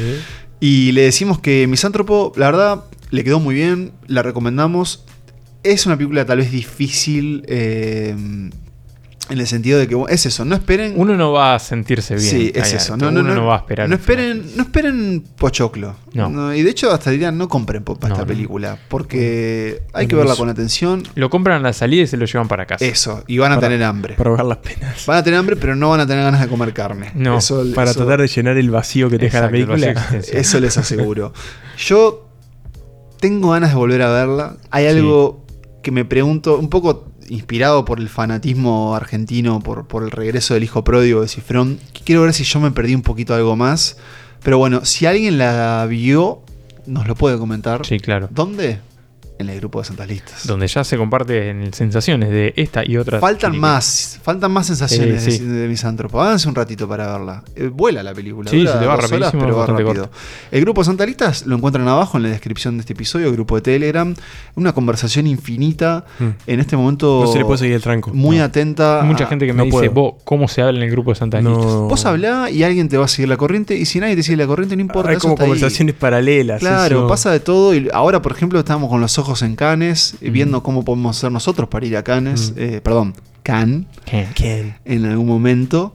Speaker 2: Y le decimos que Misántropo, la verdad, le quedó muy bien, la recomendamos. Es una película tal vez difícil eh, en el sentido de que es eso, no esperen.
Speaker 1: Uno no va a sentirse bien.
Speaker 2: Sí, es eso. No, no,
Speaker 1: Uno
Speaker 2: no,
Speaker 1: no va a esperar.
Speaker 2: No esperen, no esperen pochoclo.
Speaker 1: No.
Speaker 2: y de hecho, hasta dirían no compren pop para
Speaker 1: No,
Speaker 2: esta
Speaker 1: no.
Speaker 2: película. Porque hay que verla
Speaker 3: eso.
Speaker 2: con atención.
Speaker 1: Lo compran a la salida y se lo llevan para casa.
Speaker 2: Eso, y van a
Speaker 3: Para-
Speaker 2: tener hambre.
Speaker 3: Para ahogar las penas.
Speaker 2: Van a tener hambre, pero no van a tener ganas de comer carne.
Speaker 1: No,
Speaker 2: Eso-
Speaker 3: Para
Speaker 2: eso-
Speaker 3: tratar de llenar el vacío que te deja la película.
Speaker 2: Eso les aseguro. Yo tengo ganas de volver a verla. Hay
Speaker 1: Sí.
Speaker 2: algo que me pregunto, un poco inspirado por el fanatismo argentino, por, por el regreso del hijo pródigo de Cifrón. Quiero ver si yo me perdí un poquito algo más. Pero bueno, si alguien la vio, nos lo puede comentar.
Speaker 1: Sí, claro.
Speaker 2: ¿Dónde? En el grupo de Santas Listas.
Speaker 1: Donde ya se comparten sensaciones de esta y otras.
Speaker 2: Faltan
Speaker 1: películas.
Speaker 2: más, faltan más sensaciones
Speaker 1: Sí,
Speaker 2: de- de, Misántropo. Háganse un ratito para verla. Eh, vuela la película.
Speaker 1: Sí,
Speaker 2: dura
Speaker 1: se te va
Speaker 2: dos horas,
Speaker 1: rapidísimo,
Speaker 2: pero va
Speaker 1: bastante
Speaker 2: rápido. El grupo Santalistas lo encuentran abajo en la descripción de este episodio, grupo de Telegram. Una conversación infinita.
Speaker 3: Hmm.
Speaker 2: En este momento.
Speaker 3: No se le puede seguir el tranco.
Speaker 2: Muy
Speaker 3: No.
Speaker 2: atenta.
Speaker 1: Hay mucha
Speaker 2: a-
Speaker 1: gente que me
Speaker 3: no
Speaker 1: dice,
Speaker 3: puedo.
Speaker 1: vos, ¿cómo se habla en el grupo de Santa Listas?
Speaker 3: No.
Speaker 2: Vos hablá y alguien te va a seguir la corriente. Y si nadie te sigue la corriente, no importa.
Speaker 3: Hay como
Speaker 2: está ahí.
Speaker 3: conversaciones paralelas.
Speaker 2: Claro,
Speaker 3: eso.
Speaker 2: pasa de todo. Y ahora, por ejemplo, estamos con los ojos en Cannes,
Speaker 3: Mm.
Speaker 2: viendo cómo podemos hacer nosotros para ir a Cannes. eh, perdón, Cannes. En algún momento.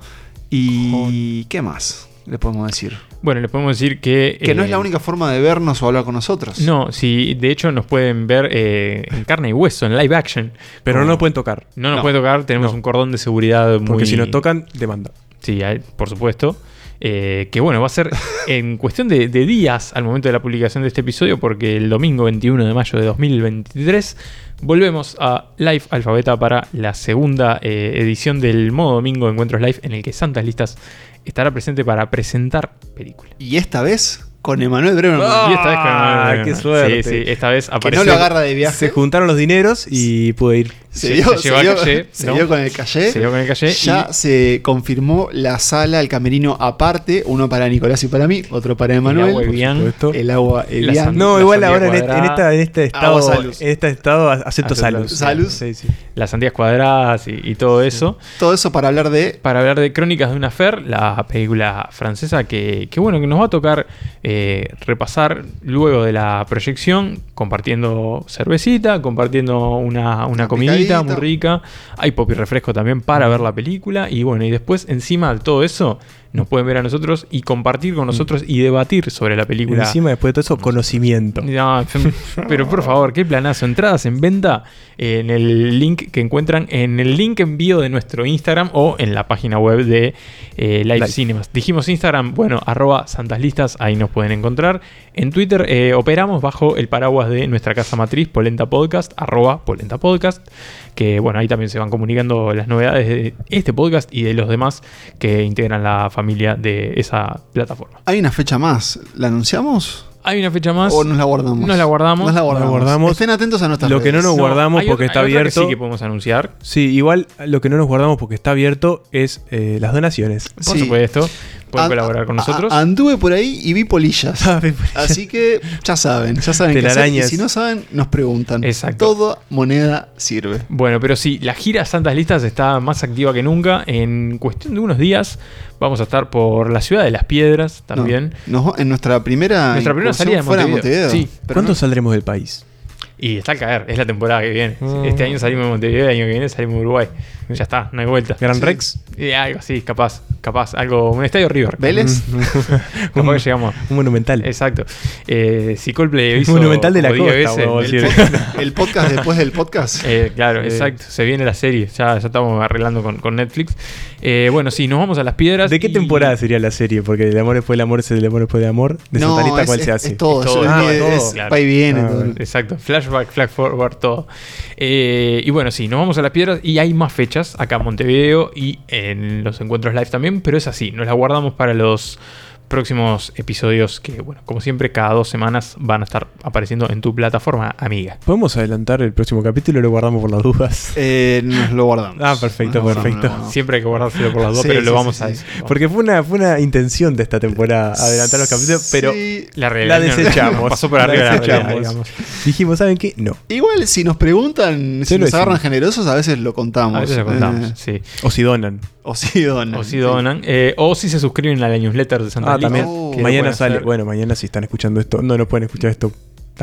Speaker 2: ¿Y qué más le podemos decir?
Speaker 1: Bueno, le podemos decir que...
Speaker 2: Que no
Speaker 1: eh,
Speaker 2: es la única forma de vernos o hablar con nosotros.
Speaker 1: No, sí, de hecho nos pueden ver eh, en carne y hueso, en live action.
Speaker 3: Pero no pueden tocar.
Speaker 1: No nos
Speaker 2: No.
Speaker 1: puede tocar, tenemos
Speaker 3: No.
Speaker 1: un cordón de seguridad muy...
Speaker 3: Porque si nos tocan, demanda.
Speaker 1: Sí, hay- por supuesto. Eh, que bueno, va a ser en cuestión de, de días al momento de la publicación de este episodio, porque el domingo 21 de mayo de 2023 volvemos a Live Alfabeta para la segunda eh, edición del modo domingo de Encuentros Live, en el que Santas Listas estará presente para presentar películas.
Speaker 2: Y esta vez con Emanuel Bremer.
Speaker 3: Ah,
Speaker 1: y esta vez con Emanuel
Speaker 3: qué
Speaker 1: Bremer.
Speaker 3: suerte.
Speaker 1: Sí, sí, esta vez
Speaker 2: que
Speaker 1: apareció.
Speaker 2: no lo agarra de viaje.
Speaker 3: Se juntaron los dineros y pude ir.
Speaker 2: Se, dio,
Speaker 1: se
Speaker 2: se
Speaker 1: llevó al
Speaker 2: dio-
Speaker 1: calle,
Speaker 2: se
Speaker 1: ¿no?
Speaker 2: dio con el calle.
Speaker 1: Se dio con el calle
Speaker 2: Ya
Speaker 1: y-
Speaker 2: se confirmó la sala, el camerino aparte, uno para Nicolás y para mí, otro para
Speaker 1: agua
Speaker 2: Emanuel.
Speaker 1: Evian.
Speaker 2: El agua Evian.
Speaker 1: san-
Speaker 3: No, igual ahora en este, esta, en este estado,
Speaker 2: Agua
Speaker 3: en este estado acepto
Speaker 1: Acepto
Speaker 3: salud.
Speaker 2: salud.
Speaker 3: Sí, sí.
Speaker 1: las sandías cuadradas y, y todo eso.
Speaker 2: Todo eso para hablar de.
Speaker 1: para hablar de Crónicas de una Fer, la película francesa que, que, bueno, que nos va a tocar eh, repasar luego de la proyección, compartiendo cervecita, compartiendo una, una
Speaker 2: Una
Speaker 1: comidita
Speaker 2: picadita.
Speaker 1: muy rica. Hay pop y refresco también para ver la película. Y bueno, y después, encima de todo eso, nos pueden ver a nosotros y compartir con nosotros y debatir sobre la película.
Speaker 3: Encima, después de todo eso, conocimiento.
Speaker 1: No, pero por favor, qué planazo. Entradas en venta en el link que encuentran en el link envío de nuestro Instagram o en la página web de eh, Live,
Speaker 3: Live.
Speaker 1: Cinemas. Dijimos Instagram, bueno, arroba Santas Listas, ahí nos pueden encontrar. En Twitter eh, operamos bajo el paraguas de nuestra casa matriz, Polenta Podcast, arroba Polenta Podcast. Que bueno, ahí también se van comunicando las novedades de este podcast y de los demás que integran la familia de esa plataforma.
Speaker 2: Hay una fecha más. ¿La anunciamos?
Speaker 1: Hay una fecha más.
Speaker 2: ¿O nos la guardamos?
Speaker 1: Nos la guardamos.
Speaker 2: Nos la guardamos.
Speaker 3: Nos la guardamos.
Speaker 2: Estén atentos a nuestras
Speaker 3: Lo que no
Speaker 2: redes.
Speaker 3: nos guardamos
Speaker 1: hay
Speaker 3: porque está
Speaker 1: hay otra que
Speaker 3: abierto.
Speaker 1: sí que podemos anunciar.
Speaker 3: Sí, igual lo que no nos guardamos porque está abierto es eh, las donaciones.
Speaker 1: Por
Speaker 2: Sí.
Speaker 1: supuesto, pueden colaborar con nosotros.
Speaker 2: a- anduve por ahí y vi polillas. Así que ya saben, ya saben qué hacer. Y si no saben, nos preguntan.
Speaker 1: Exacto.
Speaker 2: Toda moneda sirve.
Speaker 1: Bueno, pero sí, la gira Santas Listas está más activa que nunca. En cuestión de unos días vamos a estar por la ciudad de Las Piedras también.
Speaker 2: No, en nuestra primera,
Speaker 1: Nuestra primera salida de
Speaker 2: fuera de
Speaker 1: Montevideo.
Speaker 2: Montevideo.
Speaker 1: Sí.
Speaker 3: ¿Cuándo
Speaker 2: no-
Speaker 3: saldremos del país?
Speaker 1: Y está al caer, es la temporada que viene.
Speaker 3: Mm.
Speaker 1: Este año salimos de Montevideo, el año que viene salimos de Uruguay. Ya está, no hay vuelta.
Speaker 3: ¿Gran
Speaker 1: Sí.
Speaker 3: Rex?
Speaker 1: Y algo así, capaz. capaz, algo, un estadio River.
Speaker 2: ¿Vélez?
Speaker 1: capaz que llegamos.
Speaker 3: Un monumental.
Speaker 1: Exacto. Eh, si Coldplay hizo
Speaker 3: Monumental de la costa,
Speaker 1: veces el
Speaker 3: decir.
Speaker 1: podcast-
Speaker 2: El podcast después del podcast.
Speaker 1: Eh, claro,
Speaker 3: Eh.
Speaker 1: exacto. Se viene la serie. Ya, ya estamos arreglando con, con Netflix. Eh, bueno, sí, nos vamos a las piedras.
Speaker 3: ¿De qué
Speaker 1: y-
Speaker 3: temporada sería la serie? Porque el amor después del amor es el amor después del amor. ¿De
Speaker 2: No, es-
Speaker 3: cuál
Speaker 2: es-
Speaker 3: se hace?
Speaker 2: es todo,
Speaker 1: Es todo, ah, todo,
Speaker 2: es-
Speaker 1: claro.
Speaker 2: va y viene.
Speaker 3: Ah,
Speaker 2: todo.
Speaker 1: Exacto, flashback, forward, todo. Eh, y bueno, sí, nos vamos a las piedras y hay más fechas acá en Montevideo y en los encuentros live también, pero es así, nos las guardamos para los próximos episodios que, bueno, como siempre, cada dos semanas van a estar apareciendo en tu plataforma amiga.
Speaker 3: ¿Podemos adelantar el próximo capítulo o lo guardamos por las dudas?
Speaker 2: Eh, nos lo guardamos.
Speaker 3: Ah, perfecto, perfecto.
Speaker 1: Siempre hay que guardárselo por las dos,
Speaker 2: Sí,
Speaker 1: pero
Speaker 2: sí,
Speaker 1: lo vamos
Speaker 2: sí,
Speaker 1: a
Speaker 2: sí.
Speaker 1: decir.
Speaker 3: Porque fue una, fue una intención de esta temporada adelantar los capítulos, pero.
Speaker 1: La realidad
Speaker 3: la
Speaker 1: no-
Speaker 3: desechamos.
Speaker 1: pasó por arriba de la
Speaker 3: desechamos.
Speaker 1: realidad, digamos.
Speaker 3: Dijimos, ¿saben qué? No.
Speaker 2: Igual, si nos preguntan, si nos agarran generosos, a veces lo contamos.
Speaker 1: A veces lo contamos,
Speaker 2: Eh,
Speaker 1: sí.
Speaker 3: O si donan.
Speaker 2: o si donan.
Speaker 1: O si donan. eh, o si se suscriben a la newsletter de Santa
Speaker 3: Ah, también.
Speaker 2: Oh.
Speaker 3: mañana sale.
Speaker 1: hacer.
Speaker 3: Bueno, mañana si están escuchando esto. No, no pueden escuchar esto.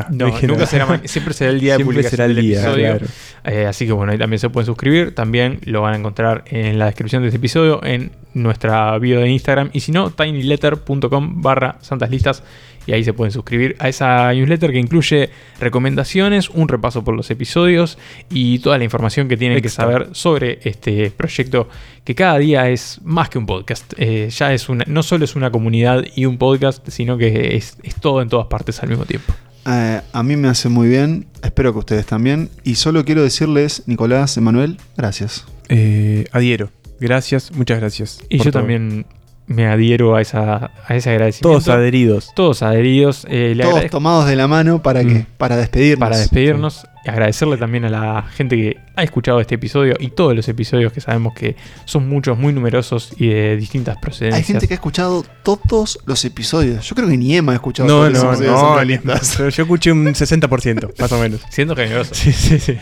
Speaker 1: No, nunca
Speaker 3: nada.
Speaker 1: será siempre será el día de publicación
Speaker 3: será el
Speaker 1: del
Speaker 3: día,
Speaker 1: episodio.
Speaker 3: claro.
Speaker 1: Eh, así que bueno, ahí también se pueden suscribir. También lo van a encontrar en la descripción de este episodio, en nuestra bio de Instagram. Y si no, tinyletter.com barra santas listas. Y ahí se pueden suscribir a esa newsletter que incluye recomendaciones, un repaso por los episodios y toda la información que tienen
Speaker 3: Extra.
Speaker 1: que saber sobre este proyecto que cada día es más que un podcast. Eh, ya es una, no solo es una comunidad y un podcast, sino que es, es todo en todas partes al mismo tiempo.
Speaker 2: Eh, a mí me hace muy bien, espero que ustedes también. Y solo quiero decirles, Nicolás, Emanuel, gracias.
Speaker 3: Eh, adhiero. Gracias, muchas gracias.
Speaker 1: Y yo
Speaker 3: todo.
Speaker 1: también me adhiero a, esa, a ese agradecimiento.
Speaker 3: Todos adheridos.
Speaker 1: Todos adheridos. Eh, le
Speaker 2: Todos tomados de la mano para
Speaker 3: Mm.
Speaker 2: que para despedirnos.
Speaker 1: para despedirnos. Y agradecerle también a la gente que ha escuchado este episodio y todos los episodios que sabemos que son muchos, muy numerosos y de distintas procedencias.
Speaker 2: Hay gente que ha escuchado todos los episodios. Yo creo que ni Emma ha escuchado
Speaker 3: No,
Speaker 2: todos los
Speaker 3: no,
Speaker 2: episodios de
Speaker 3: no.
Speaker 2: Listas.
Speaker 3: pero Yo escuché un 60%, más o menos.
Speaker 1: Siendo generoso.
Speaker 3: Sí, sí, sí.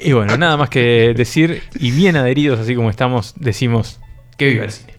Speaker 1: Y bueno, nada más que decir y bien adheridos, así como estamos, decimos que viva el cine.